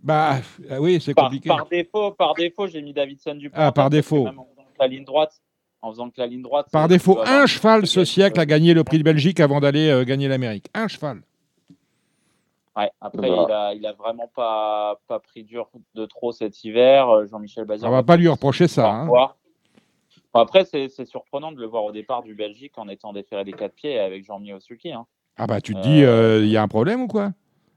Bah ah oui, c'est compliqué. par défaut, par défaut, j'ai mis Davidson du Ah, par défaut. En faisant que la ligne droite, en faisant que la ligne droite. Par défaut, un cheval ce siècle a gagné le prix de Belgique avant d'aller euh, gagner l'Amérique. Un cheval. Ouais, après, Voilà. il, a, il a vraiment pas, pas pris dur de trop cet hiver. Euh, Jean-Michel Bazir. On va pas lui reprocher ça. hein. après, c'est c'est surprenant de le voir au départ du Belgique en étant déféré des quatre pieds avec Jean-Mi Osuki. Hein. Ah bah tu te dis, Euh, il y a un problème ou quoi?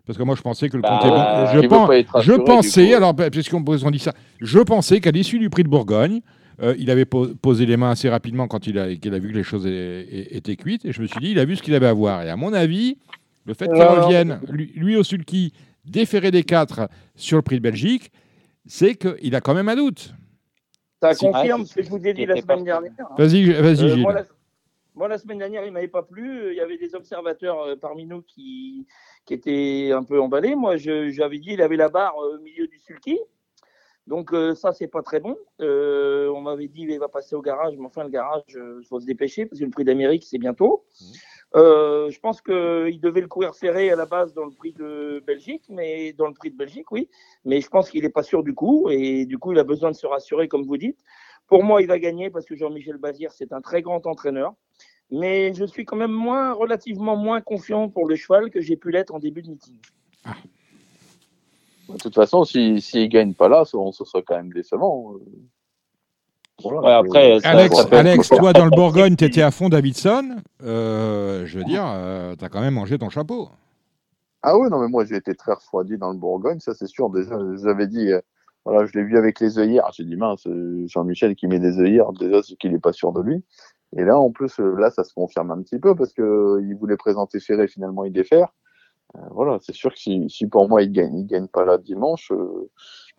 Parce que moi je pensais que le Bah, compte est bon. euh, Je, pense- je pensais, alors puisqu'on on dit ça, je pensais qu'à l'issue du prix de Bourgogne, euh, il avait po- posé les mains assez rapidement quand il a, qu'il a vu que les choses étaient cuites. Et je me suis dit, il a vu ce qu'il avait à voir. Et à mon avis, le fait qu'il revienne, lui, lui au sulky, déféré des quatre sur le prix de Belgique, c'est qu'il a quand même un doute. Ça confirme ce que je vous ai dit la semaine dernière. hein. Vas-y, vas-y, Euh, Gilles. moi, la, moi, la semaine dernière, il m'avait pas plu. Il y avait des observateurs euh, parmi nous qui, qui étaient un peu emballés. Moi, j'avais dit il avait la barre euh, au milieu du sulky. Donc euh, ça, c'est pas très bon. Euh, on m'avait dit il va passer au garage, mais enfin le garage, il faut se dépêcher parce que le prix d'Amérique, c'est bientôt. Euh, je pense qu'il devait le courir ferré à la base dans le prix de Belgique, mais dans le prix de Belgique, oui. Mais je pense qu'il n'est pas sûr du coup, et du coup, il a besoin de se rassurer, comme vous dites. Pour moi, il va gagner parce que Jean-Michel Bazir, c'est un très grand entraîneur. Mais je suis quand même moins, relativement moins confiant pour le cheval que j'ai pu l'être en début de meeting. De toute façon, s'il si, ne gagne pas là, ce, ce sera quand même décevant. euh. Voilà. Ouais, après, ça- Alex, ça Alex, toi dans le Bourgogne, tu étais à fond Davidson. Euh, je veux dire, tu as quand même mangé ton chapeau. Ah oui, non, mais moi j'ai été très refroidi dans le Bourgogne, ça c'est sûr. Déjà, j'avais dit, euh, voilà, je l'ai vu avec les œillères. J'ai dit, mince, euh, Jean-Michel qui met des œillères, déjà c'est qu'il n'est pas sûr de lui. Et là, en plus, euh, là, ça se confirme un petit peu parce que euh, il voulait présenter Ferré, finalement il défère. Euh, voilà, c'est sûr que si, si pour moi il gagne, il gagne pas là dimanche, euh,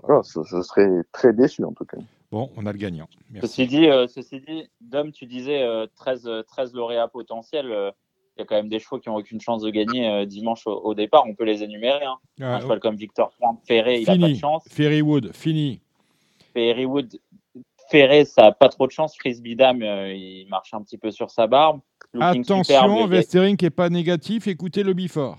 voilà, ce, ce serait très déçu en tout cas. Bon, on a le gagnant. Merci. Ceci dit, euh, ceci dit, Dom, tu disais euh, 13, euh, 13 lauréats potentiels. Il y a quand même des chevaux qui n'ont aucune chance de gagner euh, dimanche au, au départ. On peut les énumérer. Hein. Ah, Un cheval comme Victor Frank Ferré, il n'a pas de fini. chance. Ferrywood, fini. Ferrywood, Ferré, ça n'a pas trop de chance. Frisbee Dame, euh, il marche un petit peu sur sa barbe. Looking Superbe, Attention, Westering qui n'est pas négatif, écoutez le bifort.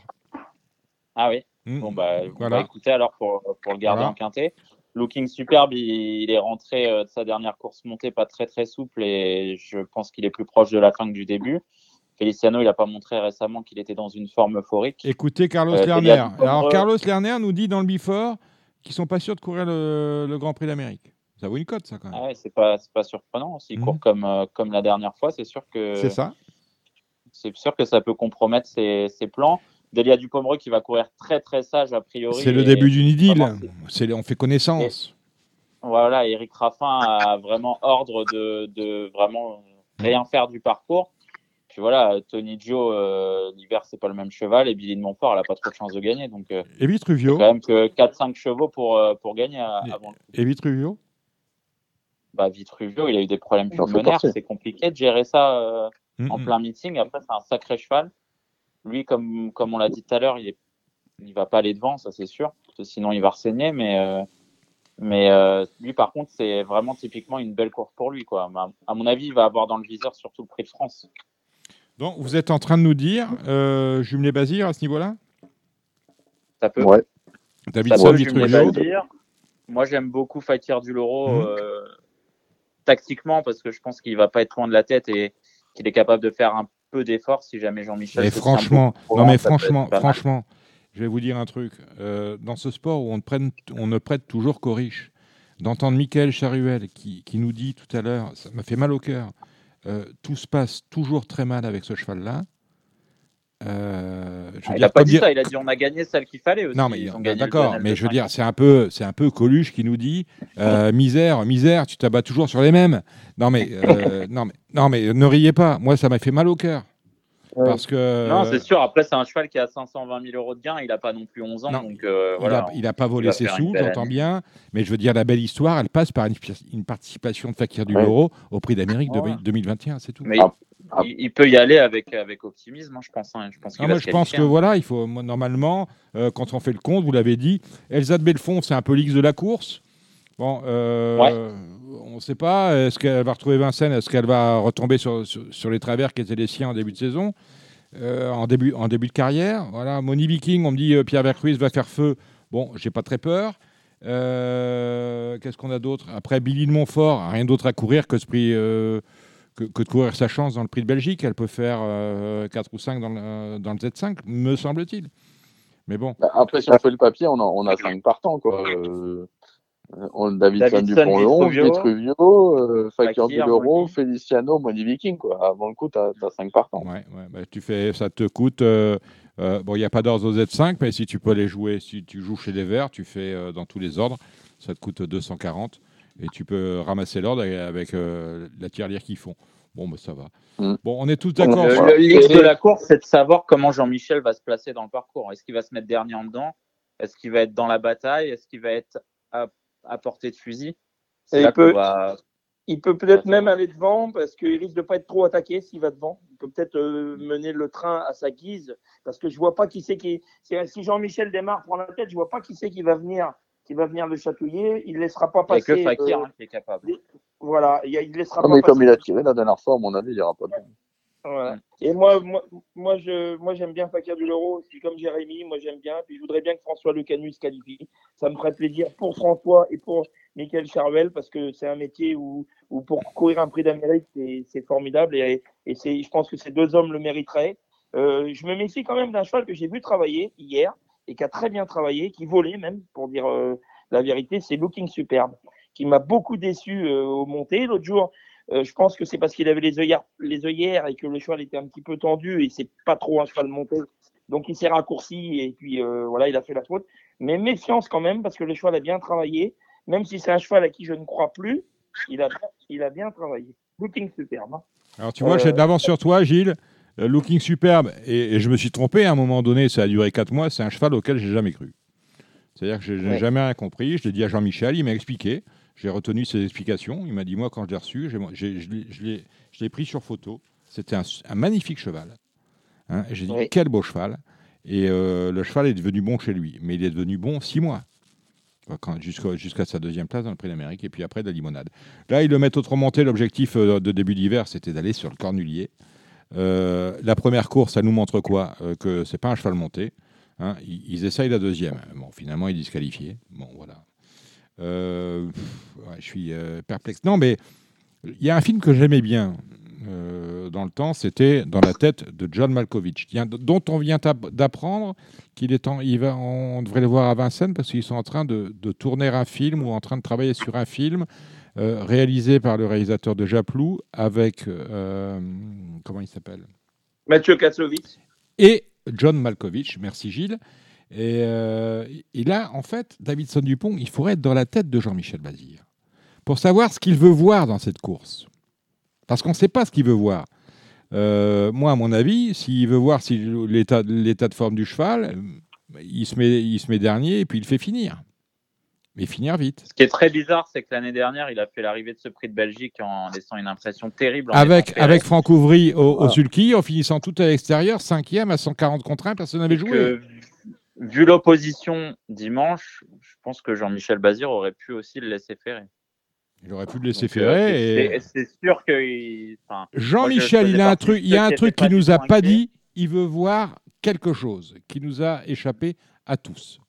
Ah oui. Hmm. Bon, bah, Voilà. écouter alors pour, pour le garder Voilà. en quintet. Looking superbe, il, il est rentré euh, de sa dernière course montée pas très très souple et je pense qu'il est plus proche de la fin que du début. Feliciano, il n'a pas montré récemment qu'il était dans une forme euphorique. Écoutez Carlos Euh, Lerner. Alors, Carlos Lerner nous dit dans le bifort qu'ils sont pas sûrs de courir le, le Grand Prix d'Amérique. Ça vaut une cote, ça, quand même. Ah ouais, c'est pas, pas surprenant. S'il Mhm. court comme, euh, comme la dernière fois, c'est sûr que C'est ça. c'est sûr que ça peut compromettre ses, ses plans. Delia Dupomereux qui va courir très très sage a priori. C'est le début d'une idylle. c'est- On fait connaissance. Voilà, Eric Raffin a vraiment ordre de, de vraiment rien faire du parcours. Puis voilà, Tony Gio, euh, l'hiver, c'est pas le même cheval. Et Billy de Montfort, elle a pas trop de chance de gagner. Donc, euh, Et Vitruvio quand même que 4-5 chevaux pour, euh, pour gagner à- avant. Et Vitruvio? Bah, Vitruvio, il a eu des problèmes pulmonaires. C'est compliqué de gérer ça euh, Mm, en mm. plein meeting. Après, c'est un sacré cheval. Lui, comme, comme on l'a dit tout à l'heure, il, est, il va pas aller devant, ça c'est sûr. Parce que sinon, il va renseigner. Mais, euh, mais euh, lui, par contre, c'est vraiment typiquement une belle course pour lui. Quoi. À, à mon avis, il va avoir dans le viseur surtout le prix de France. Donc, vous êtes en train de nous dire, euh, jumelé Bazir à ce niveau-là? Ça peut. Ouais. Davidson, Vitruvio. Moi, j'aime beaucoup Fakir du Loro Mhm. euh, tactiquement parce que je pense qu'il va pas être loin de la tête et qu'il est capable de faire un peu d'effort si jamais Jean-Michel. Tient franchement, non loin, mais franchement, franchement, je vais vous dire un truc. Euh, dans ce sport où on ne, prenne- on ne prête toujours qu'aux riches, d'entendre Michael Charuel qui, qui nous dit tout à l'heure, ça m'a fait mal au cœur, euh, tout se passe toujours très mal avec ce cheval-là. Euh, je Ah, il n'a pas dit dire- ça, il a dit on a gagné celle qu'il fallait aussi. Non mais d'accord, mais je veux 5 dire, c'est un peu, c'est un peu Coluche qui nous dit euh, [laughs] misère, misère, tu t'abats toujours sur les mêmes. Non mais, [laughs] non mais, non mais, ne riez pas. Moi, ça m'a fait mal au cœur parce que Non, c'est sûr. Après, c'est un cheval qui a 520 000 euros de gain. Il n'a pas non plus 11 ans. Non. Donc, euh, Il voilà. n'a il pas volé ses sous, j'entends bien, mais je veux dire, la belle histoire, elle passe par une, une participation de Fakir du Ouais. Au prix d'Amérique de Ouais. 2021, c'est tout. Mais Ah, ah. il, il peut y aller avec, avec optimisme, hein, je pense. hein. Je pense qu'il Non, va moi, je pense que hein. voilà, il faut moi, normalement, euh, quand on fait le compte, vous l'avez dit, Elsa de Belfond, c'est un peu l'X de la course. Bon, euh, on ne sait pas, est-ce qu'elle va retrouver Vincennes, est-ce qu'elle va retomber sur, sur, sur les travers qui étaient les siens en début de saison, euh, en, début, en début de carrière. Voilà, Moni Viking, on me dit euh, Pierre Vercruis va faire feu. Bon, j'ai pas très peur. Qu'est-ce qu'on a d'autre? Après, Billy de Montfort, rien d'autre à courir que, ce prix, que, que de courir sa chance dans le prix de Belgique. Elle peut faire euh, 4 ou 5 dans le, dans le Z5, me semble-t-il. Mais bon. Bah, Après, si on fait le papier, on a, on a 5 partants. Quoi. Euh, on, Davidson, Davidson, Dupont-Léon, Vitruvio, euh, Fakir Money. Feliciano, Money Viking. Quoi. Avant le coup, tu as, 5 partants. Ouais, ouais, bah, tu fais, ça te coûte. euh, euh, bon, il n'y a pas d'ordre au Z5, mais si tu peux les jouer, si tu joues chez les Verts, tu fais euh, dans tous les ordres, ça te coûte 240 et tu peux ramasser l'ordre avec, euh, la tirelire qu'ils font. Bon, bah, ça va. Mm. Bon, on est tous d'accord. Le, sur- le livre de la course, c'est de savoir comment Jean-Michel va se placer dans le parcours. Est-ce qu'il va se mettre dernier en dedans? Est-ce qu'il va être dans la bataille? Est-ce qu'il va être à, portée de fusil Et il peut- qu'on va- Il peut peut-être même aller devant parce qu'il risque de pas être trop attaqué s'il va devant. Il peut peut-être euh, mener le train à sa guise parce que je vois pas qui c'est qui. Si si Jean-Michel démarre prend la tête, je vois pas qui c'est qui va venir, qui va venir le chatouiller. Il laissera pas passer. que Fakir euh, qui est capable. voilà, il, il laissera Non, pas mais comme passer. il a tiré la dernière fois, à mon avis, il n'y aura pas de. Voilà. Et moi, moi, moi, je, moi, j'aime bien Fakir du Loro aussi, comme Jérémy. Moi, j'aime bien. Puis je voudrais bien que François Le Canu se qualifie. Ça me ferait plaisir pour François et pour Michael Charvel parce que c'est un métier où, où pour courir un prix d'Amérique, c'est, formidable et, et c'est, je pense que ces deux hommes le mériteraient. Euh, je me méfie quand même d'un cheval que j'ai vu travailler hier et qui a très bien travaillé, qui volait même, pour dire euh, la vérité, c'est Looking Superbe, qui m'a beaucoup déçu euh, au montées. L'autre jour, euh, je pense que c'est parce qu'il avait les œillères, les œillères et que le cheval était un petit peu tendu et c'est pas trop un cheval monté. Donc il s'est raccourci et puis euh, voilà, il a fait la faute. Mais méfiance quand même parce que le cheval a bien travaillé. Même si c'est un cheval à qui je ne crois plus, il a, il a bien travaillé. Looking superbe. hein. Alors, tu vois, Euh, j'ai de l'avance sur toi, Gilles. Euh, looking superbe. Et, et je me suis trompé à un moment donné, ça a duré 4 mois. C'est un cheval auquel j'ai jamais cru. C'est-à-dire que je n'ai Ouais. jamais rien compris. Je l'ai dit à Jean-Michel, il m'a expliqué. J'ai retenu ses explications. Il m'a dit, moi, quand je l'ai reçu, je l'ai- je l'ai je l'ai pris sur photo. C'était un, un magnifique cheval. Hein, j'ai dit, Oui. quel beau cheval. Et euh, le cheval est devenu bon chez lui. Mais il est devenu bon six mois. Jusqu'à sa deuxième place dans le Prix d'Amérique et puis après de la limonade. Là, ils le mettent autrement monté. L'objectif euh, de début d'hiver, c'était d'aller sur le Cornulier. Euh, la première course, ça nous montre quoi? Euh, Que c'est pas un cheval monté. hein. Ils, ils essayent la deuxième. Bon, finalement, il est disqualifié. Bon, voilà. Euh, pff, ouais, je suis euh, perplexe. Non, mais il y a un film que j'aimais bien euh, dans le temps, c'était Dans la tête de John Malkovich, qui- dont on vient d'app- d'apprendre qu'il est en, il va, on devrait le voir à Vincennes parce qu'ils sont en train de, de tourner un film ou en train de travailler sur un film réalisé par le réalisateur de Japlou avec comment il s'appelle? Mathieu Katsovitz. et John Malkovich. Merci Gilles. Et, euh, et là, en fait, Davidson Dupont, il faudrait être dans la tête de Jean-Michel Bazir pour savoir ce qu'il veut voir dans cette course. Parce qu'on ne sait pas ce qu'il veut voir. Euh, moi, à mon avis, s'il veut voir si l'état de forme du cheval, euh, il se, met, il se met dernier et puis il fait finir. Mais finir vite. Ce qui est très bizarre, c'est que l'année dernière, il a fait l'arrivée de ce prix de Belgique en laissant une impression terrible. en Avec, avec Franck Ouvry au, sulky, en finissant tout à l'extérieur, cinquième à 140 contre 1, personne n'avait joué. que, vu l'opposition dimanche, je pense que Jean-Michel Bazir aurait pu aussi le laisser faire. Il aurait pu le laisser ferrer. euh, et- c'est- sûr que. il- enfin, Jean-Michel, il a un truc, il y a un qui truc qu'il nous a pas dit. Il veut voir quelque chose qui nous a échappé à tous.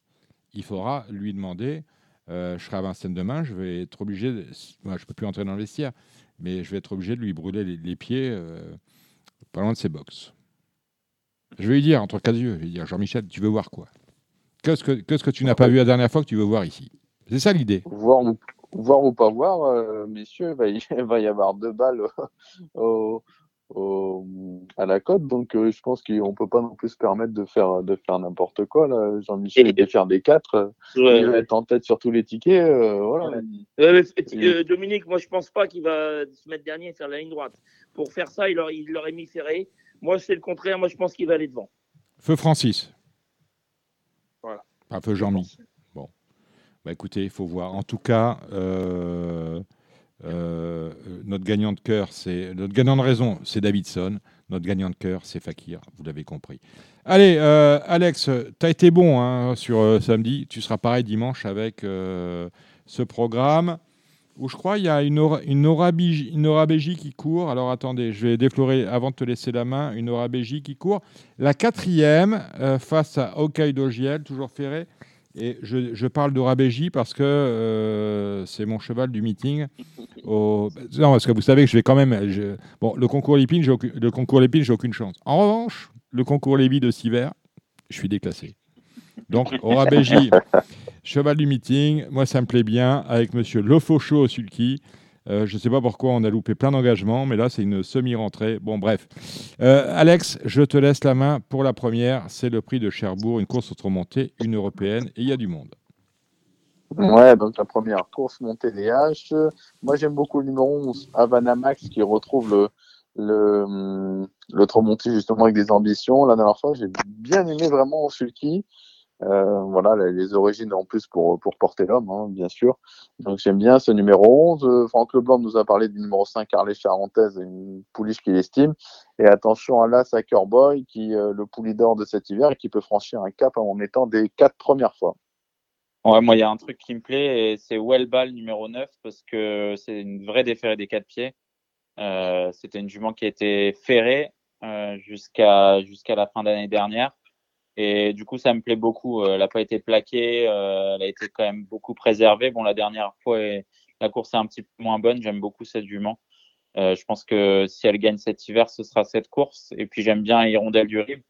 Il faudra lui demander. euh, je serai à Vincennes demain. Je vais être obligé. De, moi, je peux plus entrer dans le vestiaire, mais je vais être obligé de lui brûler les, les pieds euh, pas loin de ses box. Je vais lui dire entre quatre yeux. Je vais lui dire Jean-Michel, tu veux voir quoi? Qu'est-ce que qu'est-ce que tu n'as pas vu la dernière fois que tu veux voir ici? C'est ça l'idée. Voir ou, voir ou pas voir, euh, messieurs, il va, y, [laughs] il va y avoir deux balles au, au- à la cote. Donc, euh, je pense qu'on peut pas non plus se permettre de faire, de faire n'importe quoi. là. Jean-Michel, de faire des quatre. euh, Ouais. Il va être en tête sur tous les tickets. euh, voilà. Ouais, mais, Et- euh, Dominique, moi je pense pas qu'il va se mettre dernier et faire la ligne droite. Pour faire ça, il aurait, il aurait mis Ferré. Moi c'est le contraire, moi je pense qu'il va aller devant. Feu Francis. Voilà. Pas feu Jean-Mi. Bon. Bah écoutez, il faut voir. En tout cas, euh, euh, notre gagnant de cœur, c'est notre gagnant de raison, c'est Davidson. Notre gagnant de cœur, c'est Fakir. Vous l'avez compris. Allez, euh, Alex, tu as été bon hein, sur samedi. Tu seras pareil dimanche avec ce programme où je crois il y a une, Ora- une, Orabégie, une Orabégie qui court. Alors attendez, je vais déflorer avant de te laisser la main. Une Orabégie qui court. La quatrième euh, face à Hokkaido Giel, toujours ferré. Et je, je parle de Rabégie parce que euh, c'est mon cheval du meeting. [laughs] Au... Non, parce que vous savez que je vais quand même. je- Bon, le concours Lépine, j'ai aucune... le concours Lépine, j'ai aucune chance. En revanche, le concours Lévy de Siver, je suis déclassé. Donc, [laughs] au Rabégie, cheval du meeting, moi ça me plaît bien, avec monsieur Lofaucho au sulky. Euh, je ne sais pas pourquoi on a loupé plein d'engagements, mais là c'est une semi-rentrée. Bon, bref. Euh, Alex, je te laisse la main pour la première. C'est le prix de Cherbourg, une course auto-montée, une européenne, et il y a du monde. Ouais, donc la première course montée des H. Moi, j'aime beaucoup le numéro 11, Havana Max, qui retrouve le, le, l'automontée justement avec des ambitions. La dernière fois, j'ai bien aimé vraiment Sulky. Euh, voilà, les, origines en plus pour, pour porter l'homme, hein, bien sûr. Donc j'aime bien ce numéro 11. Euh, Franck Leblanc nous a parlé du numéro 5, Harley Charentaise, une pouliche qu'il estime. Et attention à l'As Boy, qui euh, le poulie d'or de cet hiver et qui peut franchir un cap en étant des quatre premières fois. Moi, il y a un truc qui me plaît, et c'est Wellball numéro 9, parce que c'est une vraie déférée des quatre pieds. Euh, C'était une jument qui a été ferrée euh, jusqu'à jusqu'à la fin d'année dernière. Et du coup, ça me plaît beaucoup. Euh, Elle n'a pas été plaquée, euh, elle a été quand même beaucoup préservée. Bon, la dernière fois, la course est un petit peu moins bonne. J'aime beaucoup cette jument. Euh, je pense que si elle gagne cet hiver, ce sera cette course. Et puis, j'aime bien Hirondelle du Rib,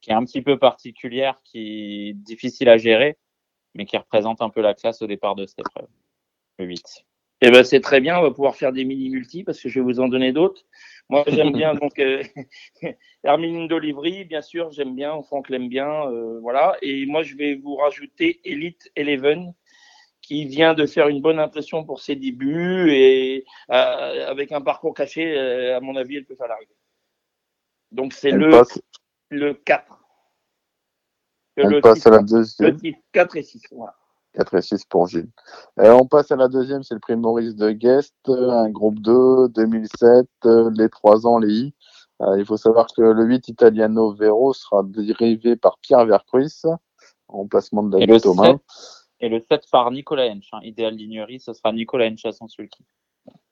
qui est un petit peu particulière, qui est difficile à gérer mais qui représente un peu la classe au départ de cette épreuve. Le 8. Eh ben, c'est très bien, on va pouvoir faire des mini-multi parce que je vais vous en donner d'autres. Moi, j'aime bien donc euh, [laughs] Hermine d'Olivry, bien sûr, j'aime bien, Franck l'aime bien, euh, voilà. Et moi, je vais vous rajouter Elite Eleven qui vient de faire une bonne impression pour ses débuts et euh, avec un parcours caché, euh, à mon avis, elle peut faire l'arrivée. Donc c'est le, passe, le 4. elle le passe six, à la le deuxième. 6, 4 et 6. Voilà. 4 et 6 pour Gilles. Et on passe à la deuxième, c'est le prix Maurice de Guest, euh, un groupe 2, 2007, euh, les 3 ans, les I. Euh, il faut savoir que le 8 Italiano Vero sera dérivé par Pierre Vercruis, en placement de Et David le, Thomas. 7, et le 7 par Nicolas Hench. Hein. Idéal Lignerie, ce sera Nicolas Hench à son sulky.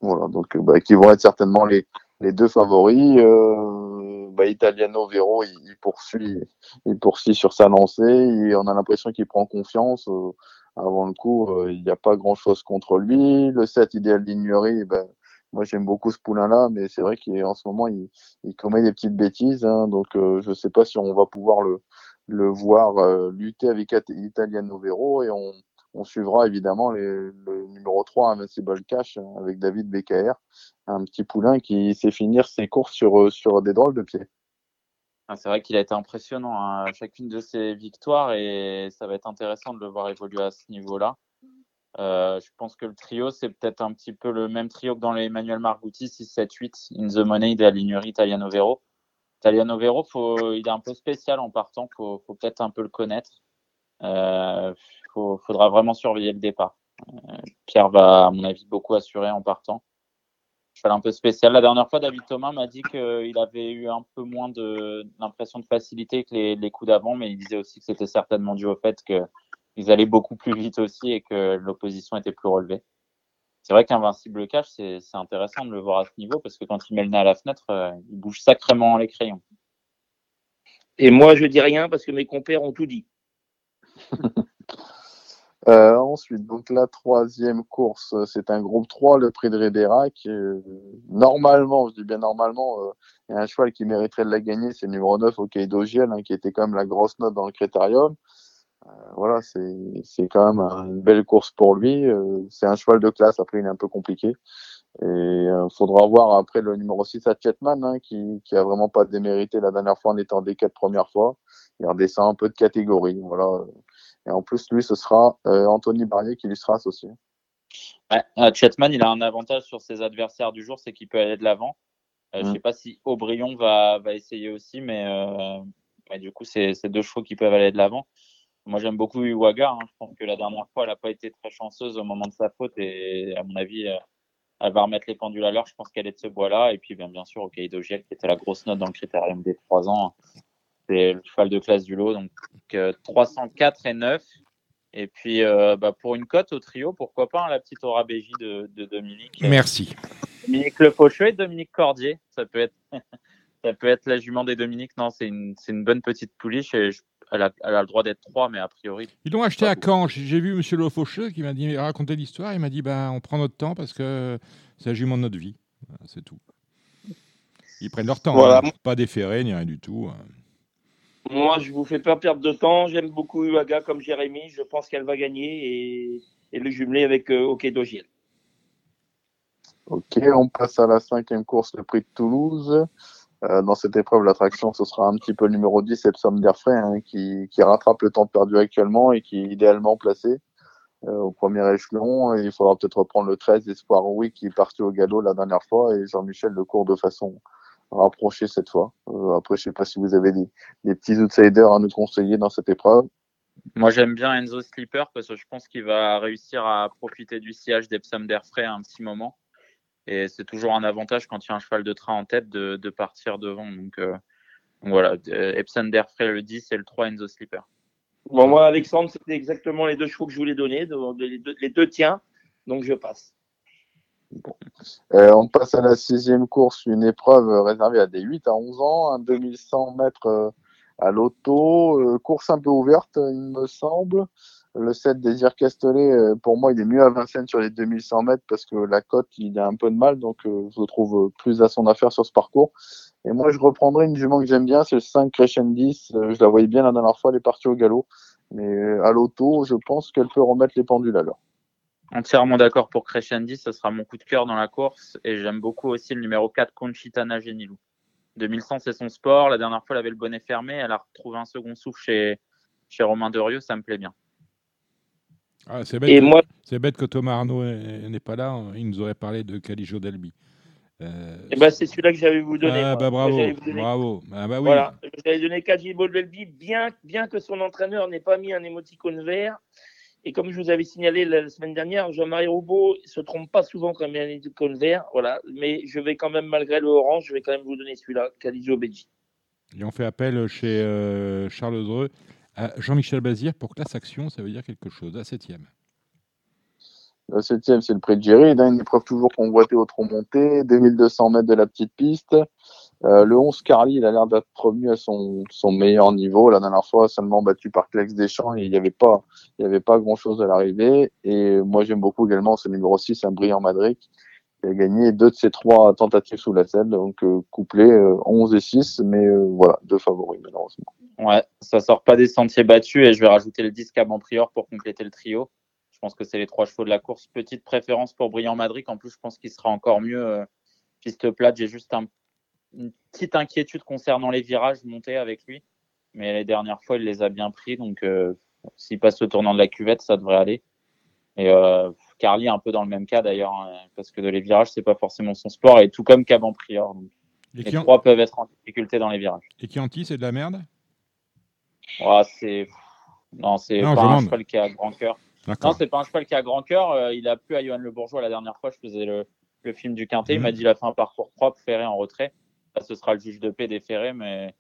Voilà, donc bah, qui vont être certainement les, les deux favoris. Euh, bah, Italiano Vero, il, il poursuit, il poursuit sur sa lancée. Et on a l'impression qu'il prend confiance. euh, avant le coup, euh, il n'y a pas grand chose contre lui. Le 7 Idéal Lignerie, ben, moi j'aime beaucoup ce poulain-là, mais c'est vrai qu'en ce moment, il, il commet des petites bêtises. hein, donc euh, je ne sais pas si on va pouvoir le, le voir euh, lutter avec Italiano Vero. Et on, on suivra évidemment les- le numéro 3, Invincible Cash, avec David BKR, un petit poulain qui sait finir ses courses sur, euh, sur des drôles de pieds. Ah, c'est vrai qu'il a été impressionnant hein, à chacune de ses victoires et ça va être intéressant de le voir évoluer à ce niveau-là. Euh, je pense que le trio, c'est peut-être un petit peu le même trio que dans les Emmanuel Margutti, 6, 7, 8, In the Money, de la lignerie Italiano Vero. Italiano Vero, faut, il est un peu spécial en partant, faut, faut peut-être un peu le connaître. Euh, faut, faudra vraiment surveiller le départ. Euh, Pierre va, à mon avis, beaucoup assurer en partant. Cheval un peu spécial. La dernière fois, David Thomas m'a dit qu'il avait eu un peu moins de l'impression de facilité que les, les coups d'avant, mais il disait aussi que c'était certainement dû au fait qu'ils allaient beaucoup plus vite aussi et que l'opposition était plus relevée. C'est vrai qu'Invincible Cash, c'est c'est intéressant de le voir à ce niveau parce que quand il met le nez à la fenêtre, euh, il bouge sacrément les crayons. Et moi, je dis rien parce que mes compères ont tout dit. [laughs] Euh, ensuite, donc la troisième course, euh, c'est un groupe 3, le prix de Ribera, qui euh, normalement, je dis bien normalement, euh, il y a un cheval qui mériterait de la gagner, c'est le numéro 9 au Quai d'Ogiel, hein, qui était quand même la grosse note dans le critérium. Euh, voilà, c'est quand même un- une belle course pour lui. C'est un cheval de classe, après il est un peu compliqué. Et faudra voir après le numéro 6 à Chetman, hein, qui, qui a vraiment pas démérité la dernière fois en étant des quatre premières fois. Il redescend un peu de catégorie. Voilà. Et en plus, lui, ce sera euh, Anthony Barrier qui lui sera associé. Ouais, euh, Chetman, il a un avantage sur ses adversaires du jour, c'est qu'il peut aller de l'avant. Euh, Je Mm. sais pas si Aubryon va, va essayer aussi, mais, euh, mais du coup, c'est deux chevaux qui peuvent aller de l'avant. Moi, j'aime beaucoup Iwaga. Hein. Je pense que la dernière fois, elle n'a pas été très chanceuse au moment de sa faute et à mon avis, euh, elle va remettre les pendules à l'heure. Je pense qu'elle est de ce bois-là. Et puis, bien, bien sûr, au Giel, qui était la grosse note dans le critérium des trois ans. C'est le cheval de classe du lot. Donc, euh, 304 et 9. Et puis, euh, bah, pour une cote au trio, pourquoi pas hein, la petite Aura BJ de, de Dominique. Merci. Dominique Le Faucheux et Dominique Cordier. Ça peut être, [laughs] ça peut être la jument des Dominiques. Non, c'est une, une bonne petite pouliche. Et je- elle a, elle a le droit d'être 3, mais a priori. Ils l'ont acheté à Caen. J'ai vu M. Le Faucheux qui m'a dit raconter l'histoire. Il m'a dit ben, on prend notre temps parce que c'est la jument de notre vie. C'est tout. Ils prennent leur temps. Voilà. hein. Pas déféré ni rien du tout. hein. Moi, je vous fais pas perdre de temps. J'aime beaucoup Uaga comme Jérémy. Je pense qu'elle va gagner et, le jumeler avec euh, Okedo Gilles. Ok, on passe à la cinquième course, le prix de Toulouse. Euh, dans cette épreuve, l'attraction, ce sera un petit peu le numéro 10, Epsom d'Airfray, hein, qui, rattrape le temps perdu actuellement et qui est idéalement placé euh, au premier échelon. Il faudra peut-être reprendre le 13, Espoir Oui, qui est parti au galop la dernière fois, et Jean-Michel le court de façon rapprochée cette fois. Euh, après, je sais pas si vous avez des, des petits outsiders à nous conseiller dans cette épreuve. Moi, j'aime bien Enzo Slipper parce que je pense qu'il va réussir à profiter du sillage d'Epsom d'Airfray un petit moment. Et c'est toujours un avantage quand il y a un cheval de train en tête de, de partir devant. Donc, euh, donc voilà, euh, Epsom d'Airfray le 10 et le 3 Enzo Slipper. Bon, moi, Alexandre, c'était exactement les deux chevaux que je voulais donner, les deux, les deux tiens. Donc, je passe. Euh, on passe à la sixième course, une épreuve réservée à des 8 à 11 ans, un 2100 mètres euh, à l'auto, euh, course un peu ouverte, il me semble. Le 7 Désir Castellet, pour moi, il est mieux à Vincennes sur les 2100 mètres parce que la cote, il a un peu de mal, donc je trouve plus à son affaire sur ce parcours. Et moi, je reprendrai une jument que j'aime bien, c'est le 5 Crescendis. Je la voyais bien la dernière fois, elle est partie au galop. Mais à l'auto, je pense qu'elle peut remettre les pendules à l'heure. Entièrement d'accord pour Crescendi, ce sera mon coup de cœur dans la course. Et j'aime beaucoup aussi le numéro 4, Conchitana Genilou. 2100, c'est son sport. La dernière fois, elle avait le bonnet fermé. Elle a retrouvé un second souffle chez, chez Romain Derieux. Ça me plaît bien. Ah, c'est bête, Et que- moi, c'est bête que Thomas Arnaud n'est n'est pas là. Il nous aurait parlé de Calijo Delby. Euh, eh ben, c'est celui-là que j'allais vous donner. ah, bah, bravo, J'allais vous donner- bravo. Ah, bah oui. Voilà, j'allais donner Kaji Boldelby, bien, bien que son entraîneur n'ait pas mis un émoticône vert. Et comme je vous avais signalé la semaine dernière, Jean-Marie Roubaud se trompe pas souvent quand il un émoticône vert. Voilà, mais je vais quand même, malgré le orange, je vais quand même vous donner celui-là, Calizo Beji. Et on fait appel chez euh, Charles Dreux à Jean-Michel Bazir pour classe action, ça veut dire quelque chose. La septième. La septième, c'est le prix de Jerry, hein, une épreuve toujours convoitée au tronc monté, 2200 mètres de la petite piste. Euh, le 11 Carly, il a l'air d'être revenu à son, meilleur niveau. La dernière fois, seulement battu par Clex Deschamps, il n'y avait pas, grand chose à l'arrivée. Et moi, j'aime beaucoup également ce numéro 6, un brillant Madrid, qui a gagné deux de ses trois tentatives sous la selle, donc euh, couplé euh, 11 et 6, mais euh, voilà, deux favoris malheureusement. Ouais, ça sort pas des sentiers battus et je vais rajouter le 10 Caban Prior pour compléter le trio. Je pense que c'est les trois chevaux de la course. Petite préférence pour Brillant Madrid. En plus, je pense qu'il sera encore mieux piste plate. J'ai juste un- une petite inquiétude concernant les virages montés avec lui. Mais les dernières fois, il les a bien pris. Donc, euh, s'il passe le tournant de la cuvette, ça devrait aller. Et euh, Carly est un peu dans le même cas d'ailleurs, hein, parce que les virages, c'est pas forcément son sport. Et tout comme Caban Prior. Donc, Et les en- trois peuvent être en difficulté dans les virages. et qui anti, c'est de la merde? C'est non, c'est pas un cheval qui a grand cœur. Non, c'est pas un cheval qui a grand cœur. Il a plu à Johan Le Bourgeois la dernière fois. Je faisais le, le film du Quintet. Il Mhm. m'a dit il a fait un parcours propre, ferré en retrait. Là, ce sera le juge de paix déféré, mais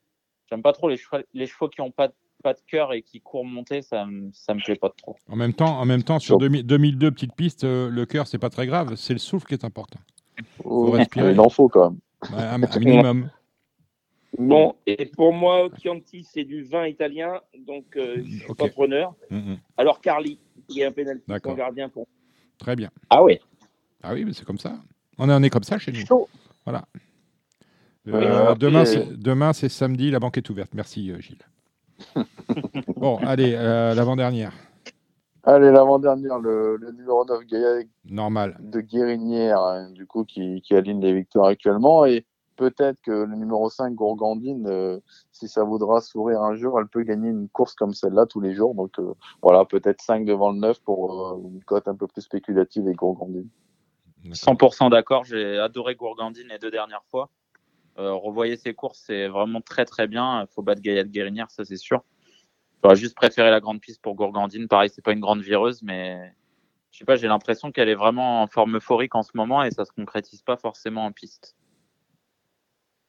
j'aime pas trop les chevaux, les chevaux qui ont pas, de- pas de cœur et qui courent monter. Ça, me- ça me plaît pas trop. En même temps, en même temps sur Sur- 2000 2002 petite piste, euh, le cœur c'est pas très grave, c'est le souffle qui est important. Oh, respirer. il en faut quand même. Ouais, un, un minimum. [laughs] Bon, et pour moi, Chianti, c'est du vin italien, donc euh, je suis Ok. pas preneur. Mhm. Alors, Carly, il y a un pénalty son gardien pour. Très bien. Ah oui. Ah oui, mais c'est comme ça. On est, on est comme ça chez nous. Chaud. Voilà. Euh, demain, c'est, demain, c'est samedi, la banque est ouverte. Merci, euh, Gilles. [laughs] bon, allez, euh, l'avant-dernière. Allez, l'avant-dernière, le, le numéro 9, Gaïa Normal. de Guérinière, hein, du coup, qui, qui aligne les victoires actuellement. Et peut-être que le numéro 5, Gourgandine, euh, si ça voudra sourire un jour, elle peut gagner une course comme celle-là tous les jours. Donc euh, voilà, peut-être 5 devant le 9 pour euh, une cote un peu plus spéculative et Gourgandine. 100% d'accord. J'ai adoré Gourgandine les deux dernières fois. Euh, revoyez ses courses, c'est vraiment très très bien. Il faut battre de Guérinière, ça c'est sûr. J'aurais juste préféré la grande piste pour Gourgandine. Pareil, c'est pas une grande vireuse, mais je sais pas, j'ai l'impression qu'elle est vraiment en forme euphorique en ce moment et ça se concrétise pas forcément en piste.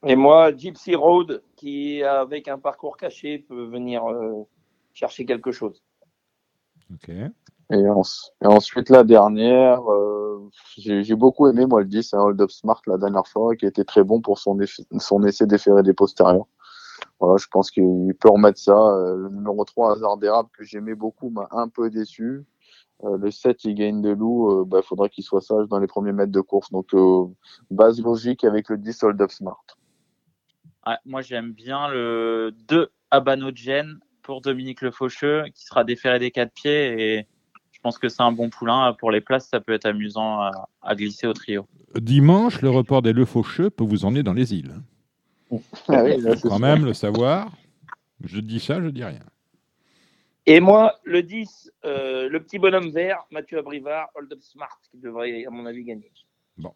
Et moi, Gypsy Road, qui avec un parcours caché peut venir euh, chercher quelque chose. Et, en- et ensuite, la dernière, euh, j'ai beaucoup aimé, moi, le 10, un Hold Up Smart la dernière fois, qui était très bon pour son, eff- son essai déféré des postérieurs. voilà, je pense qu'il peut remettre ça. Euh, le numéro 3, Hasard d'érable, que j'aimais beaucoup, m'a un peu déçu. Euh, le 7, il gagne de loup. Il bah, faudrait qu'il soit sage dans les premiers mètres de course. Donc, base logique avec le 10, Hold Up Smart. moi, j'aime bien le 2, Abanogen pour Dominique Le Faucheux, qui sera déféré des quatre pieds. Et je pense que c'est un bon poulain. Pour les places, ça peut être amusant à, glisser au trio. Dimanche, le report des Le Faucheux peut vous emmener dans les îles. Ah oui, quand même le savoir. Je dis ça, je dis rien. Et moi, le 10, euh, le petit bonhomme vert, Mathieu Abrivard, Hold Up Smart, qui devrait, à mon avis, gagner. Bon.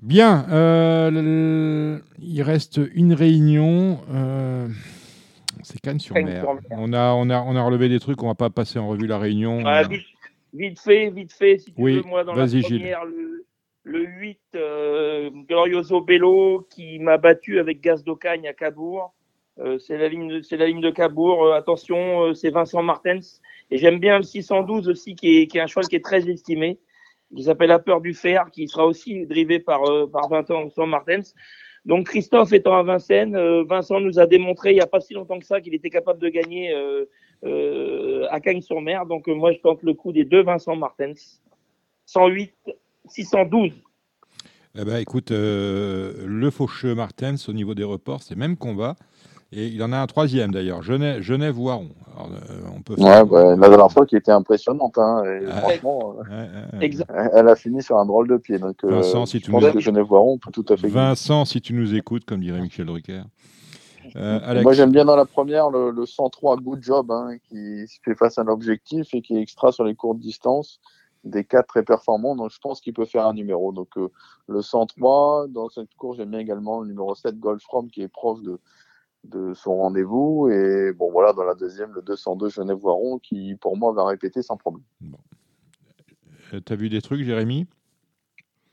Bien. Euh, il reste une réunion. Euh, c'est Cannes-sur-Mer. On a, on, a, on a relevé des trucs, on va pas passer en revue la réunion. vite, fait, vite fait, si tu oui, veux, moi, dans la première, le 8, euh, Glorioso Bello, qui m'a battu avec Gaz d'Ocagne à Cabourg. Euh, c'est la ligne, c'est la ligne de Cabourg. Euh, attention, c'est Vincent Martens. Et j'aime bien le 612 aussi, qui est, qui est un cheval qui est très estimé. Il s'appelle La Peur du Fer, qui sera aussi drivé par, par Vincent Martens. Donc Christophe étant à Vincennes, Vincent nous a démontré il n'y a pas si longtemps que ça qu'il était capable de gagner à Cagnes-sur-Mer. Donc moi je tente le coup des deux Vincent Martens. 108 612. Eh ben, écoute, euh, le Faucheux Martens au niveau des reports, c'est même combat. Et il en a un troisième d'ailleurs, Genève, Genève. Alors, euh, on peut ouais, bah, la dernière fois qui était impressionnante. Hein, et franchement, euh, elle, a fini sur un drôle de pied. Donc, Vincent, si tu nous... que Genève peut tout à fait. Vincent, si tu nous écoutes, comme dirait Michel Drucker. Moi, j'aime bien dans la première le, le 103 Good Job hein, qui fait face à un objectif et qui est extra sur les courtes distances des quatre très performants, donc je pense qu'il peut faire un numéro. Donc euh, le 103, dans cette course, j'aime bien également le numéro 7, Goldfrom, qui est proche de, de son rendez-vous. Et bon, voilà, dans la deuxième, le 202, Genève-Voiron, qui pour moi va répéter sans problème. Bon. Euh, T'as vu des trucs, Jérémy?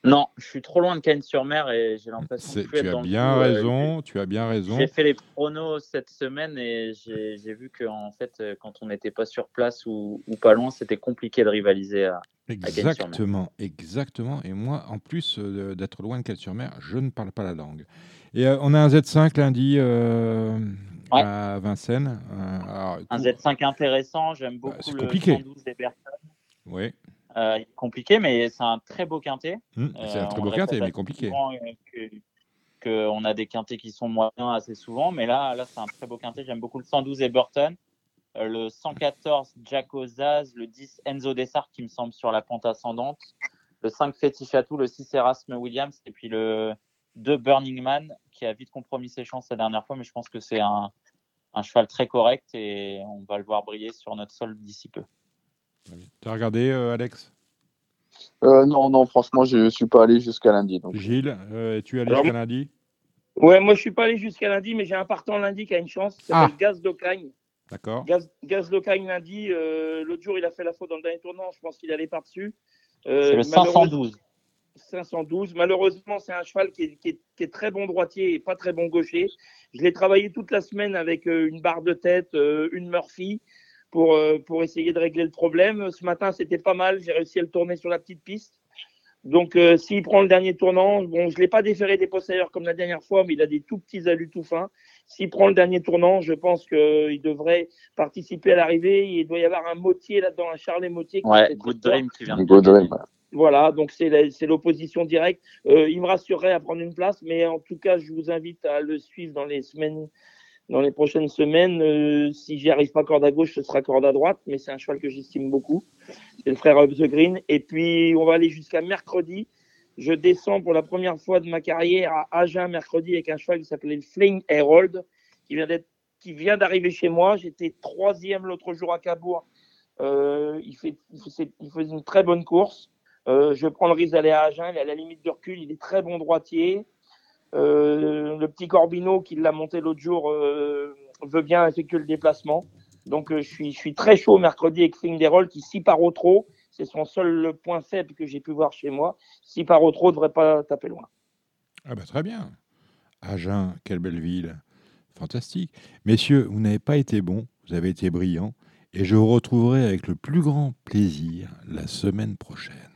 Non, je suis trop loin de Cannes-sur-Mer et j'ai l'impression que tu as bien raison. tu as bien raison. J'ai fait les pronos cette semaine et j'ai vu que en fait, euh, quand on n'était pas sur place ou, pas loin, c'était compliqué de rivaliser à, Exactement, exactement. Et moi, en plus euh, d'être loin de Cannes-sur-Mer, je ne parle pas la langue. Et euh, on a un Z5 lundi à Vincennes. un Z5 intéressant. J'aime bah, beaucoup le 112 des personnes. Oui. Euh, compliqué, mais c'est un très beau quintet. Mmh, c'est un euh, très beau quintet, mais compliqué. Euh, que, on a des quintés qui sont moyens assez souvent, mais là, là c'est un très beau quintet. J'aime beaucoup le 112 Eberton, le 114 Jack Ozaz, le 10 Enzo Dessart qui me semble sur la pente ascendante, le 5 Fetichatou, le 6 Erasme Williams, et puis le 2 Burning Man qui a vite compromis ses chances la dernière fois, mais je pense que c'est un, un cheval très correct et on va le voir briller sur notre sol d'ici peu. Tu as regardé, euh, Alex? Euh, Non, non, franchement, je ne suis pas allé jusqu'à lundi. Donc. Gilles, euh, es-tu allé jusqu'à lundi? Ouais, moi, je ne suis pas allé jusqu'à lundi, mais j'ai un partant lundi qui a une chance. C'est ah. Gaz d'Ocagne. D'accord. Gaz, Gaz d'Ocagne lundi. L'autre jour, il a fait la faute dans le dernier tournant. Je pense qu'il allait par-dessus. C'est le 512. 512. Malheureusement, c'est un cheval qui est, qui, est, très bon droitier et pas très bon gaucher. Je l'ai travaillé toute la semaine avec une barre de tête, une Murphy pour, euh, pour essayer de régler le problème. Ce matin, c'était pas mal. J'ai réussi à le tourner sur la petite piste. Donc, euh, s'il prend le dernier tournant, bon, je ne l'ai pas déféré des possédeurs comme la dernière fois, mais il a des tout petits alus tout fins. S'il prend le dernier tournant, je pense qu'il devrait participer à l'arrivée. Il doit y avoir un Motier là-dedans, un Charlet Motier. Qui ouais, Good Dream qui vient de Voilà, donc c'est l'opposition directe. Euh, il me rassurerait à prendre une place, mais en tout cas, je vous invite à le suivre dans les semaines dans les prochaines semaines. Euh, si j'y arrive pas corde à gauche, ce sera corde à droite, mais c'est un cheval que j'estime beaucoup. C'est le frère of the Green. Et puis, on va aller jusqu'à mercredi. Je descends pour la première fois de ma carrière à Agen mercredi avec un cheval qui s'appelait le Fling Herald, qui vient d'arriver chez moi. J'étais troisième l'autre jour à Cabourg. Euh, il, fait, il, faisait une très bonne course. Euh, je prends le risque d'aller à Agen. Il est à la limite de recul. Il est très bon droitier. Euh, le petit Corbino qui l'a monté l'autre jour euh, veut bien effectuer le déplacement. Donc je, suis, très chaud mercredi avec Finderol qui, si par au trop, c'est son seul point faible que j'ai pu voir chez moi. Si par au trop, ne devrait pas taper loin. Ah bah très bien. Agen, quelle belle ville. Fantastique. Messieurs, vous n'avez pas été bons, vous avez été brillants. Et je vous retrouverai avec le plus grand plaisir la semaine prochaine.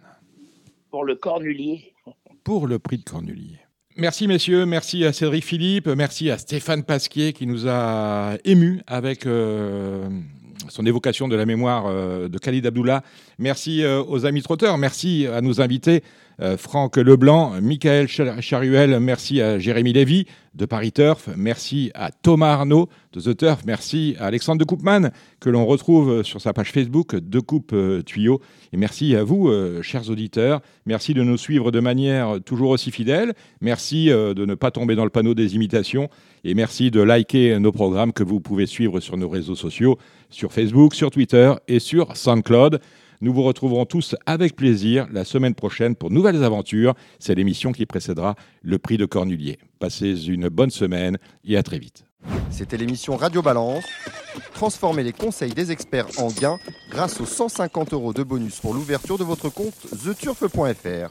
Pour le prix de Cornulier. Merci messieurs, merci à Cédric Philippe, merci à Stéphane Pasquier qui nous a émus avec euh, son évocation de la mémoire euh, de Khalid Abdullah. Merci euh, aux amis trotteurs, merci à nos invités Franck Leblanc, Michael Charuel, merci à Jérémy Lévy de Paris Turf, merci à Thomas Arnaud de The Turf, merci à Alexandre de Coupman que l'on retrouve sur sa page Facebook de Coupe Tuyau. Et merci à vous chers auditeurs, merci de nous suivre de manière toujours aussi fidèle, merci de ne pas tomber dans le panneau des imitations. Et merci de liker nos programmes que vous pouvez suivre sur nos réseaux sociaux, sur Facebook, sur Twitter et sur SoundCloud. Nous vous retrouverons tous avec plaisir la semaine prochaine pour nouvelles aventures. C'est l'émission qui précédera le prix de Cornulier. Passez une bonne semaine et à très vite. C'était l'émission Radio Balance. Transformez les conseils des experts en gains grâce aux 150 euros de bonus pour l'ouverture de votre compte theturf.fr.